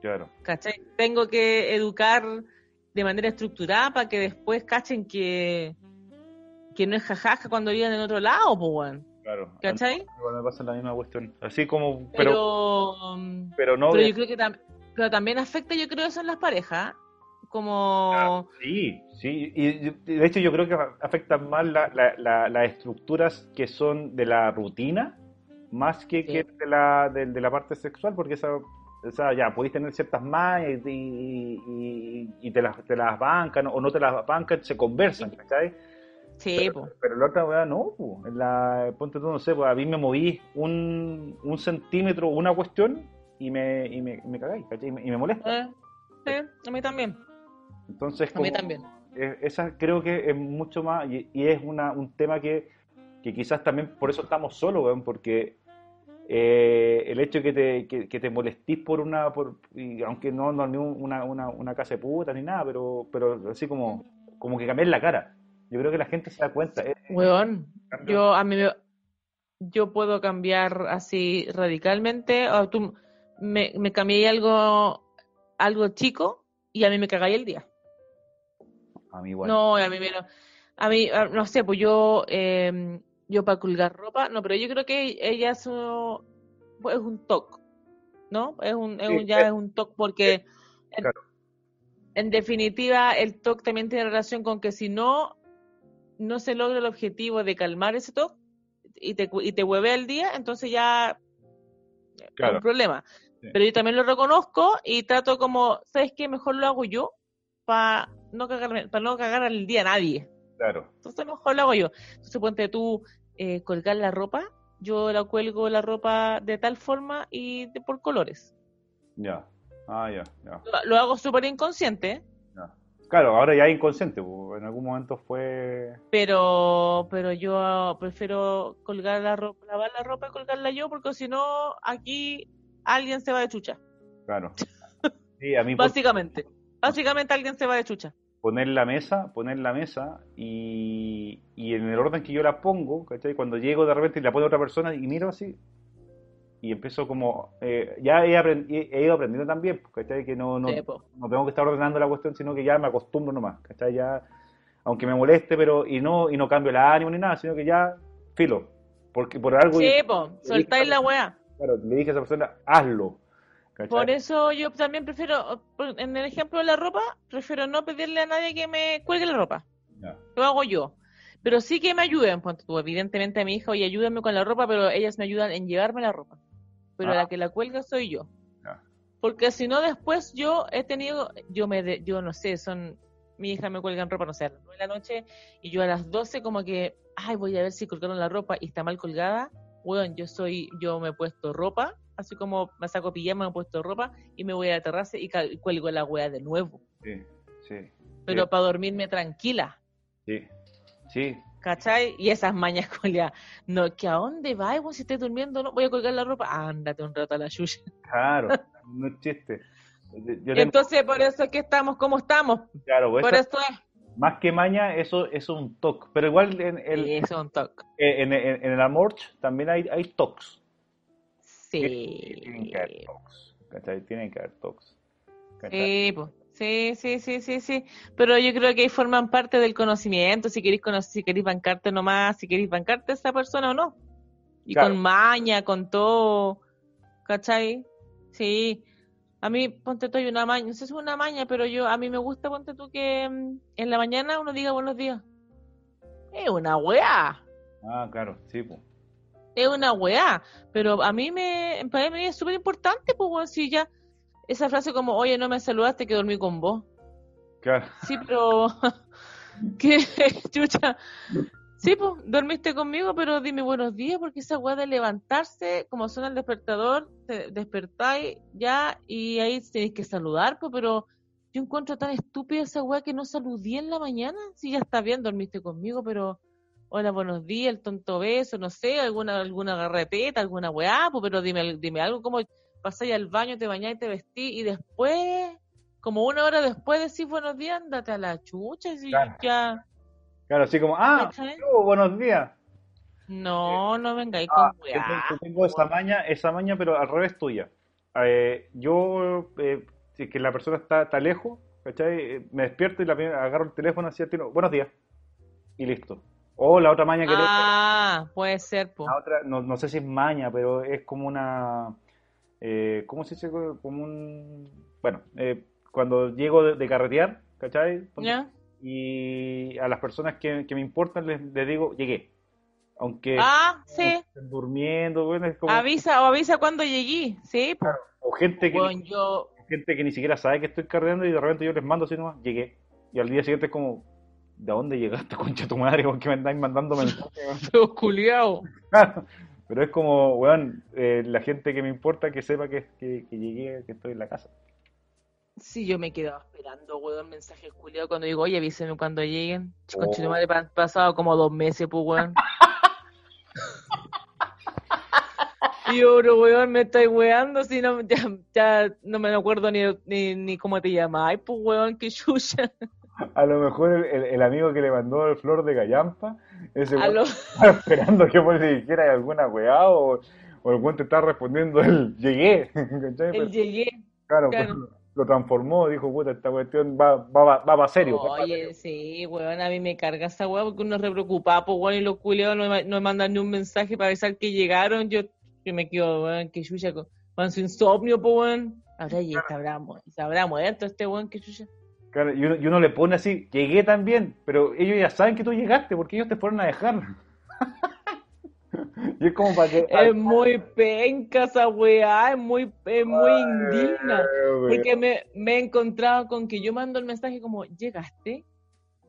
Claro, ¿cachai? Tengo que educar de manera estructurada para que después cachen que, que no es jajaja cuando viven en otro lado, pues, weón, claro. ¿cachai? Igual me pasa la misma cuestión. Así como, pero, Pero, pero no pero yo creo que tam- pero también afecta, yo creo, eso en las parejas, como... Sí, sí, y de hecho yo creo que afectan más la- la- la- las estructuras que son de la rutina, más que, Sí. que de, la, de, de la parte sexual, porque esa, esa ya, podéis tener ciertas mallas y, y- te, las, te las bancan o no te las bancan, se conversan, ¿cachai? Sí. Pero la otra weá no, po. En la, ponte tú, no sé, pues a mí me moví un, un centímetro, una cuestión, y me, y me, me cagáis, ¿cachai? Y me, y me molesta. Eh, a mí también. Entonces, A mí también. eh, esa creo que es mucho más, y, y es una, un tema que, que quizás también por eso estamos solos, weón, porque eh, el hecho de que te, que, que te molestís por una, por, y aunque no, no una, una, una casa de puta ni nada, pero, pero así como, como que cambiar la cara. Yo creo que la gente se da cuenta. eh, Weón, yo a mí me- yo puedo cambiar así radicalmente. o tú me, me cambié algo algo chico y a mí me cagáis el día. a mí igual. No, a mí me lo- a mí no sé, pues yo eh, yo para colgar ropa, no, pero yo creo que ella es un, pues es un toque, ¿no? Es un, es Sí, un ya es- es un toque porque en, claro. en definitiva el toque también tiene relación con que si no no se logra el objetivo de calmar ese toque y te, y te hueve el día, entonces ya es un problema. Sí. Pero yo también lo reconozco y trato como, ¿sabes qué? Mejor lo hago yo para no cagarme, para no cagar al día a nadie. Claro. Entonces mejor lo hago yo. Entonces ponte tú eh, colgar la ropa, yo la cuelgo la ropa de tal forma y de, por colores. Ya. Ah, ya, ya, Lo, lo hago súper inconsciente, ya. Claro, ahora ya es inconsciente, en algún momento fue... pero pero yo prefiero colgar la ropa, lavar la ropa y colgarla yo, porque si no, aquí alguien se va de chucha. Claro. Sí, a mí Básicamente. Básicamente alguien se va de chucha. Poner la mesa, poner la mesa y, y en el orden que yo la pongo, ¿cachai? Cuando llego de repente y la pone otra persona y miro así y empiezo como, eh, ya he, he- ido aprendiendo también, ¿cachai? Que no, no, Sí, po. no tengo que estar ordenando la cuestión, sino que ya me acostumbro nomás, ¿cachai? Ya, aunque me moleste, pero, y no, y no cambio el ánimo ni nada, sino que ya, filo, porque por algo, Sí, po, soltáis la weá. claro, le dije a esa persona, hazlo, ¿cachai? Por eso yo también prefiero, en el ejemplo de la ropa, prefiero no pedirle a nadie que me cuelgue la ropa. Lo hago yo. Pero sí que me ayuden, ponte tú, evidentemente a mi hija, oye, ayúdame con la ropa, pero ellas me ayudan en llevarme la ropa. Pero Ah. la que la cuelga soy yo. Porque si no, después yo he tenido, yo me, de- yo no sé, son, mi hija me cuelga en ropa, no sé, a las 9 de la noche, y yo a las 12 como que, ay, voy a ver si colgaron la ropa y está mal colgada. Bueno, yo soy, yo me he puesto ropa, así como me saco pijama, me he puesto ropa, y me voy a la terraza y cuelgo la wea de nuevo. Sí, sí, Pero Sí. para dormirme tranquila. sí, sí, ¿Cachai? Y esas mañas culia. No, que a dónde vas, si estás durmiendo, no voy a colgar la ropa. Ándate un rato a la yuya. claro, no es chiste. Yo tengo- Entonces, por eso es que estamos como estamos. claro, pues Por eso- eso es. más que maña, eso, es un toque, pero igual en, el, Sí, es un toque. en, en- en el amorch también hay, hay toques. Sí. Tienen que haber toques, ¿cachai? Tienen que haber. ¿cachai? Sí, sí, sí, sí, sí, sí. Pero yo creo que ahí forman parte del conocimiento. Si queréis conocer, si queréis bancarte nomás, si queréis bancarte a esa persona o no. Y Claro. con maña, con todo. ¿Cachai? Sí. A mí, ponte tú, hay una maña, no sé si es una maña, pero yo, a mí me gusta, ponte tú, que mm, en la mañana uno diga buenos días. Es una weá. Ah, claro, sí, pues. Es una weá, pero a mí me, para mí es súper importante, pues, si ya, esa frase como, oye, no me saludaste que dormí con vos. Claro. Sí, pero, ¿qué chucha? Sí, pues, dormiste conmigo, pero dime buenos días, porque esa weá de levantarse, como suena el despertador, te despertáis ya y ahí tenéis que saludar, pues, pero yo encuentro tan estúpida esa weá que no saludé en la mañana. Sí, ya está bien, dormiste conmigo, pero hola, buenos días, el tonto beso, no sé, alguna alguna alguna weá, pues, pero dime, dime algo como pasáis al baño, te bañáis, te vestí y después, como una hora después decís buenos días, andate a la chucha y Claro. ya. Claro, así como, ah, buenos días. No, no vengáis Ah, con tengo, weá. yo tengo esa maña, esa maña, pero al revés tuya. Eh, yo, eh, si que la persona está, está lejos, ¿cachai? Eh, Me despierto y la agarro el teléfono así tiro, buenos días, y listo. O la otra maña que le- Ah, puede ser, pues. la otra, no, no sé si es maña, pero es como una, eh, ¿cómo se dice? Como un, bueno, eh, cuando llego de, de carretear, ¿cachai? ¿Ya? Y a las personas que, que me importan les, les digo, llegué. Aunque Ah, sí. estén durmiendo, bueno, es como, Avisa o avisa cuando llegué. Sí, o gente que, Bueno, yo, gente que ni siquiera sabe que estoy carreando y de repente yo les mando así nomás, llegué. Y al día siguiente es como, ¿de dónde llegaste, concha tu madre? ¿Por qué me andáis mandando mensajes? culiao. Claro. Pero es como, weón, eh, la gente que me importa que sepa que, que, que llegué, que estoy en la casa. Sí, yo me quedaba esperando, weón, mensajes culiados cuando digo, oye, avíseme cuando lleguen. Oh. Conche tu madre, han pasado como dos meses, pues, weón. Y yo, pero weón, me estáis weando, si no, ya, ya no me acuerdo ni, ni, ni cómo te llamáis, pues, weón, que chucha. A lo mejor el, el- el amigo que le mandó el flor de gallampa, ese lo- estaba esperando que vos le dijeras alguna weá o, o el weón te está respondiendo el llegué. el llegué. claro, claro. pues, lo transformó, dijo, puta, esta cuestión va, va, va, va para serio. Oye, sí, weón, a mí me carga esa weá porque uno es re preocupado, pues, weón, y los culiados no, me- no me mandan ni un mensaje para avisar que llegaron. Yo, yo me quedo, weón, que chucha, con, con su insomnio, pues, weón. Ahora ya sabrá, sabrá muerto este weón, que chucha. Claro, y, uno, y uno le pone así, llegué también, pero ellos ya saben que tú llegaste porque ellos te fueron a dejar. y es como para que... Es muy penca esa weá, es muy, es muy indigna. Porque me, me he encontrado con que yo mando el mensaje como, ¿llegaste?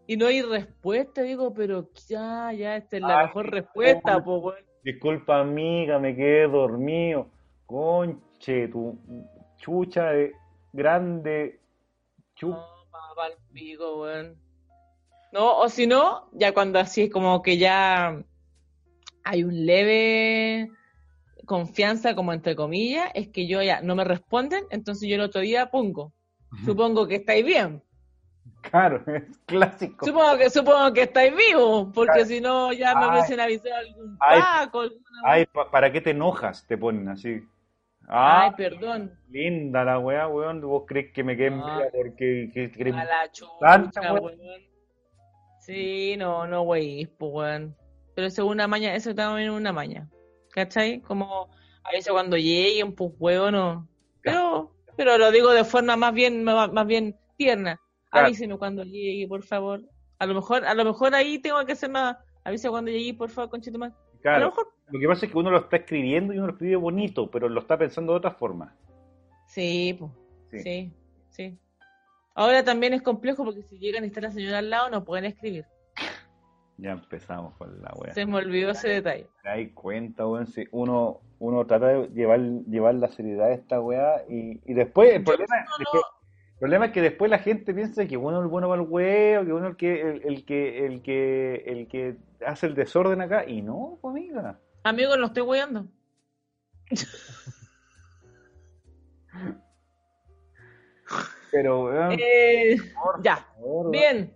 Y no hay respuesta, digo, pero ya, ya, esta es la Ay, mejor respuesta, pues. Disculpa, amiga, me quedé dormido. Conche, tu chucha de grande. Chu... Pa'l pico, weón. No, o si no, ya cuando así es como que ya hay un leve confianza, como entre comillas, es que yo ya no me responden, entonces yo el otro día pongo. Supongo que estáis bien. Claro, es clásico. Supongo que, supongo que estáis vivos, porque Claro. si no ya me hubiesen avisado algún Ay. paco. alguna- Ay, pa- ¿para qué te enojas? Te ponen así. Ay, Ah, perdón. linda la weá, weón. ¿Vos crees que me quedé en Ah. vida porque que, que- A la chucha, weón. Sí, no, no, wey, pues, weón. Pero eso es una maña, eso también es una maña. ¿Cachai? Como a veces cuando lleguen, pues, weón, no. Pero, pero lo digo de forma más bien, más más bien tierna. Claro. Cuando llegue, por favor. A lo mejor, a lo mejor ahí tengo que ser más. Avísame cuando llegue, por favor, conchetumar. A lo Claro, mejor. lo que pasa es que uno lo está escribiendo y uno lo escribe bonito, pero lo está pensando de otra forma. Sí, pues. Sí. Sí, sí. Ahora también es complejo porque si llegan y está la señora al lado no pueden escribir. Ya empezamos con la weá. Se me olvidó ese detalle. Me dais cuenta, weón, si uno, uno trata de llevar, llevar la seriedad a esta weá y, y después el Yo problema, que, el problema es que después la gente piensa que uno es el bueno para el huevo, que uno es el que, el, el que, el que, el que hace el desorden acá, y no, pues, amiga. Amigo, no estoy weyando. Pero, weón, Eh, por ya, favor, bien.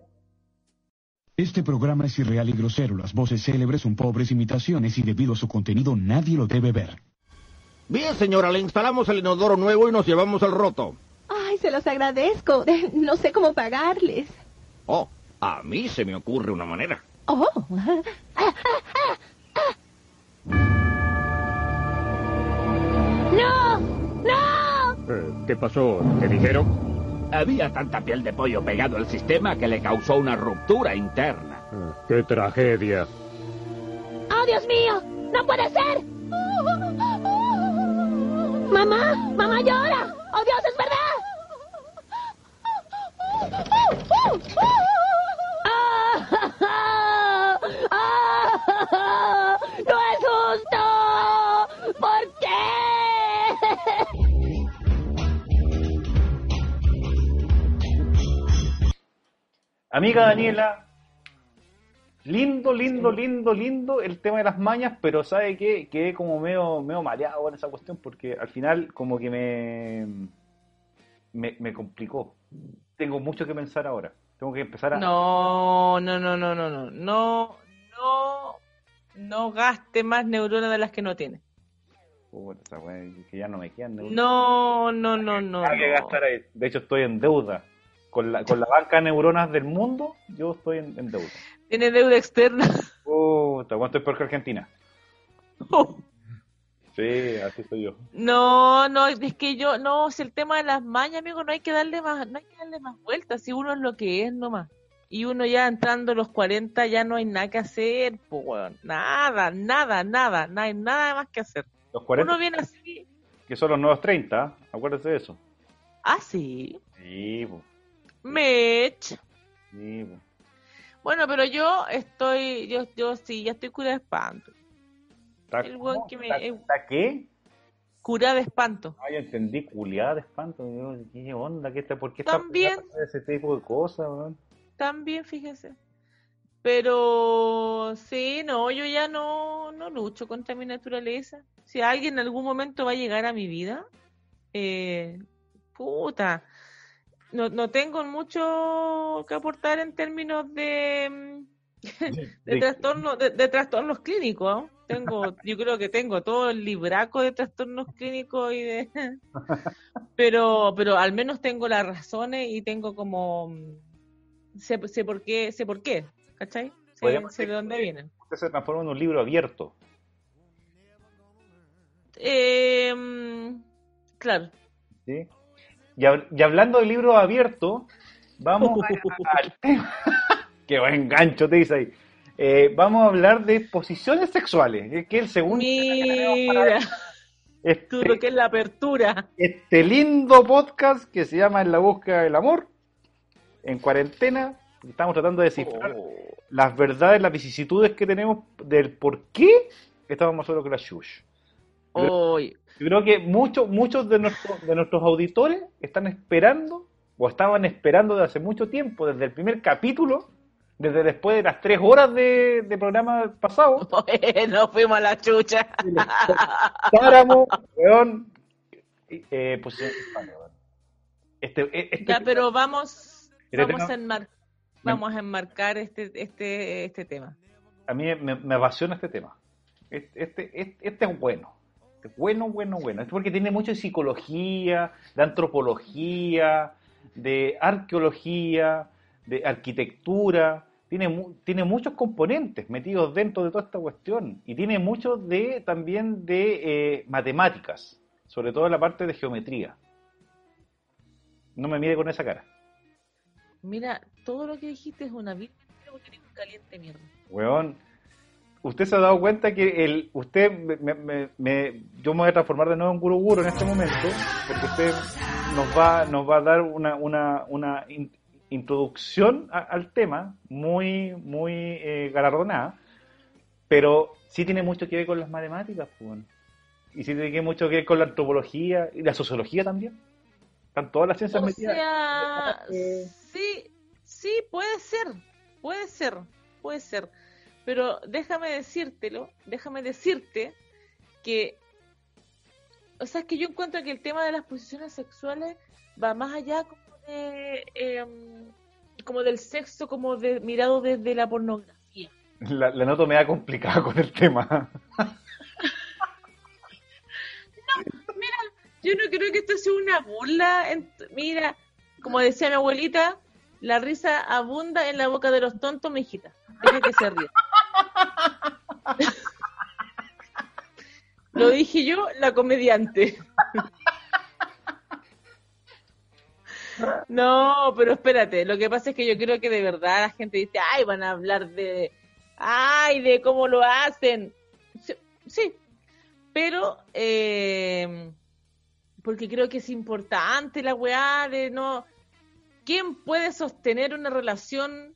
Este programa es irreal y grosero. Las voces célebres son pobres imitaciones y debido a su contenido nadie lo debe ver. Bien, señora, le instalamos el inodoro nuevo y nos llevamos el roto. Ay, se los agradezco. No sé cómo pagarles. Oh, a mí se me ocurre una manera. Oh. ¡No! ¡No! ¿Qué pasó? ¿Te dijeron? Había tanta piel de pollo pegado al sistema que le causó una ruptura interna. ¡Qué tragedia! ¡Oh, Dios mío! ¡No puede ser! ¡Mamá! ¡Mamá llora! ¡Oh, Dios, es verdad! ¡No es justo! ¿Por qué? Amiga Daniela, lindo, lindo, lindo, lindo el tema de las mañas, pero ¿sabe qué? Quedé como medio, medio mareado en esa cuestión porque al final como que me, me complicó. Tengo mucho que pensar ahora. Tengo que empezar a... No, no, no, no, no, no. No, no, no gaste más neuronas de las que no tiene. Puta, wea, que ya no me quedan neuronas. No, no, no, no. Nada que gastar ahí. De hecho, estoy en deuda. Con la, con la banca de neuronas del mundo, yo estoy en, en deuda. Tiene deuda externa. Puta, ¿cuánto es peor que Argentina? Sí, así soy yo. No, no, es que yo, no, si el tema de las mañas, amigo, no hay que darle más, no hay que darle más vueltas, si uno es lo que es nomás. Y uno ya entrando a los 40 ya no hay nada que hacer, pues, weón. Nada, nada, nada, no hay nada más que hacer. Los 40, Uno viene así, que son los nuevos 30, acuérdese de eso. ah, sí, Sí, po, Mech. sí. Bueno, pero yo estoy, yo, yo sí, ya estoy cura de espanto. ¿Está, El weón que me- ¿Está- está qué? Cura de espanto. Ah, ya entendí, culiada de espanto. Yo, ¿Qué onda? ¿Qué está, ¿Por qué está También. pasando ese tipo de cosas, weón? También, fíjese. Pero sí, no, yo ya no, no lucho contra mi naturaleza. Si alguien en algún momento va a llegar a mi vida, eh, puta, no, no tengo mucho que aportar en términos de, mm, de, de- trastorno, de, de trastornos clínicos. Tengo, yo creo que tengo todo el libraco de trastornos clínicos y de, pero, pero al menos tengo las razones y tengo como sé, sé por qué, sé por qué, ¿cachai? Sé, de dónde vienen. Usted se transforma en un libro abierto. Eh, claro. ¿sí? Y, hab- y hablando de libros abiertos, vamos al tema. Qué buen gancho te dice ahí. Eh, vamos a hablar de posiciones sexuales, que el segundo Mira, tú lo este, que es la apertura. este lindo podcast que se llama En la búsqueda del amor, en cuarentena. Estamos tratando de descifrar Oh. las verdades, las vicisitudes que tenemos del por qué estamos más solos que la Shush. Yo creo que muchos muchos de, nuestros de nuestros auditores están esperando, o estaban esperando desde hace mucho tiempo, desde el primer capítulo, desde después de las tres horas de, de programa pasado, Nos fuimos a la chucha. páramo, weón, eh, pues, eh, este, eh, este- Ya, pero vamos, Pero vamos, tengo- a enmar- vamos a enmarcar este, este, este tema. a mí me, me apasiona este tema. Este, este, este, este es bueno. Este bueno, bueno, bueno. Es porque tiene mucho de psicología, de antropología, de arqueología, de arquitectura. Tiene, tiene muchos componentes metidos dentro de toda esta cuestión. Y tiene mucho de también de eh, matemáticas, sobre todo la parte de geometría. No me mire con esa cara. Mira, todo lo que dijiste es una mentira porque un caliente mierda. Weón, usted se ha dado cuenta que el, usted, me, me- me- yo me voy a transformar de nuevo en Guru Guru en este momento, porque usted nos va, nos va a dar una, una, una introducción a- al tema muy, muy eh, galardonada, pero sí tiene mucho que ver con las matemáticas, pues, y sí tiene mucho que ver con la antropología y la sociología también. Están todas las ciencias O metidas. sea, sí, sí, puede ser, puede ser, puede ser. Pero déjame decírtelo, déjame decirte que, o sea, es que yo encuentro que el tema de las posiciones sexuales va más allá como de, em, como del sexo, como de mirado desde la pornografía. La, la noto me da complicada con el tema. Mira, yo no creo que esto sea una burla. mira, como decía mi abuelita, la risa abunda en la boca de los tontos, mijita. Deja que se ríe. Lo dije yo, la comediante. No, pero espérate, lo que pasa es que yo creo que de verdad la gente dice, ay, van a hablar de, ay, de cómo lo hacen. Sí, sí. pero eh, porque creo que es importante la weá de no... ¿Quién puede sostener una relación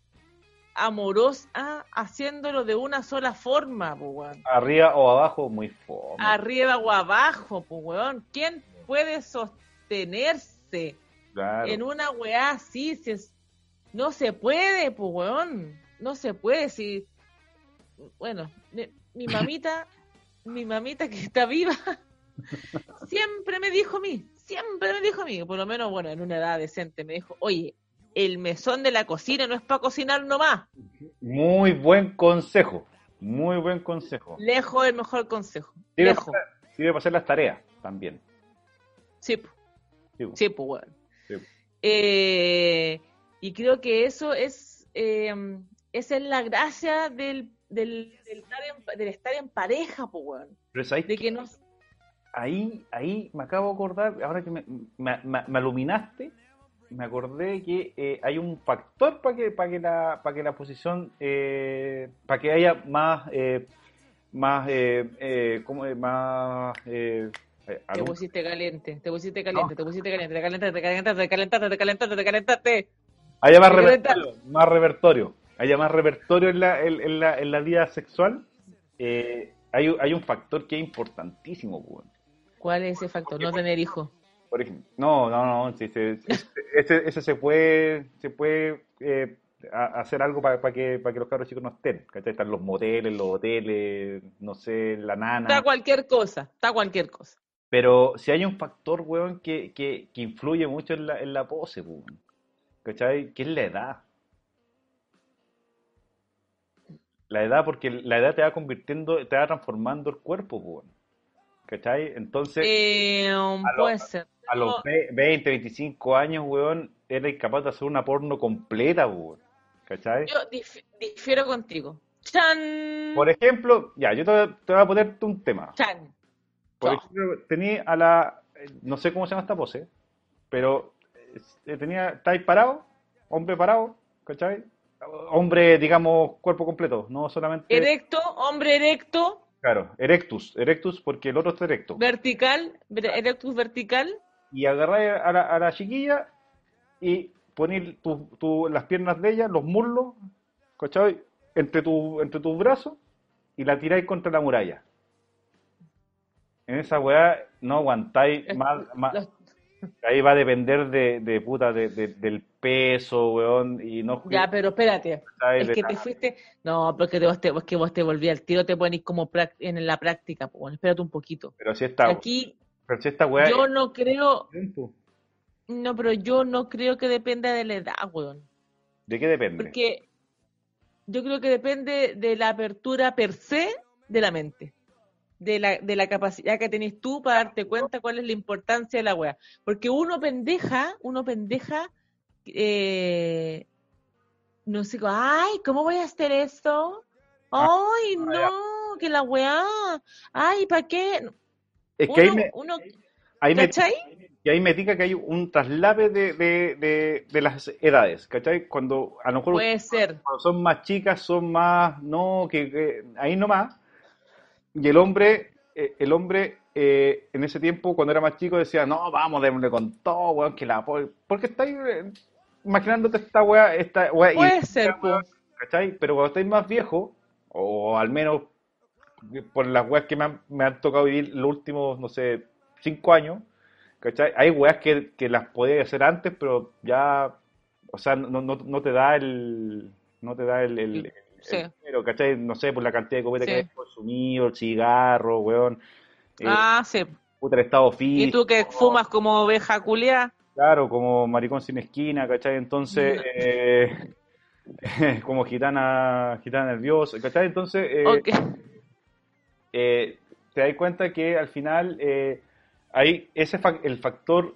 amorosa haciéndolo de una sola forma, weón? Arriba o abajo, muy fome. Arriba o abajo, pues, weón. ¿Quién puede sostenerse Claro. en una weá así? Si es... No se puede, pues, weón. No se puede. Si... Bueno, mi, mi mamita, mi mamita que está viva, siempre me dijo a mí, siempre me dijo a mí, por lo menos, bueno, en una edad decente, me dijo, oye, el mesón de la cocina no es para cocinar nomás. Muy buen consejo. Muy buen consejo. Lejos el mejor consejo. Sirve Lejos. para, sirve para hacer las tareas también. Sí. Sí. Sí, pues, weón. Sí. Eh, y creo que eso es, eh, esa es la gracia del, del, del estar, en, del estar en pareja, pues, weón. Pero es ahí, De que no, ahí, ahí me acabo de acordar, ahora que me, me, me- me iluminaste, me acordé que eh, hay un factor para que, para que, la, para que la posición, eh, para que haya más, eh, más, eh, eh, ¿cómo es? Más, te algún- pusiste caliente, te pusiste caliente, te pusiste caliente, te calentaste, te calentaste, te calentaste, te calentaste, te calentaste. haya más te repertorio, más repertorio, haya más repertorio en la, en, la, en la vida sexual, eh, hay, hay un factor que es importantísimo, pues. ¿Cuál es ese factor? No tener hijos. Por ejemplo, no, no, no, sí, ese, ese se puede, se puede eh, hacer algo para que, para que los cabros chicos no estén, ¿cachai? Están los moteles, los hoteles, no sé, la nana, Está cualquier cosa, está cualquier cosa. Pero si hay un factor, weón, que, que, que influye mucho en la, en la pose, weón, ¿cachai? Que es la edad. La edad, porque la edad te va convirtiendo, te va transformando el cuerpo, weón, ¿cachai? Entonces... Eh, lo- puede ser. A los ve- 20, 25 años, weón, era incapaz de hacer una porno completa, weón. ¿Cachai? Yo dif- difiero contigo. ¡Chan! Por ejemplo, ya, yo te, voy a- te voy a ponerte un tema. ¡Chan! Por ejemplo, tenía a la. No sé cómo se llama esta pose, pero eh, tenía. Estáis parado, hombre parado, ¿cachai? Hombre, digamos, cuerpo completo, no solamente. Erecto, hombre erecto, Claro, erectus, erectus porque el otro está erecto. vertical, ver- erectus vertical. y agarráis a la, a la chiquilla y tu, tu- las piernas de ella, los muslos, ¿cachai? Entre, tu, entre tus brazos y la tiráis contra la muralla. En esa weá no aguantáis más, más- Los, Ahí va a depender de, de puta, de, de- del peso, weón, y no... Ya, pero espérate. Es que De- te fuiste. No, porque te, vos te, es que vos te volví al tiro, te pones como en la práctica. Pues, bueno, espérate un poquito. Pero si esta, Aquí pero si esta weá... yo no creo. ¿De No, pero yo no creo que dependa de la edad, weón. qué depende? Porque yo creo que depende de la apertura per se de la mente. De la, de la capacidad que tenés tú para darte cuenta cuál es la importancia de la wea. Porque uno pendeja, uno pendeja, eh, no sé, ay, ¿cómo voy a hacer esto? Ay, no, que la weá, ay, ¿para qué? Es que ahí Uno- me, uno- ahí y ahí me diga que hay un traslave de, de, de, de las edades, ¿cachai? Cuando a lo mejor Puede ser. cuando son más chicas, son más, no, que, que ahí nomás. Y el hombre, eh, el hombre eh, en ese tiempo, cuando era más chico, decía, no, vamos, démosle con todo, weón, que la... po-". Porque estáis eh, imaginándote esta weá, esta weá, y- Puede ser, po. ¿cachai? Pero cuando estáis más viejos, o al menos por las weas que me han, me han tocado vivir los últimos, no sé, cinco años, ¿cachai? Hay weas que, que las podía hacer antes, pero ya, o sea, no, no, no te da el, no te da el, el, Sí. el dinero, ¿cachai? No sé, por la cantidad de copete Sí. que hay consumido, el cigarro, weón, eh, Ah, sí. puta, el estado ¿Y físico, tú que fumas como oveja culia? claro, como maricón sin esquina, ¿cachai? Entonces, eh, como gitana, gitana nerviosa, ¿cachai? Entonces, eh, Ok. eh, te das cuenta que al final eh, hay ese el factor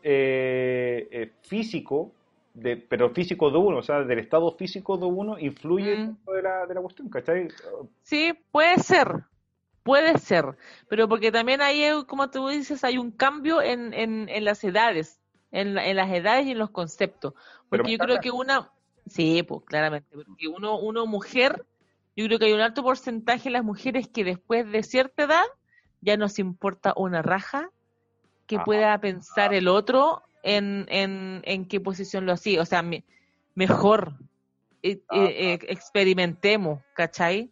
físico, de, pero físico de uno, o sea, del estado físico de uno influye Mm. de la, de la cuestión, ¿cachai? Sí, puede ser, puede ser, pero porque también hay, como tú dices, hay un cambio en, en, en las edades, en, la- en las edades y en los conceptos. Pero Porque yo creo que una, sí, pues claramente, porque uno, uno mujer, yo creo que hay un alto porcentaje de las mujeres que después de cierta edad ya nos importa una raja que pueda pensar el otro en, en, en qué posición lo hacía. O sea, me- mejor eh, Ah, eh, eh, experimentemos, ¿cachai?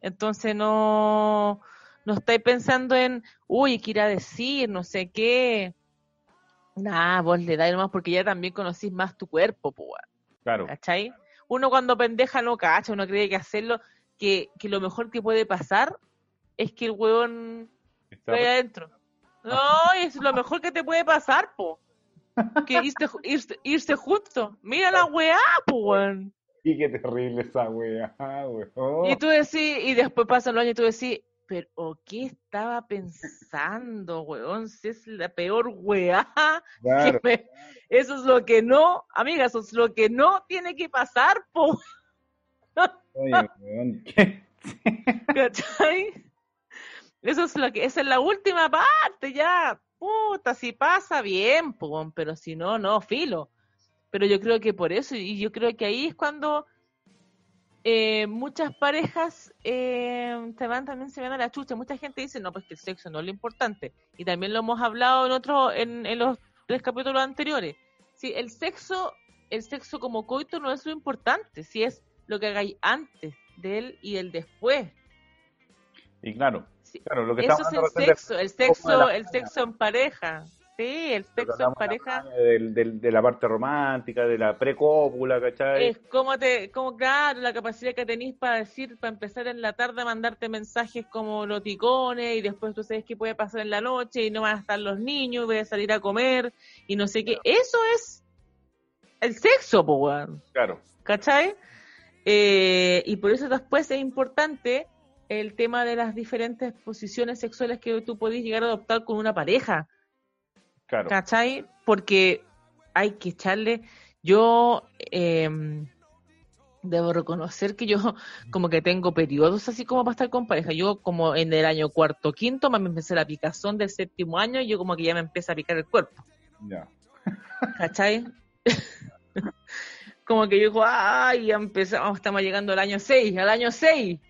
Entonces no, no estáis pensando en, uy, ¿qué irá a decir? No sé qué. Nah, vos le dais nomás porque ya también conocís más tu cuerpo, pues, Claro, ¿cachai? Uno cuando pendeja no cacha, uno cree que hacerlo, que, que lo mejor que puede pasar es que el huevón está- Estoy adentro. No, es lo mejor que te puede pasar, po. Que irse, irse, irse justo. Mira la weá, weón. y qué terrible esa wea, weón. Y tú decís, y después pasan los años y tú decís, pero ¿qué estaba pensando, weón? Si es la peor weá. Claro. que me- Eso es lo que no, amiga, eso es lo que no tiene que pasar, po. Oye, weón, ¿Cachai? Eso es lo que, esa es la última parte, ya. Puta, si pasa bien, pero si no, no, filo. Pero yo creo que por eso, y yo creo que ahí es cuando eh, muchas parejas eh, se van, también se van a la chucha. Mucha gente dice, no, pues que el sexo no es lo importante. Y también lo hemos hablado en otro, en, los tres capítulos anteriores. Sí, el sexo, el sexo como coito no es lo importante, si es lo que hagáis antes de él y el después. Y claro, Sí, claro, lo que Eso es el sexo, el de- sexo, de el sexo en pareja. Sí, el sexo en de pareja del- de la parte romántica, de la precópula, ¿cachai? es como te, como claro, la capacidad que tenéis para decir, para empezar en la tarde, mandarte mensajes como loticones y después tú sabes qué puede pasar en la noche y no van a estar los niños, voy a salir a comer y no sé qué. Eso es el sexo, weón. Claro, ¿Cachai? Eh, y por eso después es importante el tema de las diferentes posiciones sexuales que tú podés llegar a adoptar con una pareja. claro. ¿Cachai? Porque hay que echarle. Yo eh, debo reconocer que yo como que tengo periodos así como para estar con pareja. Yo como en el año cuarto, quinto, me empecé la picazón del séptimo año y yo como que ya me empieza a picar el cuerpo. Ya. ¿Cachai? como que yo digo, ay, ya empezamos, estamos llegando al año 6, al año 6,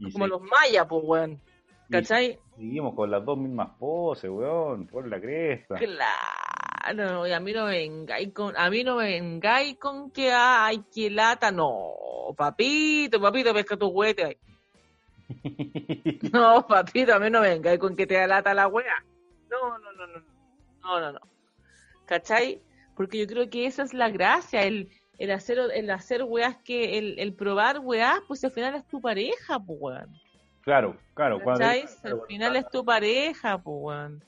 Y como sí, los mayas, pues, weón. y ¿Cachai? Seguimos con las dos mismas poses, weón, por la cresta. Claro, y a mí no me vengáis con, a mí no me vengáis con que ay, que lata, no, papito, papito, pesca tu huete ahí. No, papito, a mí no me vengáis con que te da lata la wea. No, no, no, no, no, no, no. ¿cachai? Porque yo creo que esa es la gracia, el, el hacer el hacer weas que, el, el probar weas, pues al final es tu pareja, pues weón. Claro, claro. cuando- al final es tu pareja, pues weón.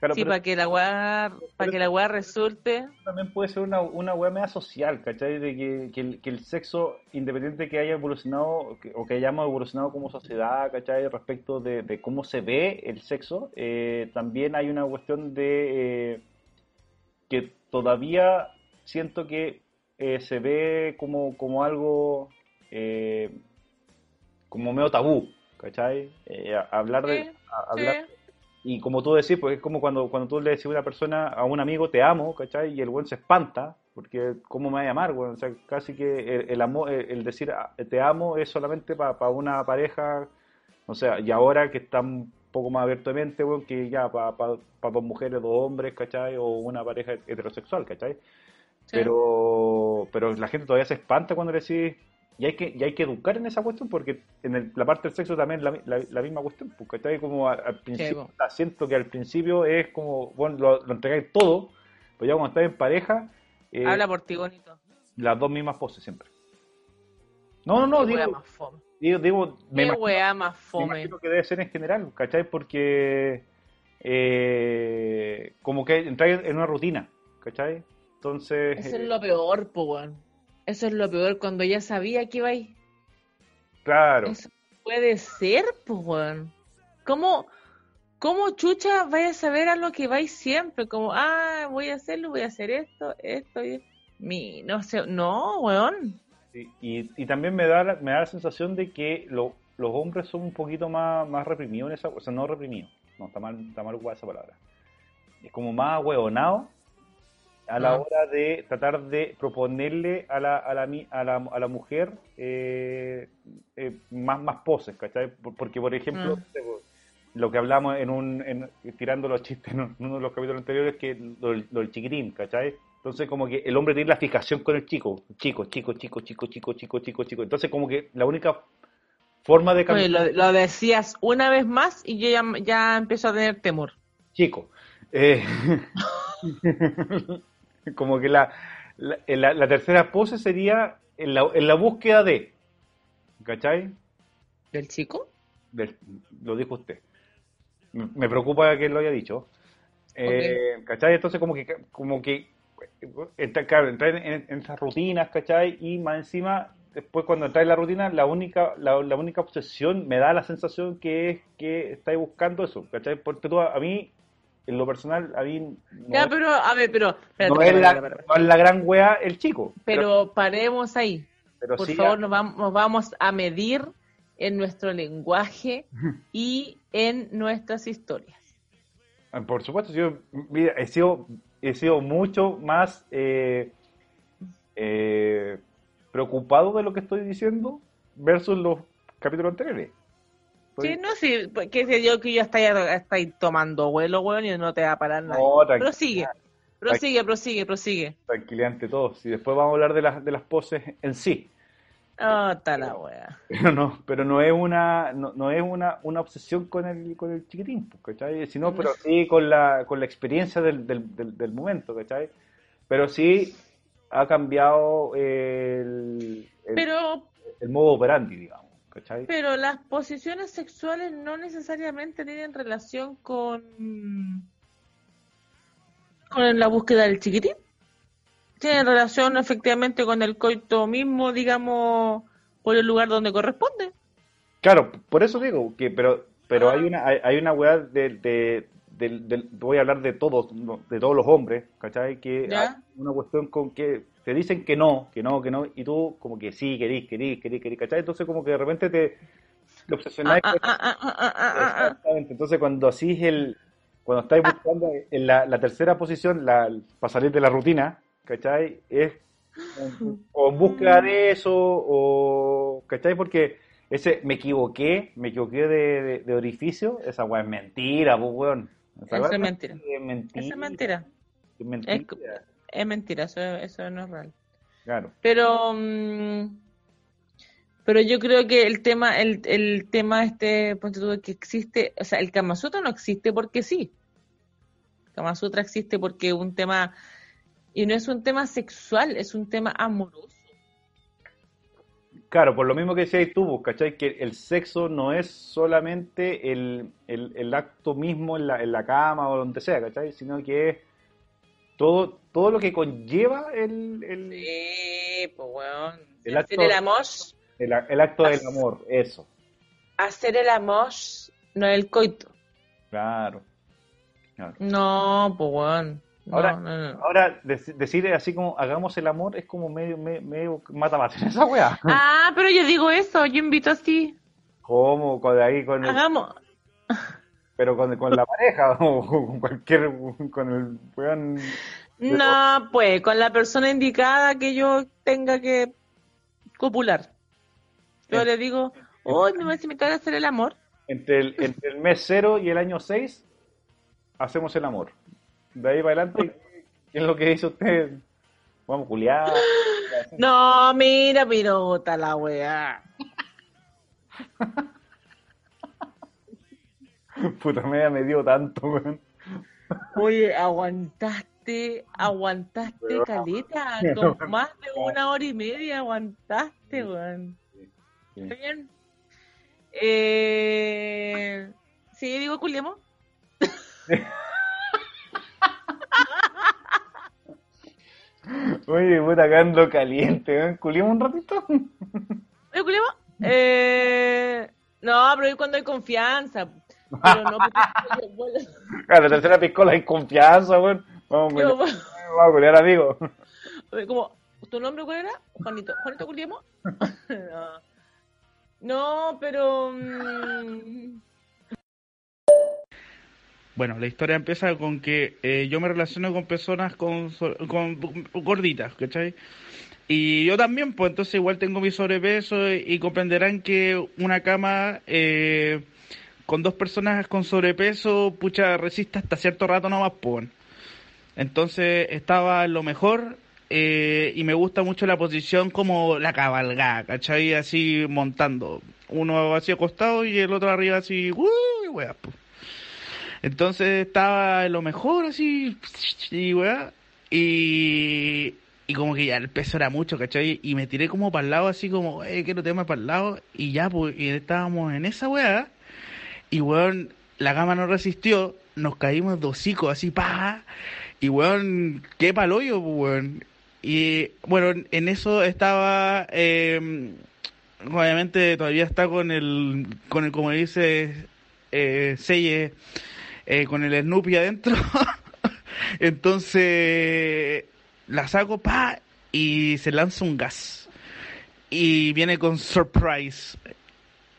claro, sí, para que la wea, para que la wea resulte. también puede ser una, una weá media social, ¿cachai? De que, que, el, que el sexo, independiente que haya evolucionado que- o que hayamos evolucionado como sociedad, ¿cachai? Respecto de, de cómo se ve el sexo, eh, también hay una cuestión de eh, que todavía siento que eh, se ve como, como algo eh, como medio tabú, ¿cachai? Eh, hablar de... Sí, a- hablar, Sí. y como tú decís, pues es como cuando, cuando tú le decís a una persona, a un amigo, te amo, ¿cachai? Y el buen se espanta, porque ¿cómo me va a llamar, weón? O sea, casi que el, el amor, el, el decir ah, te amo es solamente para una pareja, o sea, y ahora que está un poco más abierto de mente, weón, que ya para dos mujeres, dos hombres, ¿cachai? O una pareja heterosexual, ¿cachai? Sí. Pero, pero la gente todavía se espanta cuando le decís, y hay que, y hay que educar en esa cuestión, porque en el- la parte del sexo también es la, la- la misma cuestión, pues, ¿cachai? Como al, al principio, siento que al principio es como, bueno, lo, lo entregáis todo, pero ya cuando estás en pareja, eh, Habla por ti, bonito. las dos mismas poses siempre. No, no, no, digo, más fome. digo, digo, me imagino- wea más me fome. imagino que debe ser en general, ¿cachai? Porque eh, como que entráis en una rutina, ¿cachai? Entonces, Eso es eh, lo peor, weón. Eso es lo peor cuando ya sabía que iba ahí. claro, Eso puede ser, weón. ¿Cómo, ¿Cómo chucha vaya a saber a lo que vais siempre? Como, ah, voy a hacerlo, voy a hacer esto, esto y... Mi, no sé, no, weón. Sí, Y, y también me da, la- me da la sensación de que lo- los hombres son un poquito más, más reprimidos en esa, o sea, no reprimidos, no, está mal, está mal esa palabra. Es como más hueonados a la hora de tratar de proponerle a la, a la, a la, a la mujer eh, eh, más, más poses, ¿cachai? Por- Porque, por ejemplo, Mm. po, lo que hablamos en un, en- tirando los chistes en uno de los capítulos anteriores, que lo, del- lo del chiquitín, ¿cachai? Entonces, como que el hombre tiene la fijación con el chico, chico, chico, chico, chico, chico, chico, chico, chico. Entonces, como que la única forma de Oye, cambiar, lo, lo decías una vez más y yo ya, ya empiezo a tener temor. chico, eh, como que la, la, la- la tercera pose sería en la, en la búsqueda de, ¿cachai? ¿Del chico? Del- lo dijo usted. Me me preocupa que lo haya dicho. Eh, ¿Cachai? Entonces como que como que entra- claro, entrar en, en- en esas rutinas, ¿cachai? Y más encima, después cuando entras en la rutina, la única, la, la única obsesión me da la sensación que es que estáis buscando eso, ¿cachai? Porque tú, a mí, en lo personal, a mí no, Ya, es, pero, a ver, pero... espérate, no es la, espérate, espérate. no es la gran wea el chico. Pero paremos ahí. pero Por favor, nos vamos, nos vamos a medir en nuestro lenguaje y en nuestras historias. Por supuesto, yo mira, he sido, he sido mucho más eh, eh, preocupado de lo que estoy diciendo versus los capítulos anteriores. Sí, no, sí, pues, que se dio que ya estáis estáis tomando vuelo, weón, y no te va a parar nada. No, tranquila, prosigue, prosigue, prosigue, prosigue. tranquilidad ante todos. Y después vamos a hablar de las, de las poses en sí. Ah, está la wea. Pero no, pero no es una, no, no es una, una obsesión con el, con el chiquitín, pues, ¿cachai? Sino, pero sí con la, con la experiencia del, del, del, del momento, ¿cachai? Pero sí ha cambiado el, el, Pero, el modo operandi, digamos, ¿cachai? pero las posiciones sexuales no necesariamente tienen relación con con la búsqueda del chiquitín. Tienen relación efectivamente con el coito mismo, digamos, por el lugar donde corresponde. Claro, por eso digo que, pero, pero Ah. hay una, hay, hay una weá de, de, voy a hablar de todos, de todos los hombres, ¿cachai? Que Ya. hay una cuestión con que te dicen que no, que no, que no, y tú como que sí, querís, querís, querís, querís, ¿cachai? Entonces como que de repente te, te obsesionáis Ah, ah, ah, ah. Exactamente. Entonces, cuando así el, cuando estáis buscando en la, la tercera posición, la, para salir de la rutina, ¿cachai? Es o en búsqueda de eso, o, ¿cachai? Porque ese, me equivoqué, me equivoqué de, de, de orificio, esa weá es mentira, pues, weón. Esa es mentira. Es mentira. Esa es mentira. Es mentira. Es- Es mentira, eso, eso no es real. Claro. Pero mm, pero yo creo que el tema el, el tema este ponte tú, que existe, o sea, el Kama Sutra no existe porque sí. Kama Sutra existe porque es un tema Y no es un tema sexual, es un tema amoroso. Claro, por lo mismo que decías tú, pues, ¿cachai? Que el sexo no es solamente el, el, el acto mismo en la, en la cama o donde sea, ¿cachai? Sino que es todo, todo lo que conlleva el... el Sí, pues weón. El Hacer acto- el amor, el, el acto del amor, eso. hacer el amor, no el coito. Claro. claro. No, pues weón. No, Ahora, no, no. ahora dec- decir así como hagamos el amor es como medio, medio, medio mata más esa weá. Ah, pero yo digo eso, yo invito así. ¿Cómo? Con ahí, con el, Hagamos. Pero con, con la pareja o con cualquier, con el weón. No, pues, con la persona indicada que yo tenga que copular. Yo Eh. le digo, oh, me vas a invitar a hacer el amor. Entre el, entre el mes cero y el año seis, hacemos el amor. De ahí para adelante, ¿qué es lo que dice usted? Vamos, culiar. No, mira, pirota la weá. Puta media me dio tanto, weón. Oye, aguantaste, aguantaste caleta, con más de una hora y media aguantaste, weón. Sí. ¿Está bien? Eh... ¿Sí, digo culiemos? Oye, puta, acá ando caliente, weón. ¿Culiamos un ratito? ¿Oye, culiemos? Eh... No, pero es cuando hay confianza. Pero no, porque yo, bueno, A la tercera piscola hay confianza, weón. Vamos, a yo- vamos a culiar, amigo. Como, ¿tu nombre cuál era? Juanito. ¿Juanito Culiemo? no. No, pero... mm, Bueno, la historia empieza con que eh, yo me relaciono con personas con, so- con gorditas, ¿cachai? Y yo también, pues entonces igual tengo mi sobrepeso y, y comprenderán que una cama eh, con dos personas con sobrepeso, pucha, resiste hasta cierto rato nomás, pues. Entonces estaba en lo mejor eh, y me gusta mucho la posición como la cabalgada, ¿cachai? Así montando. Uno así acostado y el otro arriba así, ¡uy, wea, po. Entonces estaba en lo mejor así, y weá, y, y como que ya el peso era mucho, ¿cachai? Y me tiré como para el lado así como, eh, quiero tirarme para el lado, y ya, pues, y estábamos en esa weá, y weón, la gama no resistió, nos caímos de hocico así, pa, y weón, qué palo yo, pues, weón. Y bueno, en eso estaba, eh, obviamente todavía está con el, con el, como dice, eh, Selle, eh, con el Snoopy adentro. Entonces la saco, pa, y se lanza un gas. Y viene con surprise.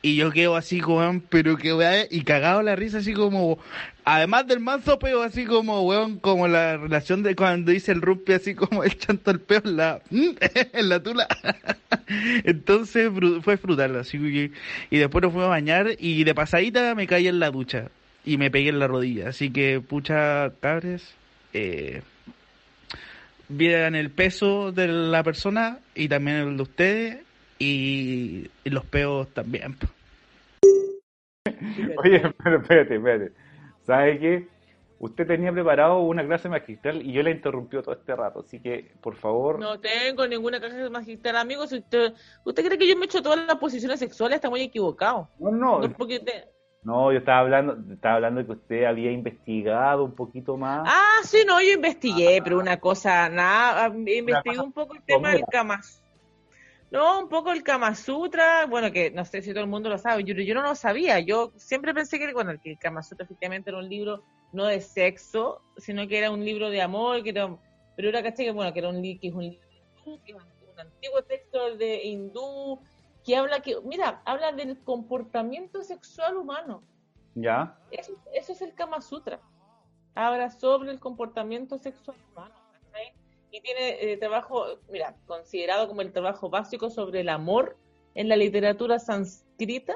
Y yo quedo así como, pero que weón, y cagado la risa así como, además del manso peo, así como, weón, como la relación de cuando dice el rumpi, así como el chanto al peo en la, en la tula. Entonces fue frutal, así que, y después nos fuimos a bañar y de pasadita me caí en la ducha y me pegué en la rodilla. Así que, pucha, cabres, eh, el peso de la persona y también el de ustedes y los peos también. Oye, pero espérate, espérate. ¿Sabe qué? Usted tenía preparado una clase magistral y yo la interrumpió todo este rato, así que, por favor, No tengo ninguna caja magistral, amigo. Si usted, usted cree que yo me he hecho todas las posiciones sexuales, está muy equivocado. no, no, No, porque te- no, yo estaba hablando, estaba hablando de que usted había investigado un poquito más. Ah, sí, no, yo investigué, pero una cosa, nada, investigué un poco el tema del Kama No, un poco el Kama Sutra, bueno, que no sé si todo el mundo lo sabe, yo, yo no lo sabía, yo siempre pensé que, bueno, que el Kama Sutra efectivamente era un libro no de sexo, sino que era un libro de amor, que era, pero era, caché que, bueno, que era un, li- que es un libro hindú, que es un antiguo texto de hindú, que habla que, mira, habla del comportamiento sexual humano. ¿Ya? Eso, eso es el Kama Sutra. Habla sobre el comportamiento sexual humano. Y tiene eh, trabajo, mira, considerado como el trabajo básico sobre el amor en la literatura sánscrita.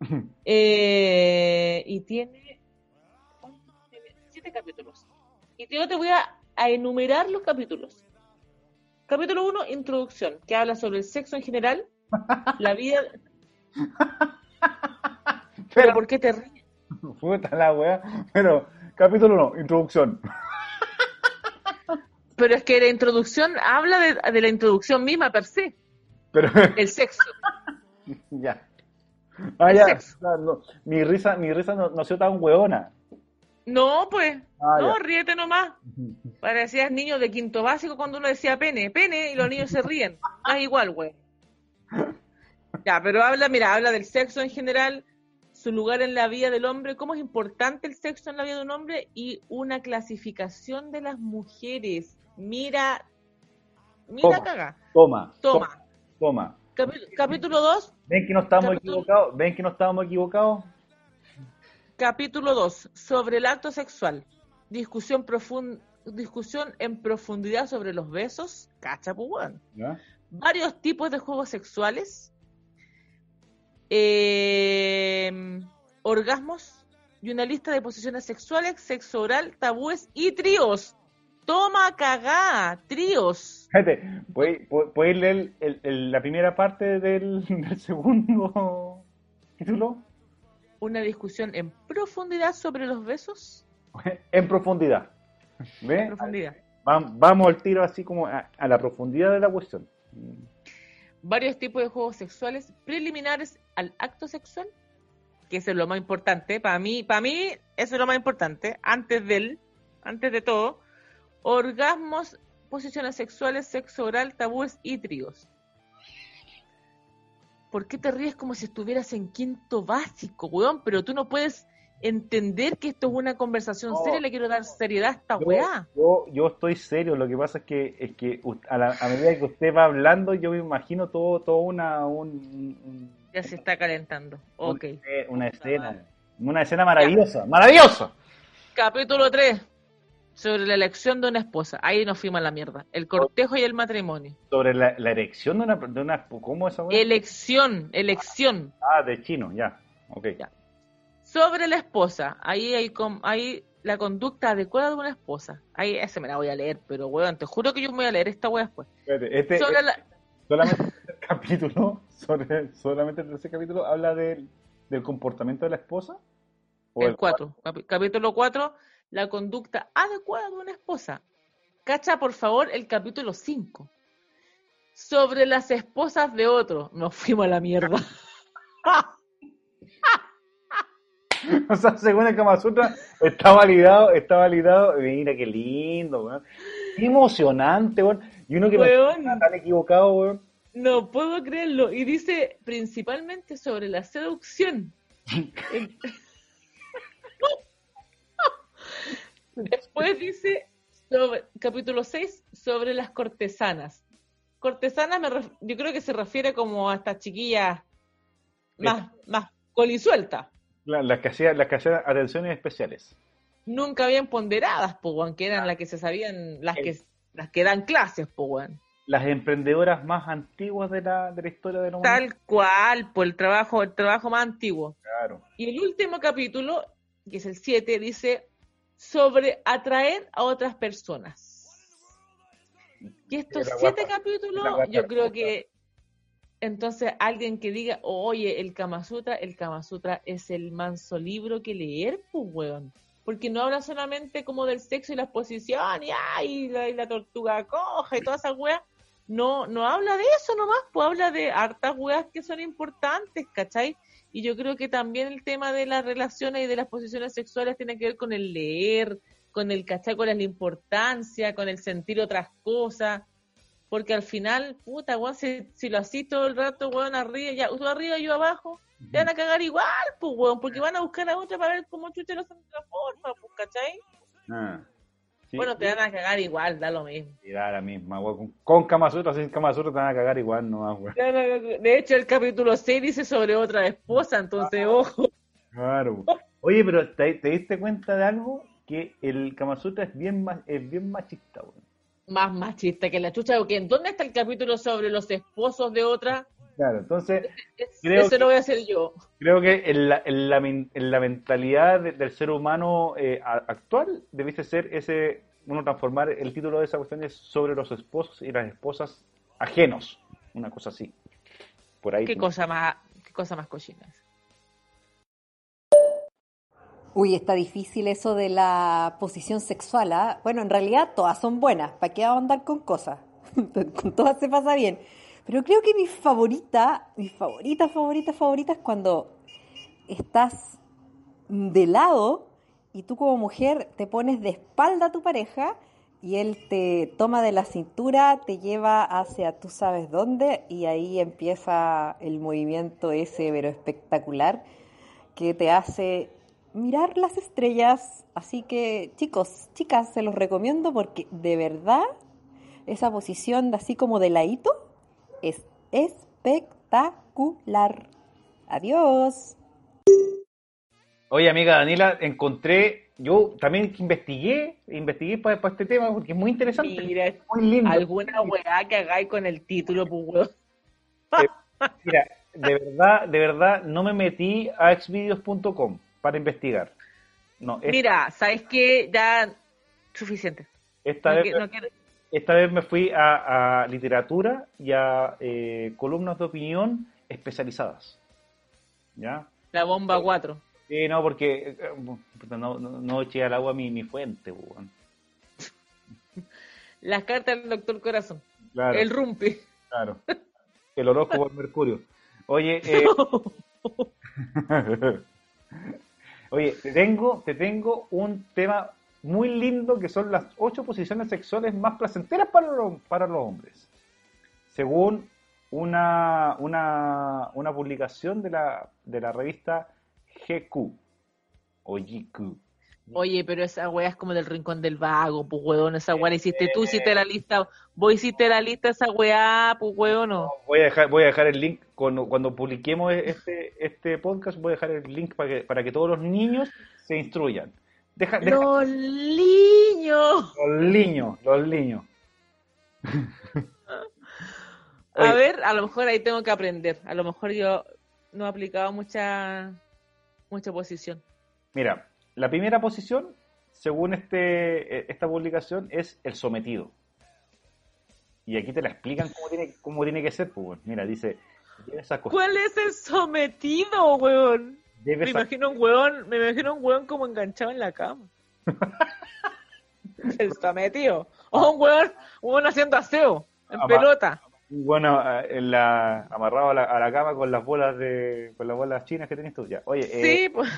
Eh, y tiene siete capítulos. Y yo te voy a, a enumerar los capítulos. Capítulo 1, introducción, que habla sobre el sexo en general, la vida... ¿Pero por qué te ríes? Puta la weá. Pero, capítulo 1, introducción. Pero es que la introducción habla de, de la introducción misma per se. Pero, El sexo. ya. Ah, El ya. sexo. No, no, mi risa, mi risa no, no ha sido tan hueona. No, pues. Ah, no, ya. ríete nomás. Parecías niño de quinto básico cuando uno decía pene, pene, y los niños se ríen. Es igual, güey. Ya, pero habla, mira, habla del sexo en general, su lugar en la vida del hombre, cómo es importante el sexo en la vida de un hombre y una clasificación de las mujeres. Mira, mira Toma. caga. Toma. Toma. Toma. Capítulo 2, ¿Ven que no estábamos Capítulo- equivocados? ¿Ven que no estábamos equivocados? capítulo 2, sobre el acto sexual. Discusión profun- discusión en profundidad sobre los besos. Cacha, pues, varios tipos de juegos sexuales, eh, orgasmos y una lista de posiciones sexuales, sexo oral, tabúes y tríos. Toma cagá, tríos. Espérate, ¿puedes, puedes leer el- el- la primera parte del, del segundo título? Una discusión en profundidad sobre los besos. En profundidad. En ¿Ves? profundidad. Vam- Vamos al tiro así como a, a la profundidad de la cuestión. Varios tipos de juegos sexuales preliminares al acto sexual, que eso es lo más importante. Para mí, para mí, eso es lo más importante. Antes del, antes de todo, orgasmos, posiciones sexuales, sexo oral, tabúes y tríos. ¿Por qué te ríes como si estuvieras en quinto básico, weón? Pero tú no puedes entender que esto es una conversación No. seria, le quiero dar seriedad a esta Yo, weá. yo, yo estoy serio, lo que pasa es que, es que a, la- a medida que usted va hablando, yo me imagino todo, todo una, un, un- Ya se está calentando. Ok. un- una escena, una escena maravillosa, maravillosa. Capítulo 3. Sobre la elección de una esposa. Ahí nos fuimos a la mierda. El cortejo y el matrimonio. Sobre la, la erección de una, de una, ¿cómo es esa weá? Elección, elección. Ah, de chino, ya, ok. Ya. Sobre la esposa. Ahí hay ahí la conducta adecuada de una esposa. Ahí ese me la voy a leer, pero weón, te juro que yo me voy a leer esta weá después. Espérate, este, Sobre la, solamente el tercer capítulo, sobre, solamente el tercer capítulo habla del, del comportamiento de la esposa. ¿O el 4. Capítulo 4. La conducta adecuada de una esposa. Cacha, por favor, el capítulo 5. Sobre las esposas de otro. Nos fuimos a la mierda. O sea, según el Kama Sutra, está validado, está validado. Mira qué lindo, weón. Qué emocionante, weón. Y uno que no está tan equivocado, weón. No puedo creerlo. Y dice principalmente sobre la seducción. Después dice, sobre, capítulo 6, sobre las cortesanas. Cortesanas me ref- yo creo que se refiere como a estas chiquillas más, más colisueltas, La- Las que hacían, las que hacían atenciones especiales. nunca bien ponderadas, po, weón, que eran las que se sabían, las que, las que dan clases, po, weón. Las emprendedoras más antiguas de la, de la historia de la humanidad. Tal cual, por el trabajo, el trabajo más antiguo. Claro. Y el último capítulo, que es el 7, dice sobre atraer a otras personas. Y estos La siete guapa- capítulos, yo creo que entonces alguien que diga, oye, el Kama Sutra, el Kama Sutra es el manso libro que leer, pues, weón. Porque no habla solamente como del sexo y la exposición, y, ay, la, y la tortuga coja y todas esas weas. No, no habla de eso nomás, pues habla de hartas weas que son importantes, ¿cachai? Y yo creo que también el tema de las relaciones y de las posiciones sexuales tiene que ver con el leer, con el cachai, cuál es la importancia, con el sentir otras cosas. Porque al final, puta, weón, si, si lo así todo el rato, weón, arriba, ya, tú arriba, yo abajo, te van a cagar igual, pues, weón, porque van a buscar a otra para ver cómo chucha lo hacen de otra forma, pues, ¿cachai? Ah. Sí, bueno, te van a cagar igual, da lo mismo. Y da la misma, weón. Con, con Kama Sutra, sin Kama Sutra te van a cagar igual nomás, weón. De hecho, el capítulo 6 dice sobre otra esposa, entonces, ojo. Claro. Oye, pero ¿te, te diste cuenta de algo? Que el Kama Sutra es bien, es bien machista, weón. Más machista que la chucha, porque ¿dónde está el capítulo sobre los esposos de otra? Claro, entonces Es- Creo Eso que- lo voy a hacer yo. creo que en la, en la, men- en la mentalidad de- del ser humano eh, actual debiste ser ese, uno transformar el título de esa cuestión es sobre los esposos y las esposas ajenos, una cosa así. Por ahí. Qué cosa más, qué cosa más cochina. esa. Uy, está difícil eso de la posición sexual. ¿ah? Bueno, en realidad todas son buenas. ¿Para qué andar con cosas? con todas se pasa bien. Pero creo que mi favorita, mi favorita, favorita, favorita es cuando estás de lado y tú como mujer te pones de espalda a tu pareja y él te toma de la cintura, te lleva hacia tú sabes dónde y ahí empieza el movimiento ese, pero espectacular, que te hace mirar las estrellas. Así que chicos, chicas, se los recomiendo porque de verdad esa posición así como de ladito es espectacular. Adiós. Oye, amiga Daniela, encontré, yo también investigué, investigué para, este tema porque es muy interesante. Mira, es muy lindo. alguna weá que hagáis con el título, pues weón. Eh, mira, de verdad, de verdad, no me metí a exvideos.com para investigar. No, Mira, ¿sabes qué? Ya, suficiente. Esta vez, esta vez me fui a, literatura y a eh, columnas de opinión especializadas. ¿Ya? La bomba 4. Sí, no, porque eh, no, no, eché al agua mi, mi fuente. Bueno. Las cartas del doctor Corazón. El rumpi. Claro. El horóscopo del Mercurio. Oye, eh, Oye, te tengo, te tengo un tema muy lindo que son las ocho posiciones sexuales más placenteras para los, para los hombres. Según una, una, una publicación de la, de la revista GQ o GQ. Oye, pero esa weá es como del rincón del vago, pues weón, esa weá la hiciste tú, hiciste la lista, vos hiciste la lista esa weá, pues weón, no. Voy a dejar, voy a dejar el link, cuando, cuando publiquemos este, este podcast, voy a dejar el link para que, para que todos los niños se instruyan. Los niños. Los niños, los niños. a ver, a lo mejor ahí tengo que aprender. A lo mejor yo no he aplicado mucha, mucha posición. Mira, la primera posición, según este, e, esta publicación, es el sometido. Y aquí te la explican cómo tiene, cómo tiene que ser. Pues, mira, dice... ¿Cuál es el sometido, weón? Me imagino un hueón, me imagino un hueón como enganchado en la cama. Está metido. O un hueón, un hueón haciendo aseo, en pelota. Bueno, eh, en la, amarrado a la, cama con las bolas de, con las bolas chinas que tienes tú ya. Oye, eh, sí, pues.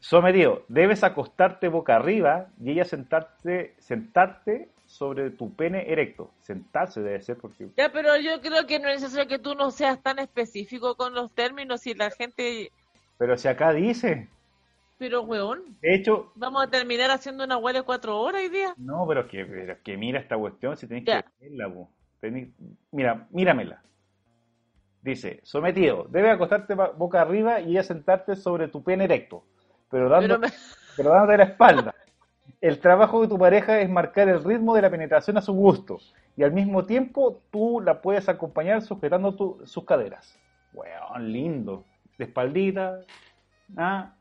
Sometido, debes acostarte boca arriba y ella sentarte, sentarte sobre tu pene erecto. Sentarse debe ser porque... Ya, pero yo creo que no es necesario que tú no seas tan específico con los términos y la gente... Pero si acá dice... Pero, weón. De hecho... Vamos a terminar haciendo una huele cuatro horas hoy día. No, pero que, que mira esta cuestión, si tenés que verla, Mira, míramela. Dice, sometido, debe acostarte boca arriba y ella sentarte sobre tu pene erecto, pero, dando, pero dándote la espalda. El trabajo de tu pareja es marcar el ritmo de la penetración a su gusto y al mismo tiempo tú la puedes acompañar sujetando sus caderas. Weón, lindo. De espaldita. ¿ah?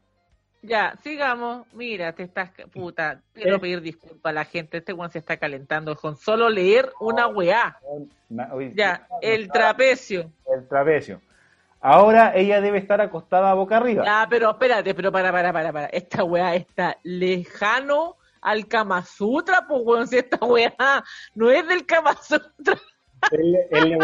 Ya, sigamos. Mira, te estás. Puta, quiero eh. pedir disculpas a la gente. Este weón se está calentando con solo leer una weá. Ya, el trapecio. El trapecio. Ahora ella debe estar acostada boca arriba. Ya, pero espérate, pero para, para, para, para. Esta weá está lejano al Kama Sutra, pues weón, si esta weá no es del Kama Sutra. El, el,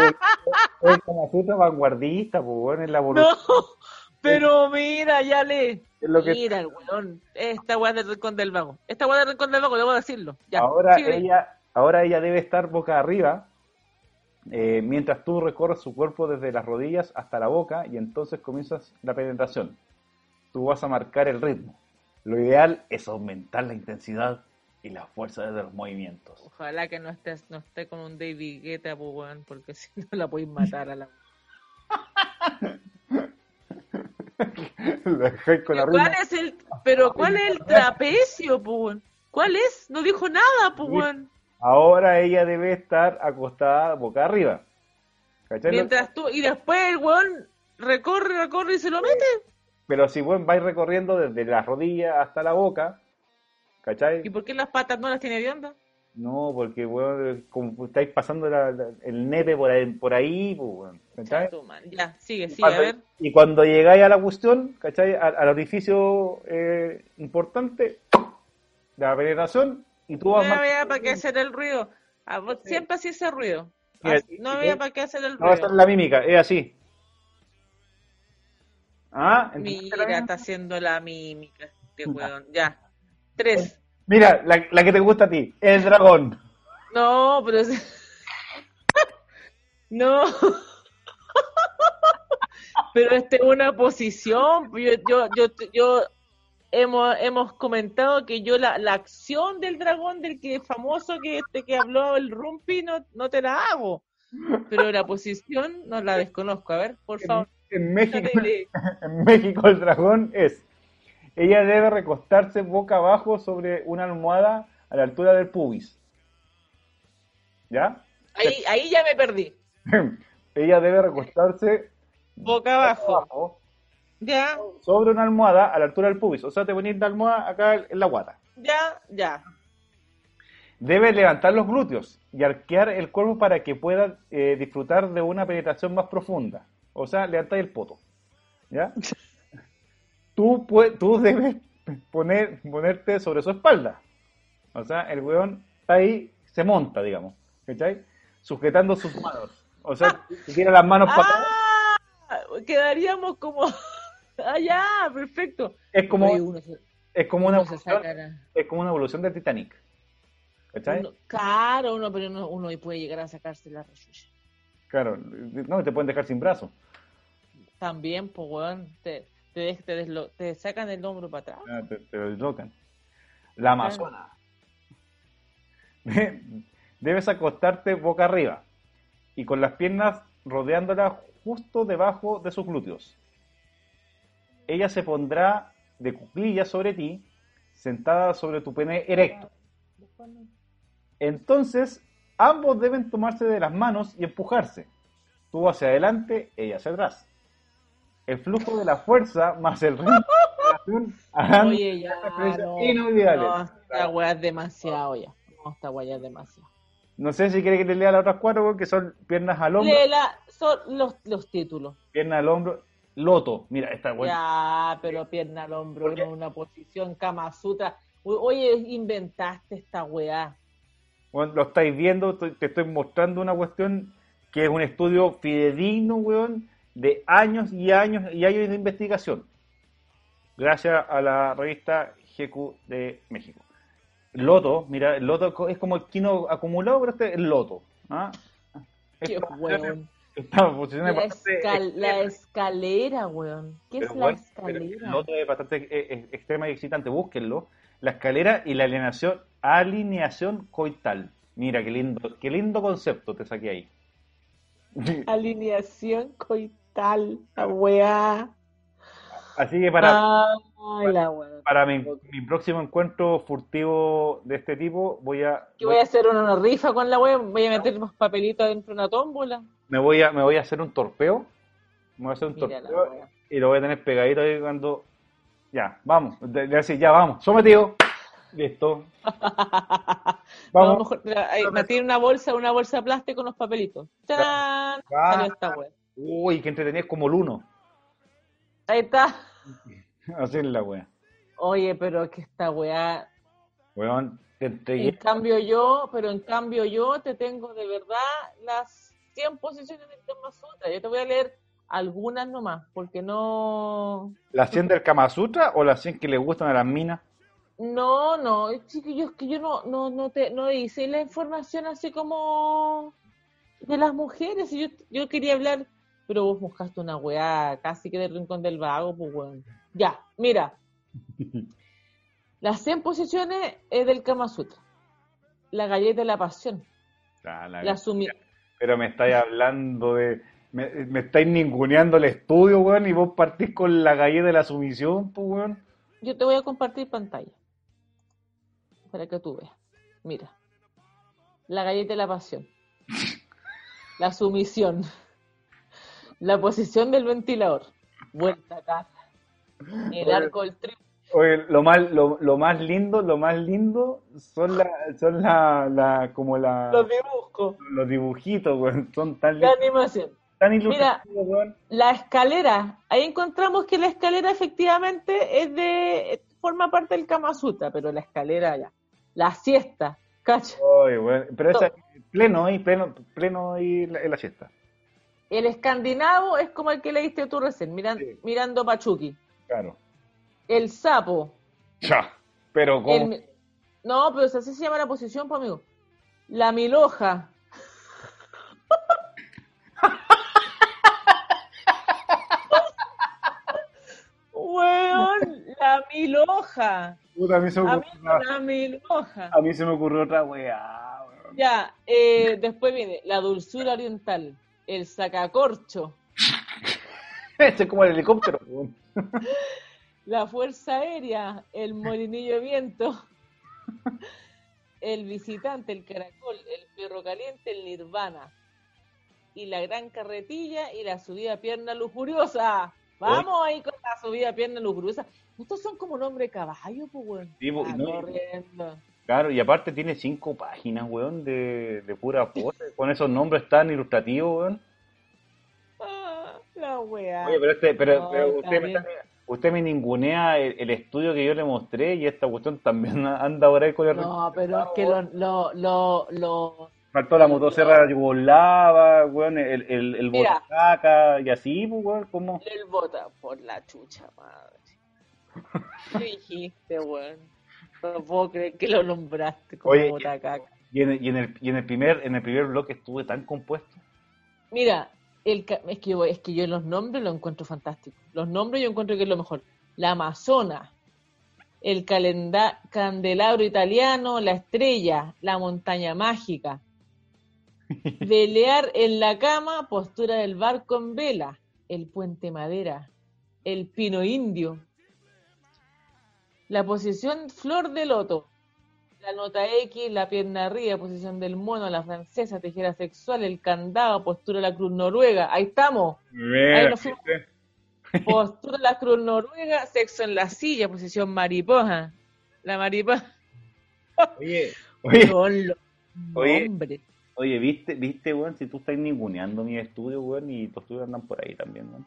Kama Sutra vanguardista, pues es la evolución. No, pero mira, ya le. Mira, el weón, esta weá del Rincón del Vago. Esta weá del Rincón del Vago, debo decirlo. Ya, ahora, ella, ahora ella debe estar boca arriba, eh, mientras tú recorres su cuerpo desde las rodillas hasta la boca y entonces comienzas la penetración. Tú vas a marcar el ritmo. Lo ideal es aumentar la intensidad y la fuerza de los movimientos. Ojalá que no estés no esté con un David Guetta, pues, porque si no la podéis matar a la. ¿Cuál es el, pero ¿cuál es el trapecio, pues? ¿Cuál es? No dijo nada, pues. Ahora ella debe estar acostada boca arriba. Mientras tú, y después el weón recorre, recorre y se lo mete. Pero si vos vais recorriendo desde las rodillas hasta la boca, ¿cachai? ¿Y por qué las patas no las tiene de onda? No, porque, weón, como estáis pasando la- la- el nepe por ahí, por ahí pues, weón, ¿cachai? Ya, sigue, sigue, a ver. y cuando llegáis a la cuestión, ¿cachai? Al, al orificio eh, importante la penetración, y tú No vas más... había para qué hacer el ruido. Vos Siempre así ese ruido. Así, No había para qué hacer el No va a estar ruido. la mímica, es así. Ah, ¿entendiste la Mira, está haciendo la mímica. Este weón. Ya. Tres. Mira, la, la que te gusta a ti, el dragón. No, pero es... No. Pero esta es una posición. Yo, yo, yo, yo hemos, hemos comentado que yo la, la acción del dragón, del que famoso que este que habló el Rumpi, no, no te la hago. Pero la posición no la desconozco. A ver, por favor. En México, en México el dragón es, ella debe recostarse boca abajo sobre una almohada a la altura del pubis. ¿Ya? Ahí, ahí ya me perdí. ella debe recostarse Boca abajo. abajo Ya, sobre una almohada a la altura del pubis. O sea, te pones la almohada acá en la guata. ya, ya. Debe levantar los glúteos y arquear el cuerpo para que pueda eh, disfrutar de una penetración más profunda. O sea, levantar el poto. ¿Ya? Tú, tú debes poner, ponerte sobre su espalda. O sea, el weón está ahí, se monta, digamos. ¿Cachai? Sujetando sus manos. O sea, tiene las manos para. Ah, quedaríamos como. Ah, ya, perfecto. Es como, Oye, uno se- es como una evolución, es como una evolución del Titanic. ¿Cachai? uno- claro, uno, pero uno, uno puede llegar a sacarse la rechucha. Claro, no, te pueden dejar sin brazo. También, pues, weón, te, te, des- te, deslo- te sacan el hombro para atrás. Ah, te, te lo dislocan. La Amazona. Debes acostarte boca arriba y con las piernas rodeándola justo debajo de sus glúteos. Ella se pondrá de cuclillas sobre ti, sentada sobre tu pene erecto. Entonces, ambos deben tomarse de las manos y empujarse. Tú hacia adelante, ella hacia atrás. El flujo de la fuerza más el ritmo de la Oye, ya, no, inolvidables. no, esta weá es demasiado ya. No, esta weá ya es demasiado. No sé si quiere que te lea las otras cuatro, weón, que son piernas al hombro, Léela, son los, los títulos. piernas al hombro, loto. Mira, esta weón. Ya, pero pierna al hombro, en una posición. O- Oye, inventaste esta weá. Weón, lo estáis viendo, te estoy mostrando una cuestión que es un estudio fidedigno, weón, de años y años y años de investigación. Gracias a la revista GQ de México. Loto, mira, el loto es como el quino acumulado, pero este es el loto. ¿ah? Qué Esta- weón. Posición es La, bastante escal- la escalera, weón. ¿Qué Pero, es la weón, escalera? el loto es bastante eh, eh, extrema y excitante, búsquenlo. La escalera y la alineación, alineación coital. Mira, qué lindo, qué lindo concepto te saqué ahí. Alineación coital, la weá. Así que para, la weá. para mi, mi próximo encuentro furtivo de este tipo, voy a, Yo voy a hacer una rifa con la weá, voy a meter más papelitos dentro de una tómbola. me voy a, me voy a hacer un torpeo. Me voy a hacer un Mira torpeo y lo voy a tener pegadito ahí cuando. Ya, vamos. De, de así, ya vamos. Sometido. Listo. Vamos. mejor, mira, ahí, me tiene una bolsa, una bolsa de plástico con los papelitos. ¡Tarán! Salió esta weá. Uy, qué entretenido, es como el uno. Ahí está. Así es la wea. Oye, pero que esta weá. Weón, te En cambio yo, pero en cambio yo te tengo de verdad las 100 posiciones del Kama Sutra. Yo te voy a leer algunas nomás, porque no... ¿La 100 del Kama Sutra o las 100 que le gustan a las minas? No, no, chiquillos, que yo no, no, no te, no hice la información así como de las mujeres. y Yo, yo quería hablar, pero vos buscaste una weá casi que del rincón del vago, pues weón. Ya, mira. Las 100 posiciones es del Kama Sutra. La galleta de la pasión. Ah, la- La sumi Pero me estáis hablando de. Me, me estáis ninguneando el estudio, weón, y vos partís con la galleta de la sumisión, pues, weón. Yo te voy a compartir pantalla. Para que tú veas. Mira. La galleta de la pasión. La sumisión. La posición del ventilador. Vuelta a casa. El arco del triunfo. Oye, lo más, lo, lo más lindo, lo más lindo son la, son la, la como la, Los dibujos. los dibujitos, son tan, La animación. tan Mira, la escalera. Ahí encontramos que la escalera efectivamente es de forma parte del Kama Sutra, pero la escalera ya. La siesta, cacha. Oye, weón, pero esa, pleno ahí, pleno, pleno ahí la- la siesta. El escandinavo es como el que leíste tú recién, miran- mirando Pachuki. Claro. El sapo. Ya, pero como, el no, pero así se llama la posición, pues, amigo. La miloja. Weón, la miloja. puta, a mí se me ocurrió, la miloja. a mí se me ocurrió otra weá, weón. Ya, eh, después viene la dulzura oriental, el sacacorcho, Ese es como el helicóptero, la fuerza aérea, el molinillo de viento, el visitante, el caracol, el perro caliente, el nirvana, y la gran carretilla y la subida a pierna lujuriosa. Vamos ahí con la subida a pierna lujuriosa. Estos son como nombre de caballo, pues, weón. Sí, y Ah, no- corriendo. Claro, y aparte tiene cinco páginas, weón, de, de pura pose, con esos nombres tan ilustrativos, weón. Ah, la weá. Oye, pero, este, pero, No, pero usted, me, está- usted me ningunea el, el estudio que yo le mostré y esta cuestión también anda por ahí con el... No, pero es que lo, lo, lo, lo- Faltó la motosierra yugoslava, weón, el, el, el Mira. botacaca y así, pues, weón, como... el bota por la chucha madre. ¿Qué dijiste, weón? No puedo creer que lo nombraste como Oye, botacaca. Y en, el, y en el, y en el primer en el primer bloque estuve tan compuesto. Mira, el, es, que, yo- es que yo los nombres los encuentro fantásticos. Los nombres yo encuentro que es lo mejor. La Amazona, el calenda- candelabro italiano, la estrella, la montaña mágica. Velear en la cama, postura del barco en vela, el puente madera, el pino indio, la posición flor de loto, la nota X, la pierna arriba, posición del mono, la francesa, tijera sexual, el candado, postura de la cruz noruega. Ahí estamos. Ahí nos fuimos. Postura de la cruz noruega, sexo en la silla, posición mariposa. La mariposa. Oye, oye, los Oye. oye, ¿viste, viste, weón? Si tú estás ninguneando mi estudio, weón, y tus estudios andan por ahí también, weón.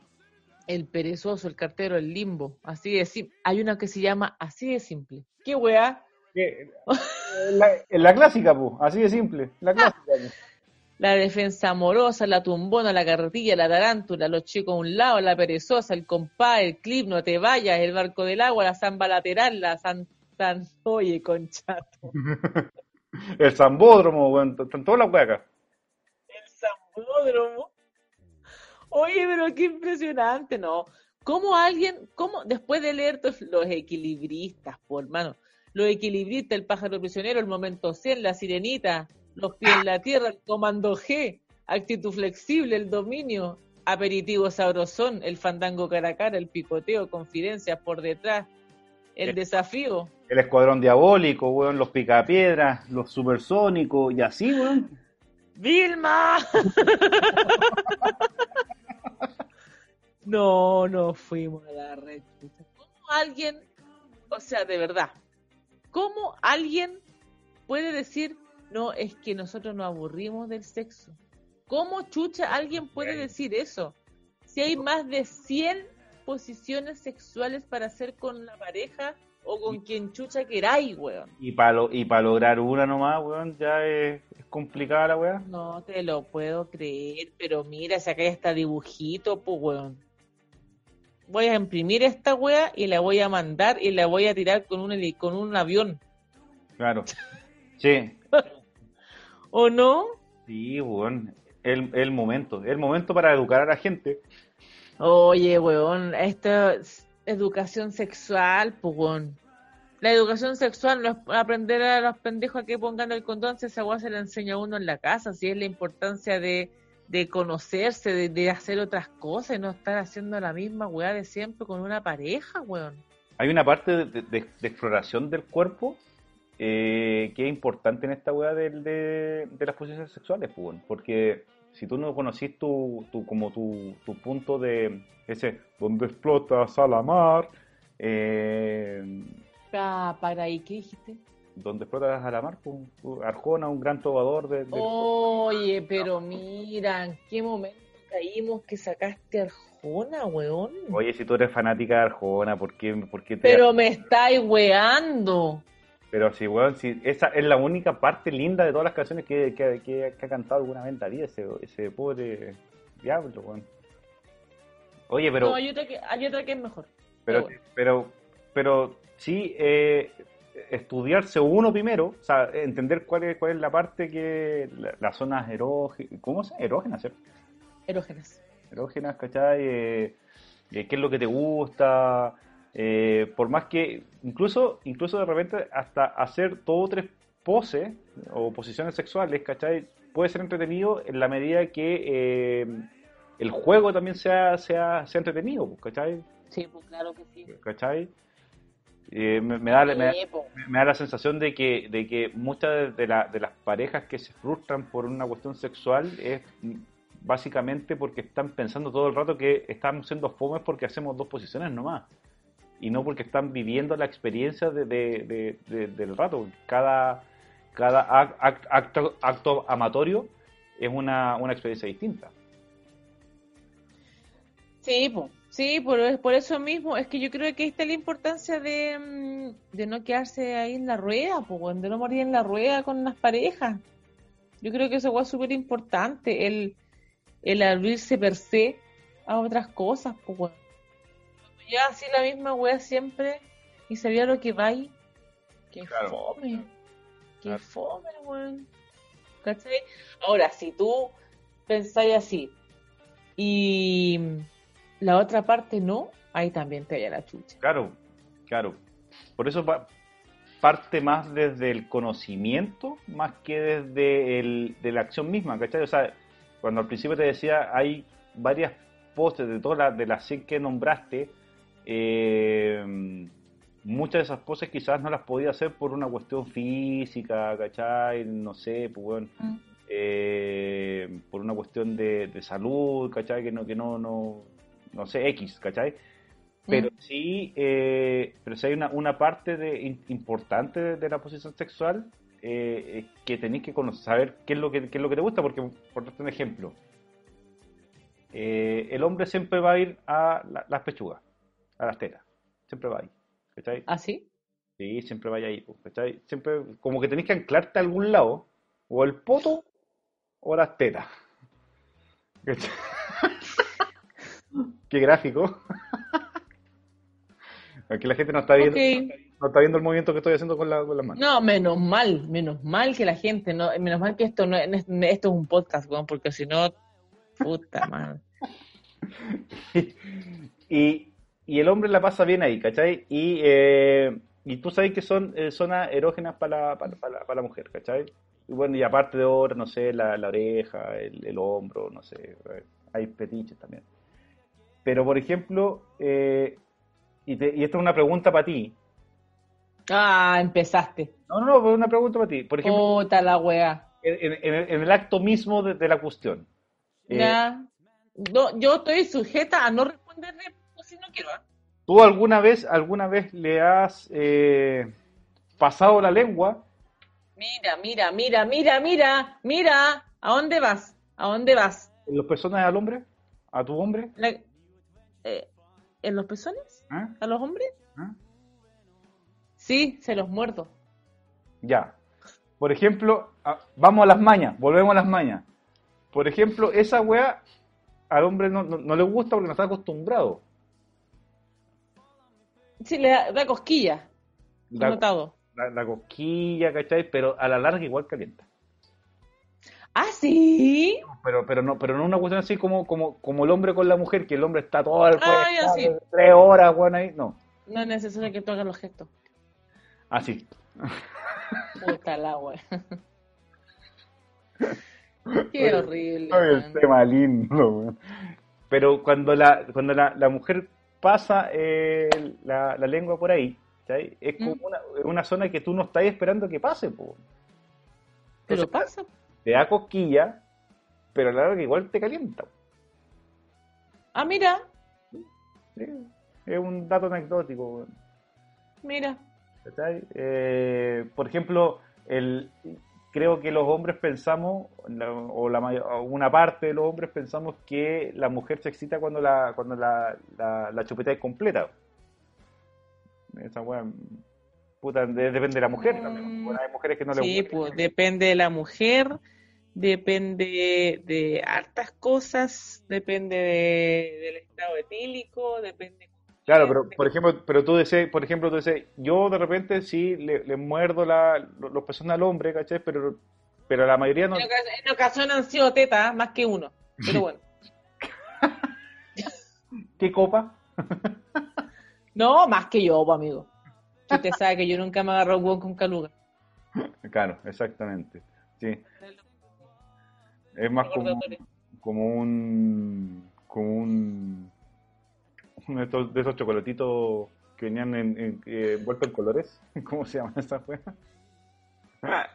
El perezoso, el cartero, el limbo. Así de simple. Hay una que se llama así de simple. ¿Qué weá? ¿Qué? La, la clásica, pues, así de simple, la clásica. po. La defensa amorosa, la tumbona, la carretilla, la tarántula, los chicos a un lado, la perezosa, el compás, el clip, no te vayas, el barco del agua, la zamba lateral, la san... san- Oye, conchato. El zambódromo, weón, están todas las acá. El zambódromo. Oye, pero qué impresionante, ¿no? ¿Cómo alguien, cómo después de leer todos los equilibristas, por hermano, los equilibristas, el pájaro prisionero, el momento 100, la sirenita, los pies en la tierra, el comando G, actitud flexible, el dominio, aperitivo sabrosón, el fandango cara a cara, el picoteo, confidencias por detrás, el desafío, El escuadrón diabólico, weón, los picapiedras, los supersónicos, y así, weón. ¡Vilma! no, no fuimos a la red. ¿Cómo alguien, o sea, de verdad, cómo alguien puede decir, no, es que nosotros nos aburrimos del sexo? ¿Cómo chucha alguien puede decir eso? Si hay más de 100 posiciones sexuales para hacer con la pareja o con quien chucha queráis, weón. Y para y pa lograr una nomás, weón, ya es, es complicada la weá. No te lo puedo creer, pero mira, si acá ya está dibujito, pues weón. Voy a imprimir esta wea y la voy a mandar y la voy a tirar con un con un avión. Claro. Sí, ¿O no? sí, weón. El, el momento, el momento para educar a la gente. Oye, weón, esta es educación sexual, pues weón. La educación sexual no es aprender a los pendejos a que pongan el condón, si esa weá se la enseña a uno en la casa, si es la importancia de, de conocerse, de, de hacer otras cosas y no estar haciendo la misma weá de siempre con una pareja, weón. Hay una parte de, de- de- de exploración del cuerpo eh, que es importante en esta weá del- de, de las posiciones sexuales, pues, weón, porque si tú no conocís tu, tu, como tu, tu punto de ese donde explota Salamar, Eh, Ah, para ahí, ¿qué dijiste? Donde explota a la mar, pues, Arjona, un gran trovador de, de- Oye, pero mira, ¿en qué momento caímos que sacaste Arjona, weón? Oye, si tú eres fanática de Arjona, ¿por qué, por qué te... Pero me estáis weando. Pero si, weón, si esa es la única parte linda de todas las canciones que, que, que- que ha cantado alguna vez en la vida, ese, ese pobre diablo, weón. Oye, pero... No, hay otra, que, hay otra que es mejor. Pero, bueno. pero, pero sí, eh, estudiarse uno primero, o sea, entender cuál es, cuál es la parte que, la- las zonas erógenas, ¿cómo se? Erógenas, ¿cierto? Erógenas. Erógenas, ¿cachai? Eh, eh, ¿Qué es lo que te gusta? Eh, por más que, incluso, incluso de repente, hasta hacer todo tres poses o posiciones sexuales, ¿cachai? Puede ser entretenido en la medida que eh, el juego también sea, sea, sea entretenido, ¿cachai? Sí, pues claro que sí. ¿cachai? Eh, me, me da, me, da- me la sensación de que, de que muchas de, la- de las parejas que se frustran por una cuestión sexual es básicamente porque están pensando todo el rato que estamos siendo fomes porque hacemos dos posiciones nomás y no porque están viviendo la experiencia de, de- de- de- del rato. Cada, cada ac- act- acto, acto amatorio es una, una experiencia distinta. Sí, po. Sí, por, por eso mismo, es que yo creo que ahí está la importancia de, mm, de no quedarse ahí en la rueda, weón, de no morir en la rueda con las parejas. Yo creo que eso es súper importante, el, el abrirse per se a otras cosas, weón. Cuando ya así la misma wea siempre y sabía lo que va ahí, que Claro. fome, que Claro. fome, weón. ¿Cachai? Ahora, si tú pensáis así y la otra parte no, ahí también te vaya la chucha. Claro, claro. Por eso pa- parte más desde el conocimiento más que desde el, de la acción misma, ¿cachai? O sea, cuando al principio te decía, hay varias poses de todas las de las 100 que nombraste, eh, muchas de esas poses quizás no las podía hacer por una cuestión física, ¿cachai? No sé, pues bueno, Mm. eh, por una cuestión de, de salud, ¿cachai? Que no, que no, no, no sé, X, ¿cachai? Pero sí, eh, pero sí hay una, una parte de, importante de, de la posición sexual eh, que tenéis que conocer, saber qué es lo que, qué es lo que te gusta, porque, por darte un ejemplo, eh, el hombre siempre va a ir a la- las pechugas, a las tetas, siempre va ahí, ¿cachai? ¿Ah, sí? Sí, siempre vaya ahí, pues, ¿cachai? Siempre, como que tenéis que anclarte a algún lado, o el poto o las tetas. ¿Cachai? Qué gráfico. Aquí la gente no está viendo, no está viendo el movimiento que estoy haciendo con, la, con las manos. No, menos mal, menos mal que la gente, no, menos mal que esto no es, esto es un podcast, weón, porque si no, puta madre. y, y el hombre la pasa bien ahí, ¿cachai? Y, eh, y tú sabes que son eh, zonas erógenas para la, para, para la- para la mujer, ¿cachai? Y bueno, y aparte de ahora, no sé, la, la oreja, el, el hombro, no sé, hay petiches también. Pero, por ejemplo, eh, y, te- y esta es una pregunta para ti. Ah, empezaste. No, no, no, es una pregunta para ti. Por ejemplo, Puta la wea. en, en- en el, acto mismo de, de la cuestión. eh, Ya. No, yo estoy sujeta a no responderle si no quiero. ¿ah? ¿Tú alguna vez, alguna vez le has eh, pasado la lengua Mira, mira, mira, mira, mira, mira. ¿A dónde vas? ¿A dónde vas? los pezones al hombre? ¿A tu hombre? La- eh, ¿En los pezones? ¿Ah? ¿A los hombres? ¿Ah? Sí, se los muerdo. Ya. Por ejemplo, a- vamos a las mañas, volvemos a las mañas. Por ejemplo, esa weá al hombre no, no, no le gusta porque no está acostumbrado. Sí, le da, da cosquilla. La, notado. la, la cosquilla, ¿cachai? Pero a la larga igual calienta. ¿Ah, sí? Pero, pero no, pero no una cuestión así como, como, como el hombre con la mujer, que el hombre está todo el Ah, sí. tres horas, weón, ahí. No, No es necesario que tú hagas los gestos. así. Puta la wea. Qué horrible. El tema lindo, weón. Pero cuando la, cuando la, la mujer pasa eh, la, la lengua por ahí, es como ¿Mm? una, una zona que tú no estás esperando que pase, po. Pero pasa. Te da cosquilla, pero a la larga igual te calienta. Ah, mira. ¿sí? es un dato anecdótico. Mira. Eh, por ejemplo, el, creo que los hombres pensamos, o la may- o una parte de los hombres pensamos que la mujer se excita cuando la, cuando la, la, la chupeta es completa. Esa weá, puta, de- depende de la mujer también. Bueno, hay mujeres que no les Sí, gusta. pues depende de la mujer, depende de hartas cosas, depende de- del estado etílico, depende. Claro, pero por ejemplo, pero tú dices, por ejemplo, tú dices, yo de repente sí le, le muerdo la, los pezones al hombre, ¿cachai? Pero, pero la mayoría no. En ocas- en ocasiones han sido tetas, más que uno. Pero bueno. ¿Qué copa? No, más que yo, amigo. Usted sabe que yo nunca me agarro huevo con caluga. Claro, exactamente. Sí. Es más como, como un como un uno de estos, de esos chocolatitos que venían en, en- eh, envueltos en colores. ¿Cómo se llama esa wea?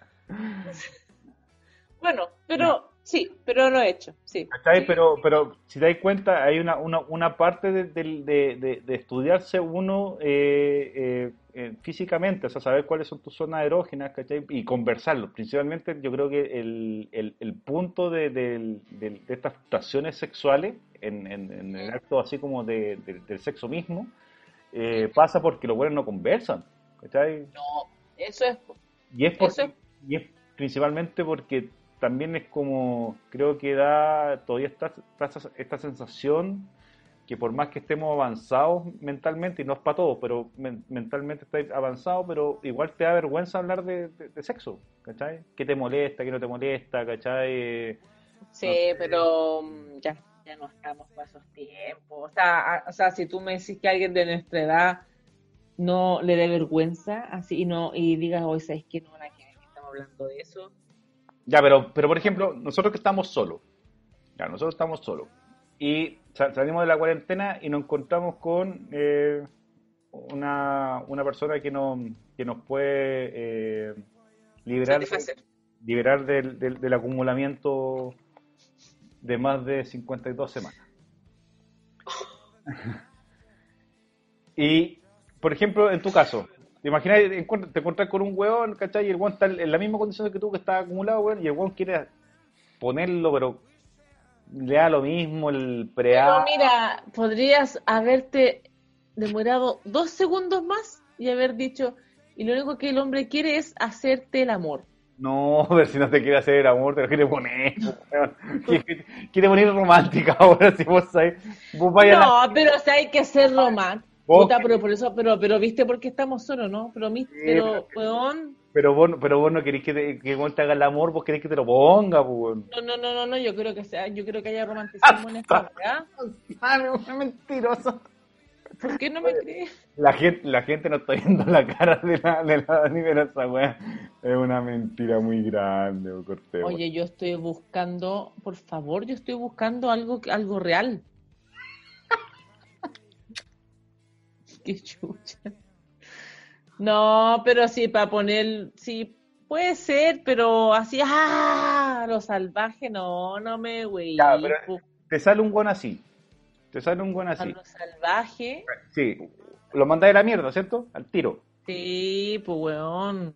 Bueno, pero sí, pero lo he hecho, sí. ¿Cachai? Pero, pero si te das cuenta, hay una, una, una parte de, de- de- de- estudiarse uno eh, eh, eh, físicamente, o sea, saber cuáles son tus zonas erógenas, ¿cachai? Y conversarlo. Principalmente, yo creo que el, el, el punto de, estas frustraciones sexuales en, en- en el acto así como de- de- del sexo mismo eh, pasa porque los buenos no conversan, ¿cachai? No, eso es. Y es, por- Eso es- y es principalmente porque también es como, creo que da todavía esta, esta, esta sensación que por más que estemos avanzados mentalmente, y no es para todos, pero men- mentalmente estáis avanzados, pero igual te da vergüenza hablar de, de- de sexo, ¿cachai? ¿Qué te molesta, qué no te molesta, ¿cachai? Sí, pero mm, ya, ya no estamos para esos tiempos. O sea, a- o sea, si tú me decís que alguien de nuestra edad no le dé vergüenza, así y no y digas, hoy sabes que no, la que estamos hablando de eso. Ya, pero, pero por ejemplo, nosotros que estamos solos, ya, nosotros estamos solos, y sa- salimos de la cuarentena y nos encontramos con eh, una, una persona que, nos que nos puede eh, liberar, liberar del, del, del acumulamiento de más de 52 semanas. y, por ejemplo, en tu caso, te imaginas, te encuentras con un hueón, ¿cachai? Y el hueón está en la misma condición que tú, que está acumulado, weón, y el hueón quiere ponerlo, pero le da lo mismo el Pero preá. mira, podrías haberte demorado dos segundos más y haber dicho, y lo único que el hombre quiere es hacerte el amor. No, pero si no te quiere hacer el amor, te lo quiere poner. weón. Quiere, quiere poner romántica ahora, si vos sabés. Vos vayas a la- No, pero o sea, hay que ser romántico. Puta, pero por eso, pero, pero viste porque estamos solos, ¿no? Pero, mi- pero, weón, Pero vos, pero vos no querés que, te, que vos te haga el amor, vos querés que te lo ponga, pues. weón. no, no, no, no, no, yo creo que sea, yo creo que haya romanticismo en esta weá. mentiroso. ¿Por qué no me crees? La gente, la gente no está viendo la cara de la, de la Dani, pero esa weá es una mentira muy grande, weón, cortemos. Oye, yo estoy buscando, por favor, yo estoy buscando algo, algo real. Qué chucha. No, pero sí, para poner, sí, puede ser, pero así, ¡ah! Lo salvaje, no, no me güey. Te sale un guan así. Te sale un guan A así. lo salvaje, Sí. Lo mandáis a la mierda, ¿cierto? Al tiro. sí, pues weón.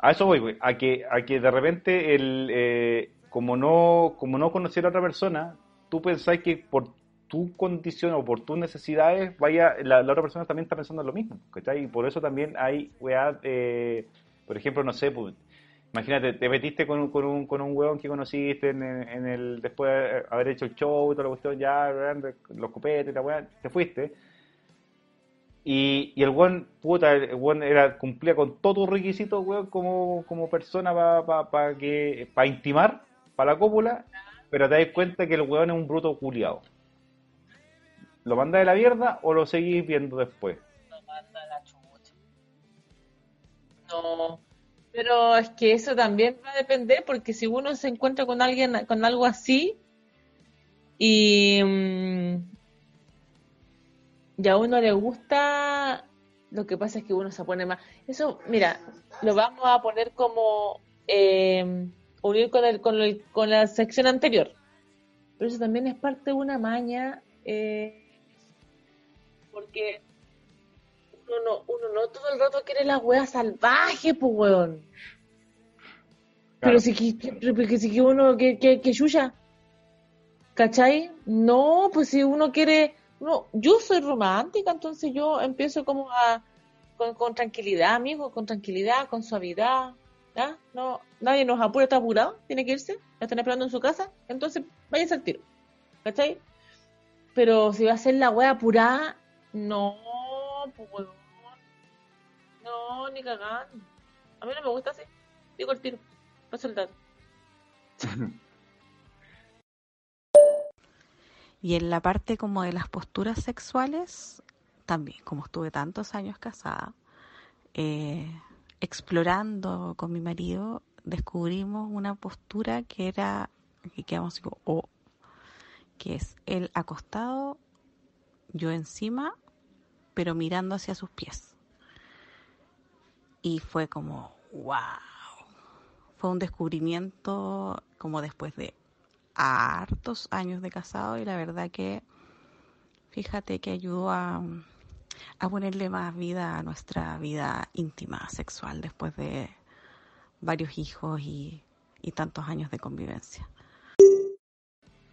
A eso voy, güey. A que, a que de repente, el, eh, como no como no conocer a otra persona, tú pensás que por tu condición o por tus necesidades, vaya, la, la otra persona también está pensando en lo mismo, ¿cachai? Y por eso también hay, weá, eh, por ejemplo, no sé, pues, imagínate, te metiste con un, con un, con un weón que conociste en, el- en el, después de haber hecho el show y toda la cuestión, ya, los copetes la weá, te fuiste. Y, y el weón, puta, el weón era, cumplía con todos tus requisitos, weón, como, como persona para pa, pa que, para intimar, para la cópula, pero te das cuenta que el weón es un bruto culiado. ¿Lo mandas de la mierda o lo seguís viendo después? A. No, pero es que eso también va a depender porque si uno se encuentra con alguien con algo así y, mm, y a uno le gusta, lo que pasa es que uno se pone más. Eso, mira, lo vamos a poner como eh, unir con, el, con, el- con la sección anterior. Pero eso también es parte de una maña. eh, porque uno no, uno no todo el rato quiere la wea salvaje, pues weón. Pero si que, si que uno que, que, que chucha, ¿cachai? No, pues si uno quiere, no, yo soy romántica, entonces yo empiezo como a con, con tranquilidad, amigo, con tranquilidad, con suavidad, ¿ya? No, nadie nos apura, está apurado, tiene que irse, la están esperando en su casa, entonces váyase al tiro, ¿cachai? Pero si va a ser la wea apurada, no, pues. No, ni cagando. A mí no me gusta así. Digo el tiro. Paso el dato. Y en la parte como de las posturas sexuales, también, como estuve tantos años casada, eh, explorando con mi marido, descubrimos una postura que era, que quedamos como, oh, que es él acostado, yo encima, pero mirando hacia sus pies. Y fue como, wow. Fue un descubrimiento como después de hartos años de casado y la verdad que fíjate que ayudó a, a ponerle más vida a nuestra vida íntima sexual después de varios hijos y, y tantos años de convivencia.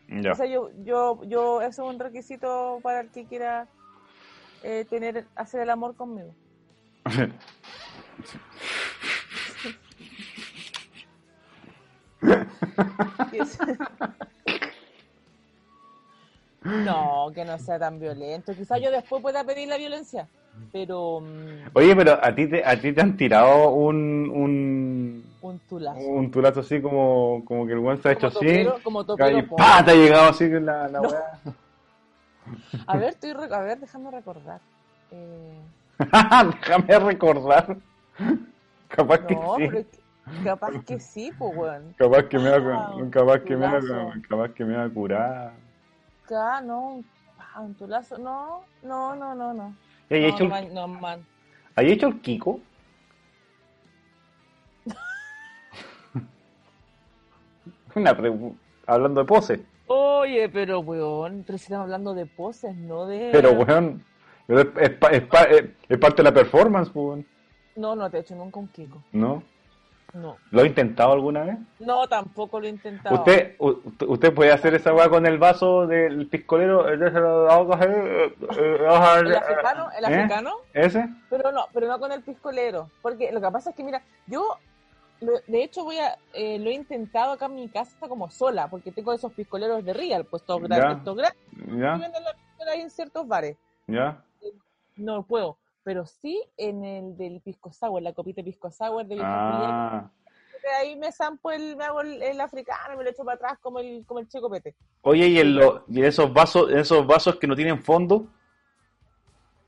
O sea, yo, yo, yo, eso es un requisito para el que quiera eh, tener, hacer el amor conmigo. No, que no sea tan violento. Quizás yo después pueda pedir la violencia, pero mm, Oye, pero a ti te, a ti te han tirado un, un, un tulazo. un tulazo así como, como que el weón se ha hecho así. como topero y. ¡pah! te ha llegado así con la, la No. weá. A ver, estoy, a ver, déjame recordar. Eh, Déjame recordar. Capaz que no, sí. pero que- capaz que sí, pues, weón. Capaz que me Ah, va, un capaz que me capaz que me va a curar. Acá, no, un- ah, un tulazo. No, no, no, no, no. ¿Y hay no, hecho el- man- no, man. ¿Hay hecho el Kiko? Una pre- Hablando de pose. Oye, pero weón, pero si estamos hablando de poses, no de... Pero, weón, es, es es es- parte de la performance, weón. No, no te he hecho nunca un Kiko. ¿No? No. ¿Lo ha intentado alguna vez? No, tampoco lo he intentado. ¿Usted, usted puede hacer esa weá con el vaso del piscolero? lado, eh, eh, ¿El africano? ¿El ¿Eh? africano? ¿Ese? Pero no, pero no con el piscolero. Porque lo que pasa es que, mira, yo, lo- de hecho, voy a, eh, lo he intentado acá en mi casa como sola, porque tengo esos piscoleros de Real, pues todos grandes, todos grandes, ¿Ya? ahí en ciertos bares. ¿Ya? No puedo, pero sí en el del pisco sour, la copita de pisco sour de. Ah. Ahí me zampo el, me hago el, el africano y me lo echo para atrás como el, como el chico pete. Oye, ¿y, en lo- y en esos vasos, en esos vasos que no tienen fondo?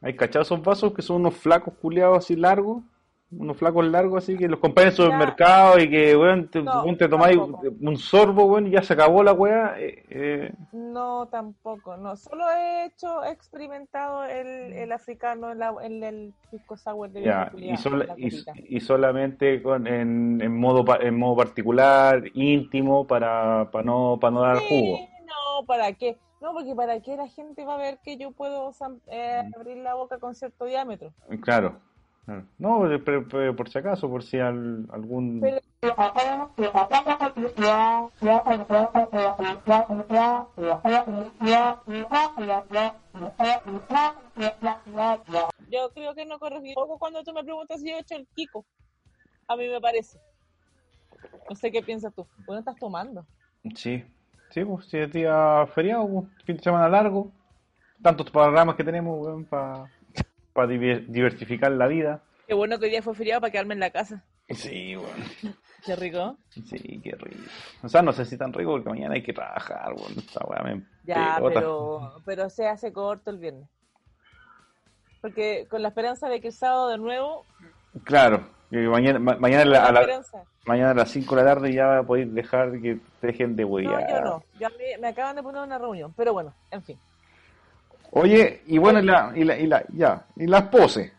¿Hay cachado esos vasos que son unos flacos culiados así largos? Unos flacos largos así que los compras en el supermercado y que, weón, te, No, te tomáis un sorbo, weón, y ya se acabó la weá. eh, eh, No, tampoco, no. Solo he hecho, he experimentado el, el africano en, la, en el pisco sour de ya, y, la y, y solamente con, en, en modo en modo particular, íntimo, para, para no, para no dar jugo. Sí, no, ¿para qué? No, porque ¿para qué la gente va a ver que yo puedo eh, Mm. abrir la boca con cierto diámetro? Claro. No, pero- pero- pero por si acaso, por si al- algún... Yo creo que no corregí poco cuando tú me preguntas si yo he hecho el Kiko. A mí me parece. No sé qué piensas tú. ¿Bueno estás tomando? Sí, sí, pues si es día feriado, pues, fin de semana largo, tantos programas que tenemos, weón, para diversificar la vida. Qué bueno que hoy día fue feriado para quedarme en la casa. Sí, weón. Qué rico. Sí, qué rico. O sea, no sé si tan rico porque mañana hay que trabajar, weón. Esta weá me Ya, pelota. pero, pero se hace corto el viernes. Porque con la esperanza de que el sábado de nuevo, Claro, mañana, ma- mañana, a la- la a la- mañana a las 5 de la tarde ya podéis dejar que te dejen de No, huellar. yo no. Yo a mí me acaban de poner una reunión. Pero bueno, en fin. Oye, y bueno, y la, y la, y la, ya, y las poses.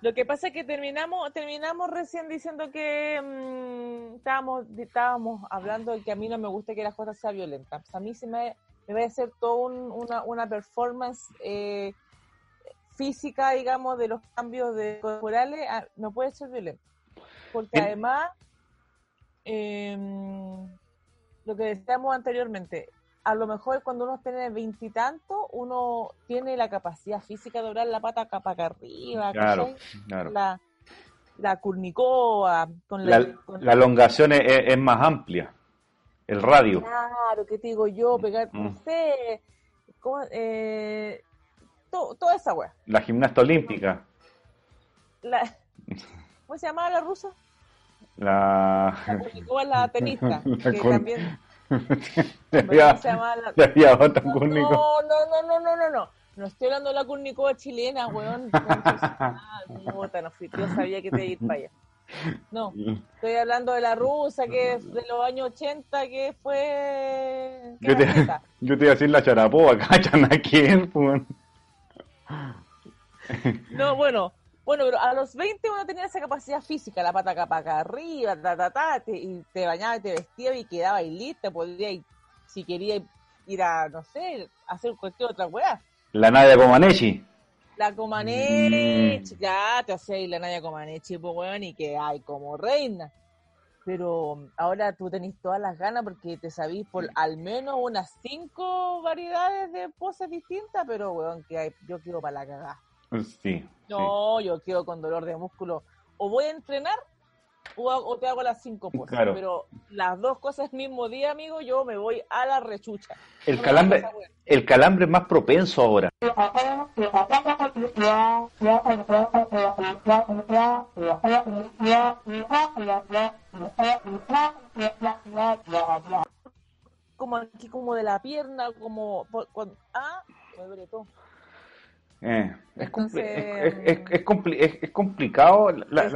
Lo que pasa es que terminamos terminamos recién diciendo que mm, estábamos estábamos hablando de que a mí no me gusta que la cosa sea violenta. Pues a mí se me debe ser todo un- una, una performance eh, física, digamos, de los cambios de corporales, ah, no puede ser violento. Porque además, em, lo que decíamos anteriormente, a lo mejor cuando uno tiene veintitantos, uno tiene la capacidad física de doblar la pata acá para acá arriba, Claro, claro. La, la curnicoa, con la, La, con la elongación es, más amplia. El radio. Claro, ¿qué te digo yo? Pegar, no Mm. sé, ¿cómo? Eh, to- toda esa weá. La gimnasta olímpica. La- ¿Cómo se llamaba la rusa? La. La Kurnikova, la tenista. Que también, Había, ¿cómo se llamaba la- había. No, no, no, no, no, no, no. No estoy hablando de la Kurnikova chilena, weón. No yo sabía que te iba a ir para allá. No, estoy hablando de la rusa que es de los años 80 que fue... Yo te, yo te iba a decir la charapoa, cachan a quién. No, bueno, bueno, pero a los 20 uno tenía esa capacidad física, la pata acá para acá arriba, ta, ta, ta, te- y te bañaba y te vestía y quedaba ahí lista, podría ir, si quería ir a, no sé, hacer cualquier otra weá. La Nadia Comaneci. La Comaneci, Mm. ya te hacía ir la Naya Comaneci, pues weón, y que hay como reina. Pero ahora tú tenés todas las ganas porque te sabís por al menos unas cinco variedades de poses distintas, pero weón, que hay, yo quiero para la cagada. Sí. No, yo quedo con dolor de músculo. O voy a entrenar o, hago- o te hago las cinco. Claro. Pero las dos cosas el mismo día, amigo, yo me voy a la rechucha. El No calambre, el calambre es más propenso ahora. Como aquí, como de la pierna, como... cuando- ah, me duele todo. Eh, es, Entonces, es, es- es- es compli- es- es complicado la,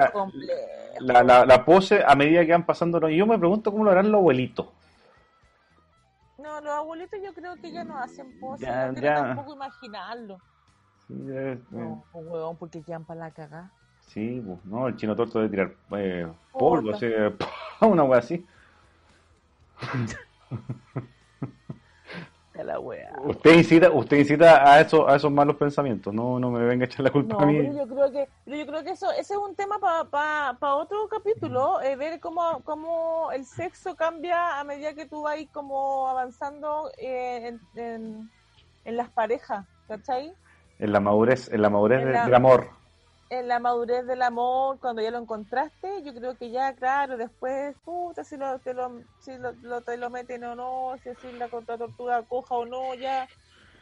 la- la- pose a medida que van pasando los... Yo me pregunto cómo lo harán los abuelitos. No, los abuelitos yo creo que ya no hacen poses. Ya, no quiero ya. tampoco imaginarlo. Sí, eh, No, pues, huevón, porque quedan para la cagada. sí, pues, no, el chino torto debe tirar eh, polvo, así, una wea así. La wea. Usted incita, usted incita a esos, a esos malos pensamientos, no, no me venga a echar la culpa No, a mí. pero yo creo que, pero yo creo que eso, ese es un tema para pa, pa otro capítulo, eh, ver cómo, cómo el sexo cambia a medida que tú vas como avanzando eh, en, en, en las parejas, ¿cachai? En la madurez, en la madurez En la- del amor. En la madurez del amor, cuando ya lo encontraste, yo creo que ya, claro, después, puta, si, lo, te, lo, si lo, lo- te lo meten o no, si así la contra tortuga coja o no, ya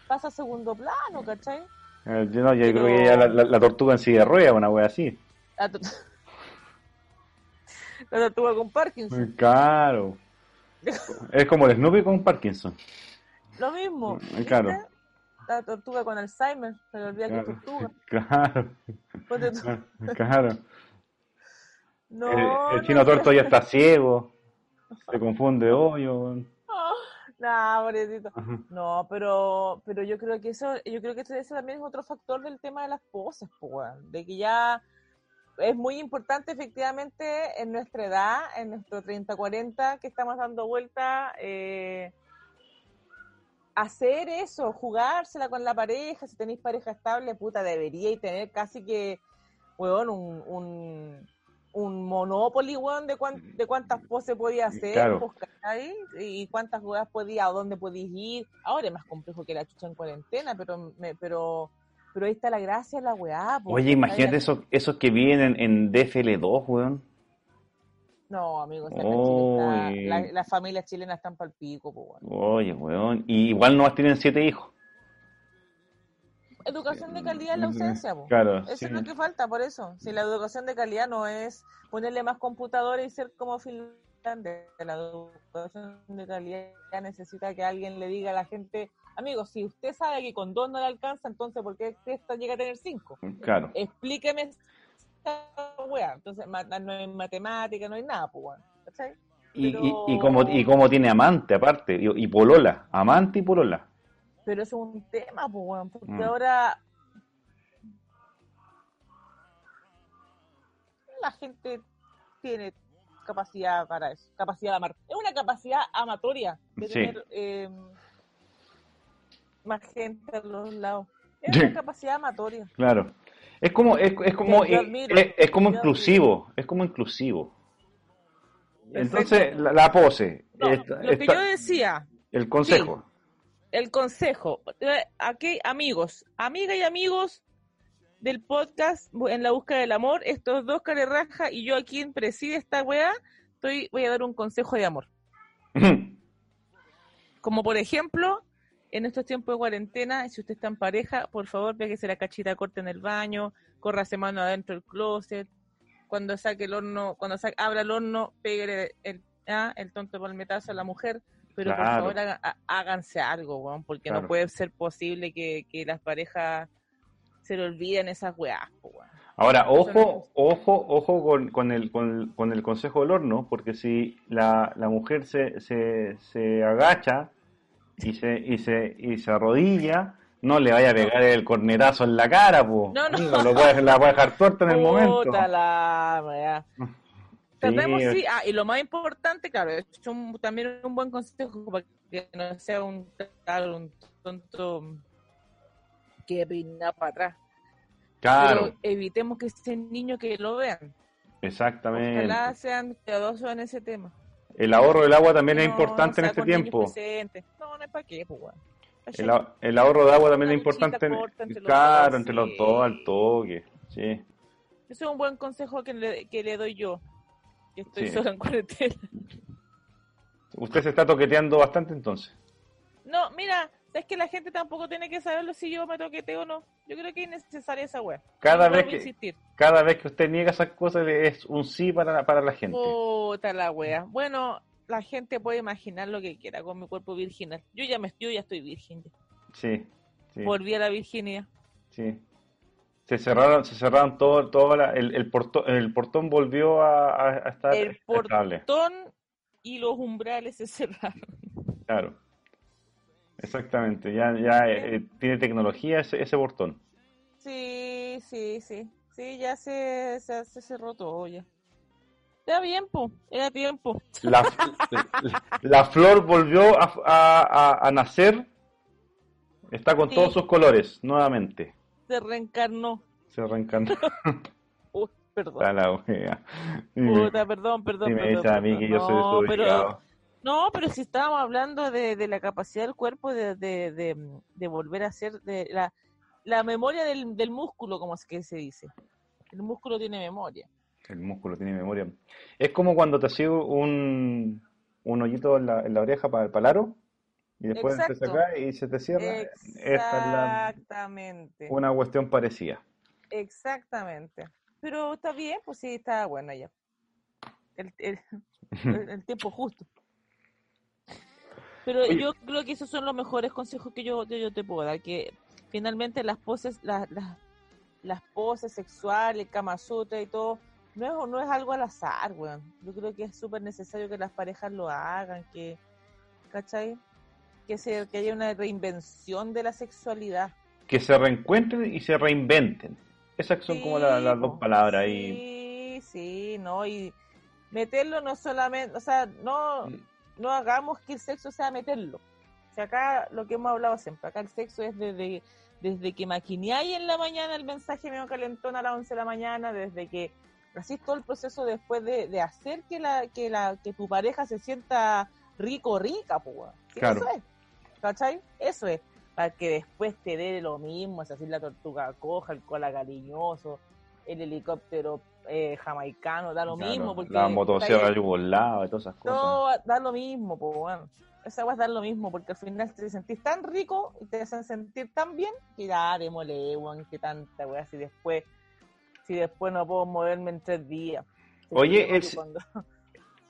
pasa a segundo plano, ¿cachai? Eh, yo, no, yo Pero- creo que ya la, la- la tortuga en silla de ruedas, una wea así. La, tor- la tortuga con Parkinson. Claro. Es como el Snoopy con Parkinson. Lo mismo. Eh, claro. La tortuga con Alzheimer, se le olvida que es tortuga. Claro. Tú- Claro. No, el, el no, chino no. torto ya está ciego. Se confunde hoyo. No, pobrecito. No, pero, pero yo creo que eso, yo creo que ese también es otro factor del tema de las poses, pues, de que ya es muy importante efectivamente en nuestra edad, en nuestro 30-40, que estamos dando vuelta, eh, hacer eso, jugársela con la pareja, si tenéis pareja estable, puta, deberíais tener casi que, weón, un, un, un monopoly, weón, de, cuán- de cuántas poses podía hacer, Claro. pues, y cuántas jugadas podía, a dónde podías ir. Ahora es más complejo que la chucha en cuarentena, pero me, pero pero ahí está la gracia, la weá. pues, Oye, imagínate esos, esos que vienen en DFL2, weón. No, amigos, acá en Oy. Chile está- la- las familias chilenas están para el pico, pues, weón. Oye, weón. Y igual nomás tienen siete hijos. Educación de calidad en la ausencia, pues. Claro, Eso sí. es lo que falta, por eso. Si la educación de calidad no es ponerle más computadores y ser como Finlandia, la educación de calidad necesita que alguien le diga a la gente, amigo, si usted sabe que con dos no le alcanza, entonces ¿por qué esta llega a tener cinco? Claro. Explíqueme esta weá. Entonces no hay matemática, no hay nada, pues, weón. ¿Cachai? Y, y, como, y como tiene amante, aparte. Y, y polola. Amante y polola. Pero eso es un tema, pues, weón, porque Mm. ahora la gente tiene capacidad para eso, capacidad de amar. Es una capacidad amatoria de Sí. tener, eh, más gente a los lados. Es una capacidad amatoria. Claro. Es como, es, es como, Que yo es, como inclusivo, es como inclusivo. Entonces, la, la pose, No, esta- lo que esta- yo decía, el consejo. el consejo, eh, aquí amigos, amigas y amigos del podcast en la búsqueda del amor, estos dos carerrajas y yo aquí en preside esta weá, estoy, voy a dar un consejo de amor. Como por ejemplo, en estos tiempos de cuarentena, si usted está en pareja, por favor, pégese la cachita corta en el baño, córrase mano adentro del closet, cuando saque el horno, cuando saque, abra el horno, pégale el, ah, el tonto palmetazo a la mujer, pero por favor haga- háganse algo, weón, porque Claro. no puede ser posible que, que las parejas se le olviden esas weás, weón. Ahora, no ojo, ojo, ojo con, con el, con, con el consejo del horno, porque si la, la mujer se, se, se agacha y se, y, se, y se arrodilla, no le vaya a pegar el cornetazo en la cara, po. No, no. Amigo, lo puede- la puede dejar torta en el momento. La. Tratemos, Sí. sí, ah, y lo más importante, claro, es un- también un buen consejo para que no sea un, tal, un tonto que peina para atrás. Claro, Pero evitemos que estén niños que lo vean. exactamente. Ojalá sean cuidadosos en ese tema. El ahorro del agua también es importante en este tiempo. No, no es para qué, pues. El, ahorro de agua también es importante. entre claro, dos, entre los dos al toque. Sí. Ese es un buen consejo que le, que le doy yo, que estoy Sí. sola en cuarentena. Usted se está toqueteando bastante entonces. No, mira, es que la gente tampoco tiene que saberlo si yo me toqueteo o no. Yo creo que es necesaria esa web. Cada No vez que- insistir. Cada vez que usted niega esas cosas es un sí para, para la gente. Puta la wea. Bueno, la gente puede imaginar lo que quiera con mi cuerpo virginal. Yo ya me yo ya estoy virgen. Sí, sí, Volví a la virginidad. sí. Se cerraron, se cerraron todo, todo la- el, el, portón, el portón volvió a, estar El estable. portón y los umbrales se cerraron. Claro. Exactamente. Ya, ya eh, tiene tecnología ese, ese portón. Sí, sí, sí. Sí, ya se, se, se cerró todo ya. Está bien, po. Era tiempo. La, la, la flor volvió a, a- a- a nacer. Está con Sí. todos sus colores nuevamente. Se reencarnó. Se reencantó. Uy, perdón. Puta, perdón, perdón, perdón. dice a mí perdón. que yo soy no, desubicado. pero, no, pero si estábamos hablando de, de la capacidad del cuerpo de, de, de, de volver a ser de la, la memoria del, del músculo, como es que se dice. El músculo tiene memoria. El músculo tiene memoria. Es como cuando te hacía un, un hoyito en la, en la oreja para el palaro y después te Exacto. sacas y se te cierra. Esta es la- Exactamente. una cuestión parecida. Exactamente. Pero está bien, pues sí, está buena ya. El, el, el- el tiempo justo. Pero Oye. yo creo que esos son los mejores consejos que yo, yo te puedo dar, que finalmente las poses, las, las, las poses sexuales, Kama Sutra y todo, no es, no es algo al azar, weón. Yo creo que es súper necesario que las parejas lo hagan, que, ¿cachai? Que, se, que haya una reinvención de la sexualidad. Que se reencuentren y se reinventen. Esas son como la- las dos palabras ahí. Sí, sí, no, y meterlo no solamente, o sea, no, no hagamos que el sexo sea meterlo. O sea, acá lo que hemos hablado siempre, acá el sexo es desde, desde que maquineáis en la mañana el mensaje medio calentón a las 11 de la mañana, desde que así todo el proceso después de, de hacer que la, que la, que tu pareja se sienta rico rica, pues, Claro. Eso es, ¿cachai? Eso es, para que después te dé lo mismo, es así la tortuga coja, el cola cariñoso, el helicóptero eh, jamaicano, da lo Claro, mismo, porque la motosierra yugoslava y todas esas cosas. no, da lo mismo, pues bueno. Esa va a dar lo mismo, porque al final te sentís tan rico y te hacen sentir tan bien que ya démosle, weón, que tanta weá, si después, si después no puedo moverme en tres días. Oye, es- cuando-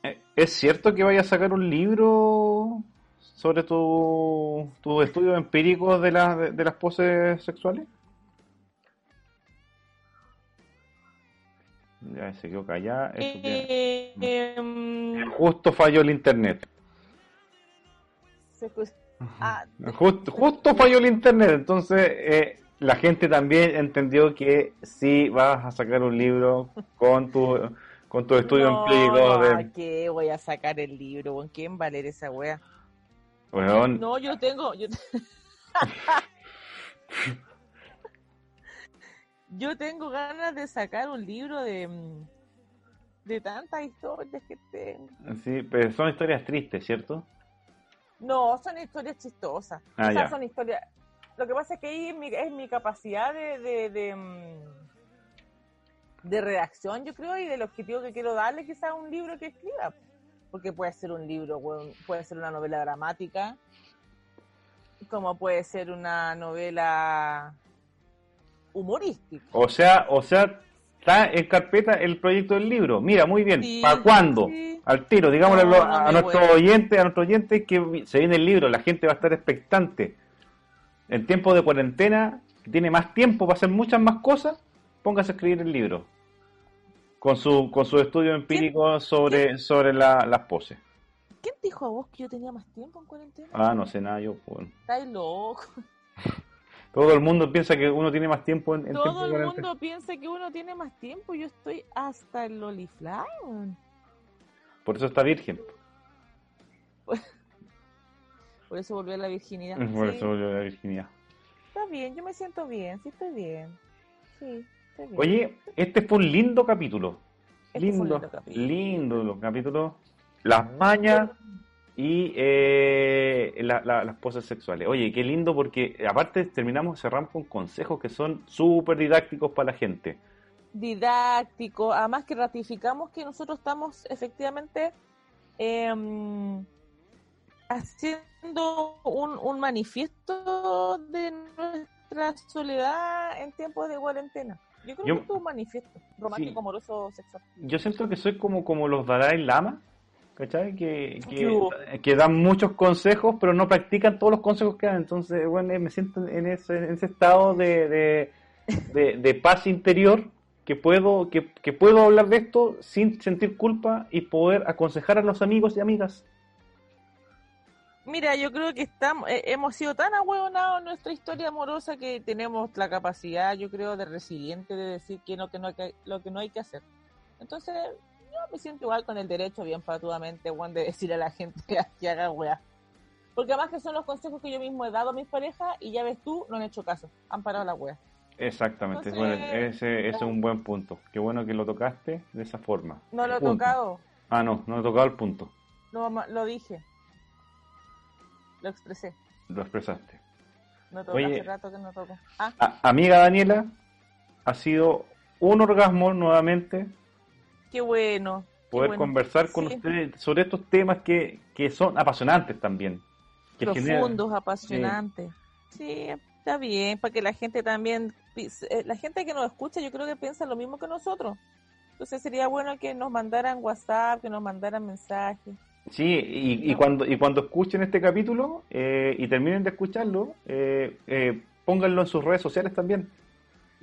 Eh, ¿Es cierto que vaya a sacar un libro sobre tu- tus estudios empíricos de, las de, de las poses sexuales? Ya se quedó callada. eso Eh, em, Justo falló el internet. se ah, Justo, justo falló el internet. Entonces, eh, la gente también entendió que sí vas a sacar un libro con tu con tus estudios no, empíricos no, de. ¿a qué voy a sacar el libro? ¿Quién va a leer esa? Weón, No, yo tengo, yo, Yo tengo ganas de sacar un libro de, mm, de tantas historias que tengo. Sí, pero son historias tristes, ¿cierto? No, son historias chistosas. Ah, o sea, son historias. Lo que pasa es que ahí es mi, es mi capacidad de, de, de, mm, de redacción, yo creo, y del objetivo que quiero darle quizás a un libro que escriba. Porque puede ser un libro, puede ser una novela dramática, como puede ser una novela humorística. O sea, o sea, está en carpeta el proyecto del libro. Mira, muy bien. Sí, ¿Para cuándo? sí. Al tiro, digámosle a No, lo- no a, nuestros oyentes que se viene el libro, la gente va a estar expectante. En tiempo de cuarentena, que tiene más tiempo para hacer muchas más cosas, póngase a escribir el libro. Con su, con su estudio empírico sobre, sobre la- las poses. ¿Quién dijo a vos que yo tenía más tiempo en cuarentena? Ah, no sé nada, yo. bueno. Estáis loco. Todo el mundo piensa que uno tiene más tiempo en, en Todo el mundo piensa que uno tiene más tiempo. Yo estoy hasta el Lolifly. weón. Por eso está virgen. Por eso volví a la virginidad. Por Sí, eso volvió la virginidad. Está bien, yo me siento bien, sí estoy bien. Sí, estoy bien. Oye, este fue un lindo capítulo. Este fue un lindo, lindo capítulo. lindo los capítulos. Las mañas y eh, la- la- las poses sexuales. Oye, qué lindo porque eh, aparte terminamos, cerramos con consejos que son súper didácticos para la gente. didáctico, además que ratificamos que nosotros estamos efectivamente em, haciendo un, un manifiesto de nuestra soledad en tiempos de cuarentena. Yo creo Yo- que es un manifiesto romántico, amoroso, sexual. Yo siento que soy como, como los Dalai Lama, ¿cachai? Que, Yo. que, que dan muchos consejos, pero no practican todos los consejos que dan. Entonces, bueno, eh, me siento en ese, en ese estado de, de, de- de paz interior que puedo, que, que puedo hablar de esto sin sentir culpa y poder aconsejar a los amigos y amigas. Mira, yo creo que estamos, eh, hemos sido tan ahueonados en nuestra historia amorosa que tenemos la capacidad, yo creo, de resiliente de decir que no, que no hay que, lo que no hay que hacer. Entonces, yo me siento igual con el derecho, bien patudamente, Juan, de decir a la gente que, haga weá. Porque además que son los consejos que yo mismo he dado a mis parejas y ya ves tú, no han hecho caso, han parado la wea. Exactamente, Entonces, bueno, ese, ese es un buen punto. Qué bueno que lo tocaste de esa forma. No lo he Punto. tocado, Ah, no, no he tocado el punto. lo, lo dije, lo expresé, Lo expresaste. no toco, Oye. hace rato que no toco. Ah, A- amiga Daniela, ha sido un orgasmo nuevamente qué bueno. qué poder bueno. conversar con Sí. ustedes sobre estos temas que, que son apasionantes también. Que generan- profundos, apasionantes. Sí, está bien, para que la gente también, pi- eh, la gente que nos escucha, yo creo que piensa lo mismo que nosotros. Entonces sería bueno que nos mandaran WhatsApp, que nos mandaran mensajes. Sí, y, y cuando, y cuando escuchen este capítulo eh, y terminen de escucharlo, eh, eh, pónganlo en sus redes sociales también.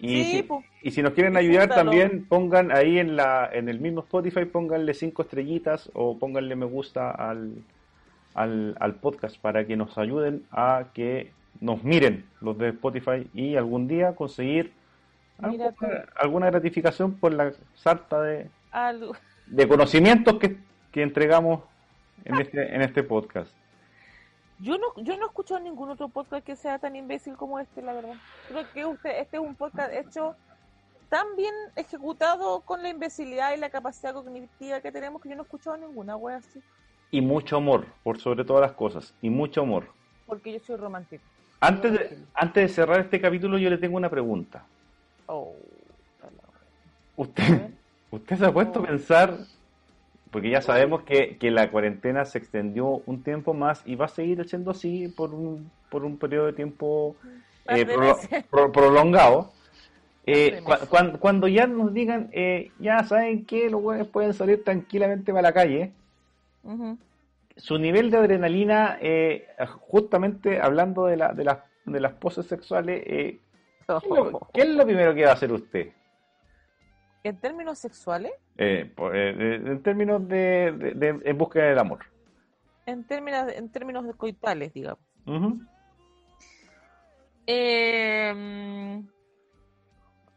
Y, Sí, si, po. y si nos quieren ayudar también, pongan ahí en, la, en el mismo Spotify, pónganle cinco estrellitas o pónganle me gusta al, al, al podcast para que nos ayuden a que nos miren los de Spotify y algún día conseguir alguna, alguna gratificación por la sarta de, Algo. de conocimientos que, que entregamos en este, en este podcast. Yo no, yo no he escuchado ningún otro podcast que sea tan imbécil como este, la verdad. Creo que usted, este es un podcast hecho tan bien ejecutado con la imbecilidad y la capacidad cognitiva que tenemos que yo no he escuchado ninguna wea así. Y mucho amor, por sobre todas las cosas. Y mucho amor. Porque yo soy romántico. Antes de, antes de cerrar este capítulo, yo le tengo una pregunta. Oh, ¿Usted, usted se ha puesto a pensar, porque ya sabemos que, que la cuarentena se extendió un tiempo más y va a seguir siendo así por un, por un periodo de tiempo eh, pro- prolongado? Eh, cuando ya nos digan, eh, ya saben que los güeyes pueden salir tranquilamente para la calle, su nivel de adrenalina, eh, justamente hablando de, la, de, las, de las poses sexuales, eh, ¿qué, es lo, qué es lo primero que va a hacer usted? En términos sexuales, Eh, eh, en términos de, de- de- en búsqueda del amor. en términos, en términos coitales, digamos. Eh,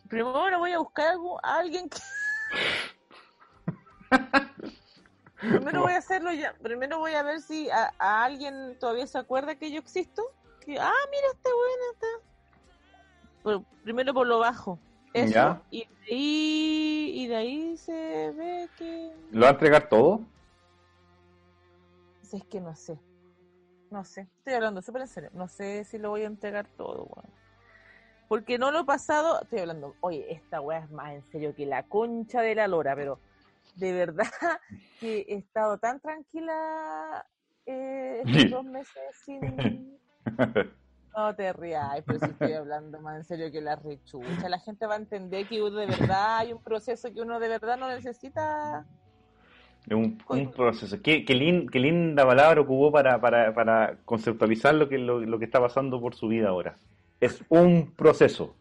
primero voy a buscar algo, a alguien que... primero voy a hacerlo ya. Primero voy a ver si a, a alguien todavía se acuerda que yo existo. que, ah, mira, está buena, está. Pero primero por lo bajo. Eso. Ya. Y de ahí, y de ahí se ve que. ¿Lo va a entregar todo? Si es que no sé. No sé. Estoy hablando súper en serio. No sé si lo voy a entregar todo, weón. Porque no lo he pasado. Estoy hablando. Oye, esta weá es más en serio que la concha de la lora, pero de verdad que he estado tan tranquila eh, estos dos meses sin. No te rías, pero si estoy hablando más en serio que la rechucha. La gente va a entender que uno de verdad hay un proceso que uno de verdad no necesita. Es un, un proceso. Qué, qué, lin- qué linda palabra ocupó para, para, para conceptualizar lo que, lo, lo que está pasando por su vida ahora. Es un proceso.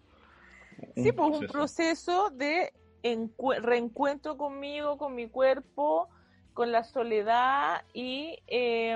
Sí, pues un proceso de encue- reencuentro conmigo, con mi cuerpo, con la soledad y eh,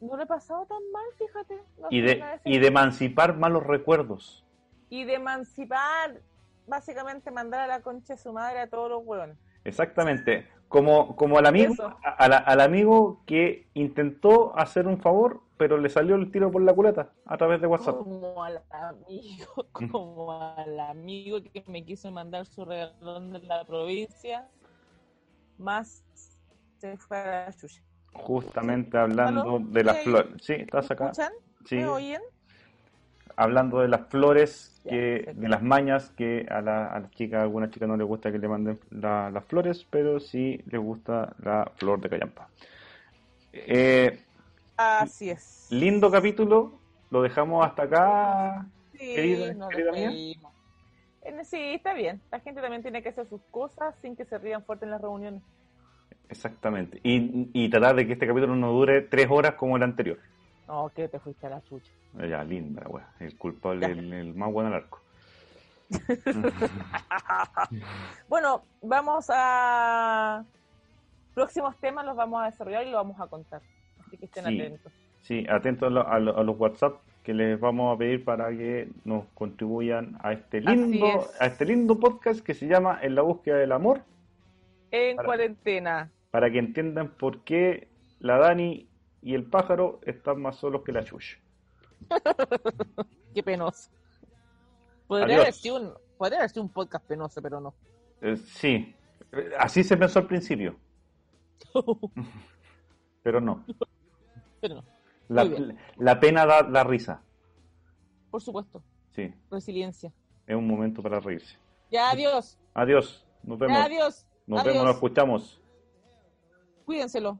no lo he pasado tan mal, fíjate. No Y de, y de emancipar malos recuerdos. y de emancipar, básicamente mandar a la concha de su madre a todos los hueones. Exactamente. Como, como al amigo, a- a la- al amigo que intentó hacer un favor, pero le salió el tiro por la culata a través de WhatsApp. Como al amigo, como al amigo que me quiso mandar su regalón de la provincia, más se fue a la chucha. Justamente hablando ¿Aló? de las flores. Sí, estás ¿Me acá. Sí, ¿Me oyen? hablando de las flores, Ya, que, perfecto. de las mañas, que a, la, a las chicas, a algunas chicas no les gusta que le manden la- las flores, pero sí les gusta la flor de callampa. Eh, Así es. lindo capítulo, lo dejamos hasta acá, Sí, querida, mía. Eh, Sí, está bien. La gente también tiene que hacer sus cosas sin que se rían fuerte en las reuniones. Exactamente. Y, y tratar de que este capítulo no dure tres horas como el anterior. No, que te fuiste a la chucha. Ya, linda. El culpable, el, el más bueno al arco. Bueno, vamos a... Próximos temas los vamos a desarrollar y los vamos a contar. Así que estén Sí. atentos. Sí, atentos a, lo- a lo- a los WhatsApp que les vamos a pedir para que nos contribuyan a este lindo, es. a este lindo podcast que se llama En la búsqueda del amor, En Para- cuarentena. Para que entiendan por qué la Dani y el pájaro están más solos que la chucha. Qué penoso. Podría haber, sido un, podría haber sido un podcast penoso, pero no. Eh, sí, eh, así se pensó al principio, pero no. pero no. La, pena da, da risa, Por supuesto. sí, Resiliencia. es un momento para reírse. Ya, adiós. Adiós, nos vemos. Ya, adiós. Nos adiós. vemos, nos escuchamos. Cuídenselo.